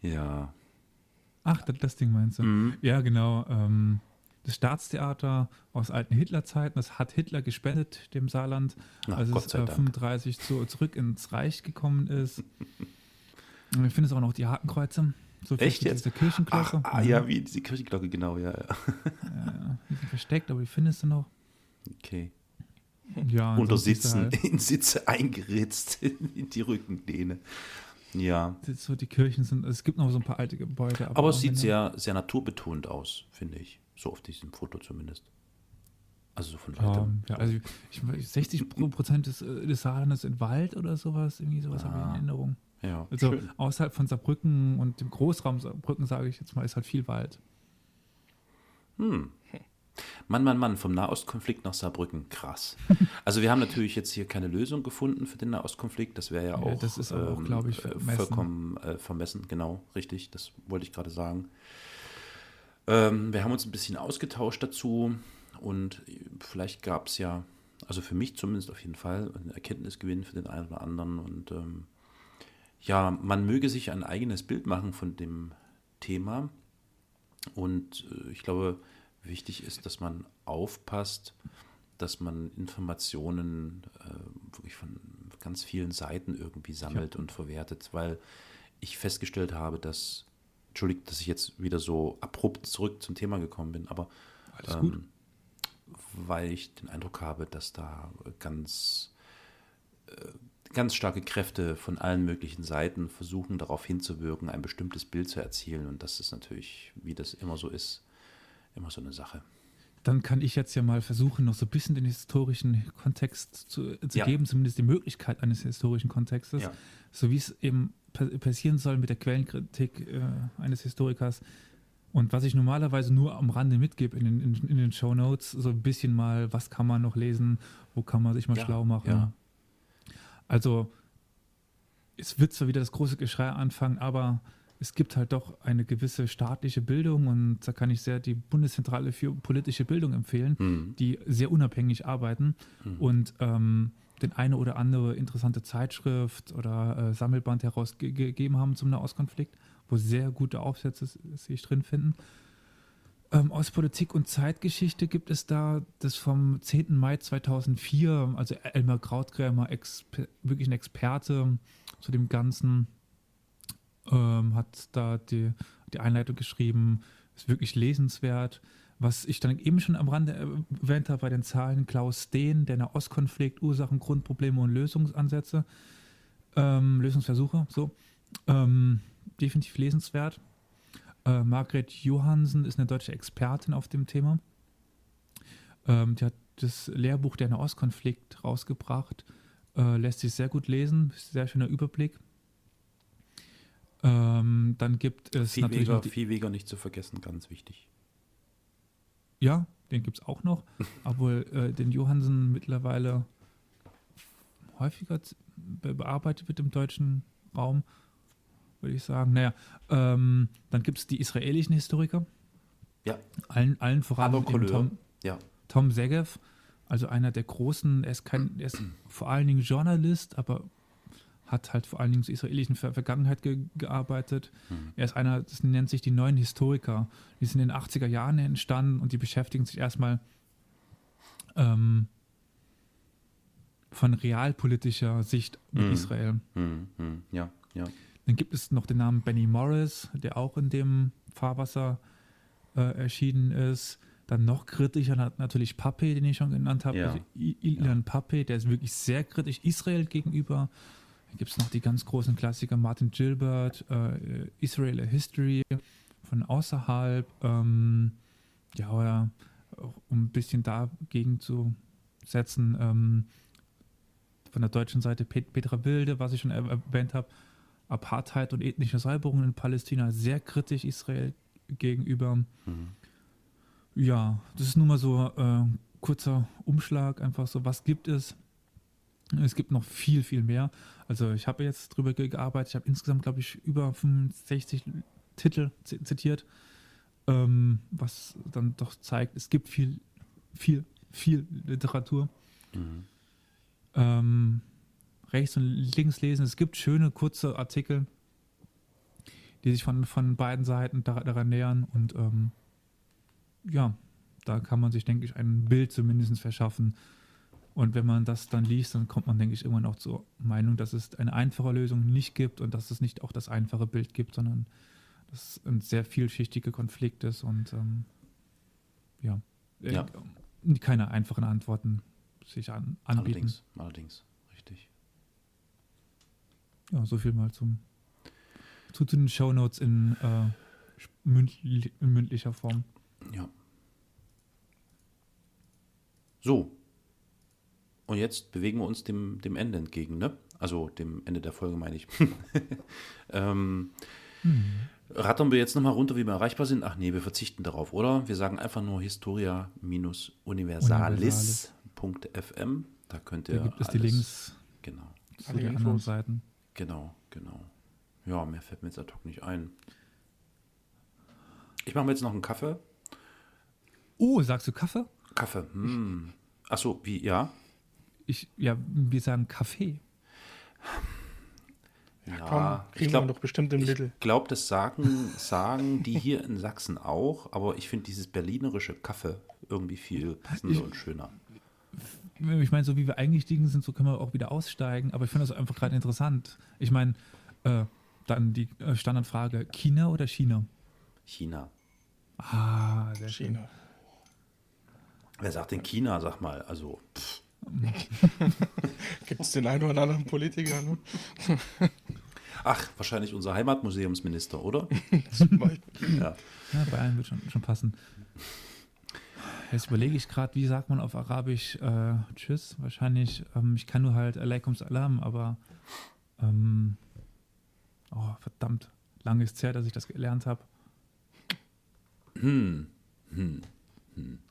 ja. Ach, das, das Ding meinst du? Mhm. Ja, genau. Ähm, das Staatstheater aus alten Hitlerzeiten, das hat Hitler gespendet, dem Saarland, Ach, als Gott es äh, Dank. 35 zu, zurück ins Reich gekommen ist. Und ich finde es auch noch die Hakenkreuze. So Echt jetzt? Diese Kirchenglocke. Ah, ah, ja, wie diese Kirchenglocke, genau, ja, ja. Ja, ja. Die sind versteckt, aber die findest du noch. Okay. Ja, Unter Sitzen, Halt, in Sitze eingeritzt in die Rückenlehne. Ja. so die Kirchen sind, es gibt noch so ein paar alte Gebäude. Aber es auch sieht sehr, sehr naturbetont aus, finde ich. So auf diesem Foto zumindest. Also so von Ja, weitem. ja, also ich, ich, 60 Pro- Prozent des, äh, des Saarlandes in Wald oder sowas, irgendwie sowas habe ich in Ah, Erinnerung. Ja, Also schön. außerhalb von Saarbrücken und dem Großraum Saarbrücken, sage ich jetzt mal, ist halt viel Wald. Hm. Mann, Mann, Mann, vom Nahostkonflikt nach Saarbrücken, krass. Also wir haben natürlich jetzt hier keine Lösung gefunden für den Nahostkonflikt. Das wäre ja Ja, auch, das ist aber auch, glaube ich, äh, vermessen. vollkommen äh, vermessen. Genau, richtig. Das wollte ich gerade sagen. Ähm, wir haben uns ein bisschen ausgetauscht dazu und vielleicht gab es ja, also für mich zumindest auf jeden Fall, einen Erkenntnisgewinn für den einen oder anderen und ähm, ja, man möge sich ein eigenes Bild machen von dem Thema. Und äh, ich glaube, wichtig ist, dass man aufpasst, dass man Informationen äh, wirklich von ganz vielen Seiten irgendwie sammelt ja. und verwertet, weil ich festgestellt habe, dass, entschuldigt, dass ich jetzt wieder so abrupt zurück zum Thema gekommen bin, aber ähm, weil ich den Eindruck habe, dass da ganz, äh, ganz starke Kräfte von allen möglichen Seiten versuchen darauf hinzuwirken, ein bestimmtes Bild zu erzielen und das ist natürlich, wie das immer so ist, immer so eine Sache. Dann kann ich jetzt ja mal versuchen, noch so ein bisschen den historischen Kontext zu, zu ja. geben, zumindest die Möglichkeit eines historischen Kontextes, ja. so wie es eben passieren soll mit der Quellenkritik äh, eines Historikers. Und was ich normalerweise nur am Rande mitgebe in den, in, in den Show Notes, so ein bisschen mal, was kann man noch lesen, wo kann man sich mal ja, schlau machen. Also, es wird zwar wieder das große Geschrei anfangen, aber es gibt halt doch eine gewisse staatliche Bildung und da kann ich sehr die Bundeszentrale für politische Bildung empfehlen, mhm. die sehr unabhängig arbeiten mhm. und ähm, den eine oder andere interessante Zeitschrift oder äh, Sammelband herausgegeben haben zum Nahostkonflikt, wo sehr gute Aufsätze sich drin finden. Ähm, aus Politik und Zeitgeschichte gibt es da das vom 10. Mai 2004, also Elmar Krautgrämer, wirklich ein Experte zu dem Ganzen, ähm, hat da die, die Einleitung geschrieben, ist wirklich lesenswert. Was ich dann eben schon am Rande erwähnt habe bei den Zahlen, Klaus Steen, der Nahostkonflikt, Ursachen, Grundprobleme und Lösungsansätze, ähm, Lösungsversuche, so, ähm, definitiv lesenswert. Äh, Margret Johansen ist eine deutsche Expertin auf dem Thema. Ähm, die hat das Lehrbuch der Nahostkonflikt rausgebracht, äh, lässt sich sehr gut lesen, sehr schöner Überblick. Ähm, dann gibt es Viehweger, natürlich noch die, Viehweger nicht zu vergessen, ganz wichtig. Ja, den gibt es auch noch, obwohl äh, den Johansen mittlerweile häufiger bearbeitet wird im deutschen Raum, würde ich sagen. Naja, ähm, dann gibt es die israelischen Historiker. Ja. Allen, allen voran Tom, ja. Tom Segev, also einer der großen, er ist, kein, er ist vor allen Dingen Journalist, aber hat halt vor allen Dingen zur israelischen Ver Vergangenheit ge gearbeitet. Mhm. Er ist einer, das nennt sich die neuen Historiker. Die sind in den 80er Jahren entstanden und die beschäftigen sich erstmal ähm, von realpolitischer Sicht mit mhm. Israel. Mhm. mhm. Ja, ja. Dann gibt es noch den Namen Benny Morris, der auch in dem Fahrwasser äh, erschienen ist. Dann noch kritischer natürlich Pape, den ich schon genannt habe. Ja. Also Ilan ja. Pape, der ist wirklich sehr kritisch Israel gegenüber. Dann gibt es noch die ganz großen Klassiker Martin Gilbert, äh, Israel a History von außerhalb. Ähm, ja, oder um ein bisschen dagegen zu setzen, ähm, von der deutschen Seite Pet Petra Wilde, was ich schon erwähnt habe, Apartheid und ethnische Säuberung in Palästina, sehr kritisch Israel gegenüber. Mhm. Ja, das ist nun mal so äh, kurzer Umschlag, einfach so, was gibt es? Es gibt noch viel, viel mehr. Also ich habe jetzt drüber gearbeitet. Ich habe insgesamt, glaube ich, über 65 Titel zitiert, ähm, was dann doch zeigt, es gibt viel, viel, viel Literatur. Mhm. Ähm, rechts und links lesen. Es gibt schöne, kurze Artikel, die sich von, von beiden Seiten daran nähern. Und ähm, ja, da kann man sich, denke ich, ein Bild zumindest verschaffen, und wenn man das dann liest, dann kommt man, denke ich, immer noch zur Meinung, dass es eine einfache Lösung nicht gibt und dass es nicht auch das einfache Bild gibt, sondern dass es ein sehr vielschichtiger Konflikt ist und ähm, ja, ja. Äh, keine einfachen Antworten sich an, anbieten. Allerdings, allerdings, richtig. Ja, so viel mal zum zu, zu den Shownotes in, äh, mündlich, in mündlicher Form. Ja. So, und jetzt bewegen wir uns dem, dem Ende entgegen, ne? Also dem Ende der Folge meine ich. ähm, mhm. Rattern wir jetzt nochmal runter, wie wir erreichbar sind? Ach nee, wir verzichten darauf, oder? Wir sagen einfach nur historia-universalis.fm. Da könnt ihr. Da gibt es die Links. Genau. Zu den anderen Seiten. Genau, genau. Ja, mehr fällt mir jetzt ad hoc nicht ein. Ich mache mir jetzt noch einen Kaffee. Oh, sagst du Kaffee? Kaffee. Hm. Achso, wie, ja? ich, ja, wir sagen Kaffee. Ja, Ja, komm, kriegen ich glaub- wir doch bestimmt im Ich Little. glaube, das sagen, sagen die hier in Sachsen auch, aber ich finde dieses berlinerische Kaffee irgendwie viel passender Ich- und schöner. Ich meine, so wie wir eingestiegen sind, so können wir auch wieder aussteigen. Aber ich finde das einfach gerade interessant. Ich meine, äh, dann die äh, Standardfrage: China oder China? China. Ah, sehr schön. China. Wer sagt denn China, sag mal? Also, pff, Gibt es den einen oder anderen Politiker? Ne? ach, wahrscheinlich unser Heimatmuseumsminister, oder? Zum Beispiel. Ja. Ja, bei allen wird schon, schon passen. Jetzt überlege ich gerade, wie sagt man auf Arabisch äh, Tschüss? Wahrscheinlich, ähm, ich kann nur halt Alaikum Salam, aber ähm, oh, verdammt, lange ist es her, dass ich das gelernt habe. Hm. Hm.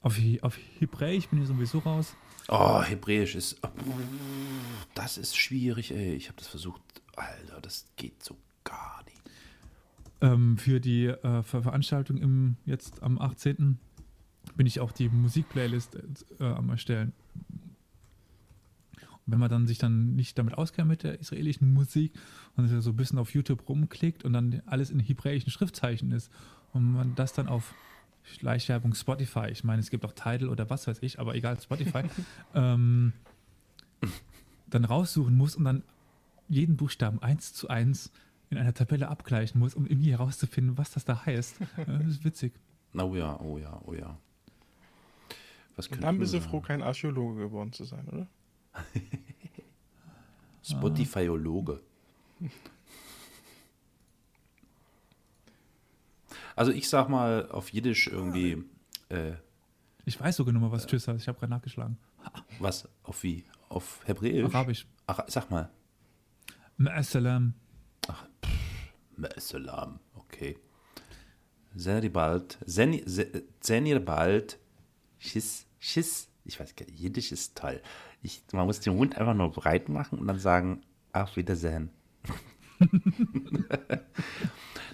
Auf, He- auf Hebräisch bin ich sowieso raus. Oh, Hebräisch ist. Das ist schwierig, ey. Ich habe das versucht. Alter, das geht so gar nicht. Ähm, für die äh, Ver Veranstaltung im, jetzt am 18. bin ich auch die Musikplaylist äh, am erstellen. Und wenn man dann sich dann nicht damit auskennt mit der israelischen Musik und sich so ein bisschen auf YouTube rumklickt und dann alles in hebräischen Schriftzeichen ist und man das dann auf Schleichwerbung Spotify, ich meine, es gibt auch Tidal oder was weiß ich, aber egal, Spotify, ähm, dann raussuchen muss und dann jeden Buchstaben eins zu eins in einer Tabelle abgleichen muss, um irgendwie herauszufinden, was das da heißt. Äh, Das ist witzig. Oh ja, oh ja, oh ja. Was Und dann bist du froh, kein Archäologe geworden zu sein, oder? Spotifyologe. Also ich sag mal auf Jiddisch irgendwie, äh, Ich weiß sogar noch mal, was Tschüss heißt. Ich habe gerade nachgeschlagen. was, auf wie? Auf Hebräisch? Arabisch. Ach, sag mal. Ma'assalam. Salam, okay. Senir bald, Senir bald, Schiss, Schiss, ich weiß gar nicht, Jiddisch ist toll. Ich, man muss den Mund einfach nur breit machen und dann sagen, auf Wiedersehen.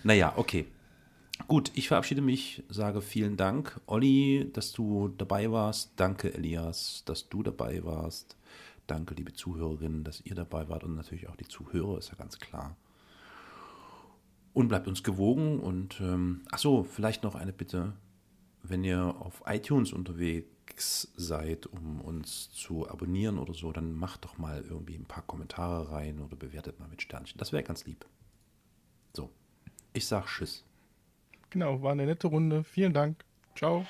naja, okay. Gut, ich verabschiede mich, sage vielen Dank, Olli, dass du dabei warst. Danke, Elias, dass du dabei warst. Danke, liebe Zuhörerinnen, dass ihr dabei wart und natürlich auch die Zuhörer, ist ja ganz klar. Und bleibt uns gewogen und ähm, ach so, vielleicht noch eine Bitte, wenn ihr auf iTunes unterwegs seid, um uns zu abonnieren oder so, dann macht doch mal irgendwie ein paar Kommentare rein oder bewertet mal mit Sternchen. Das wäre ganz lieb. So, ich sag Tschüss. Genau, war eine nette Runde. Vielen Dank. Ciao.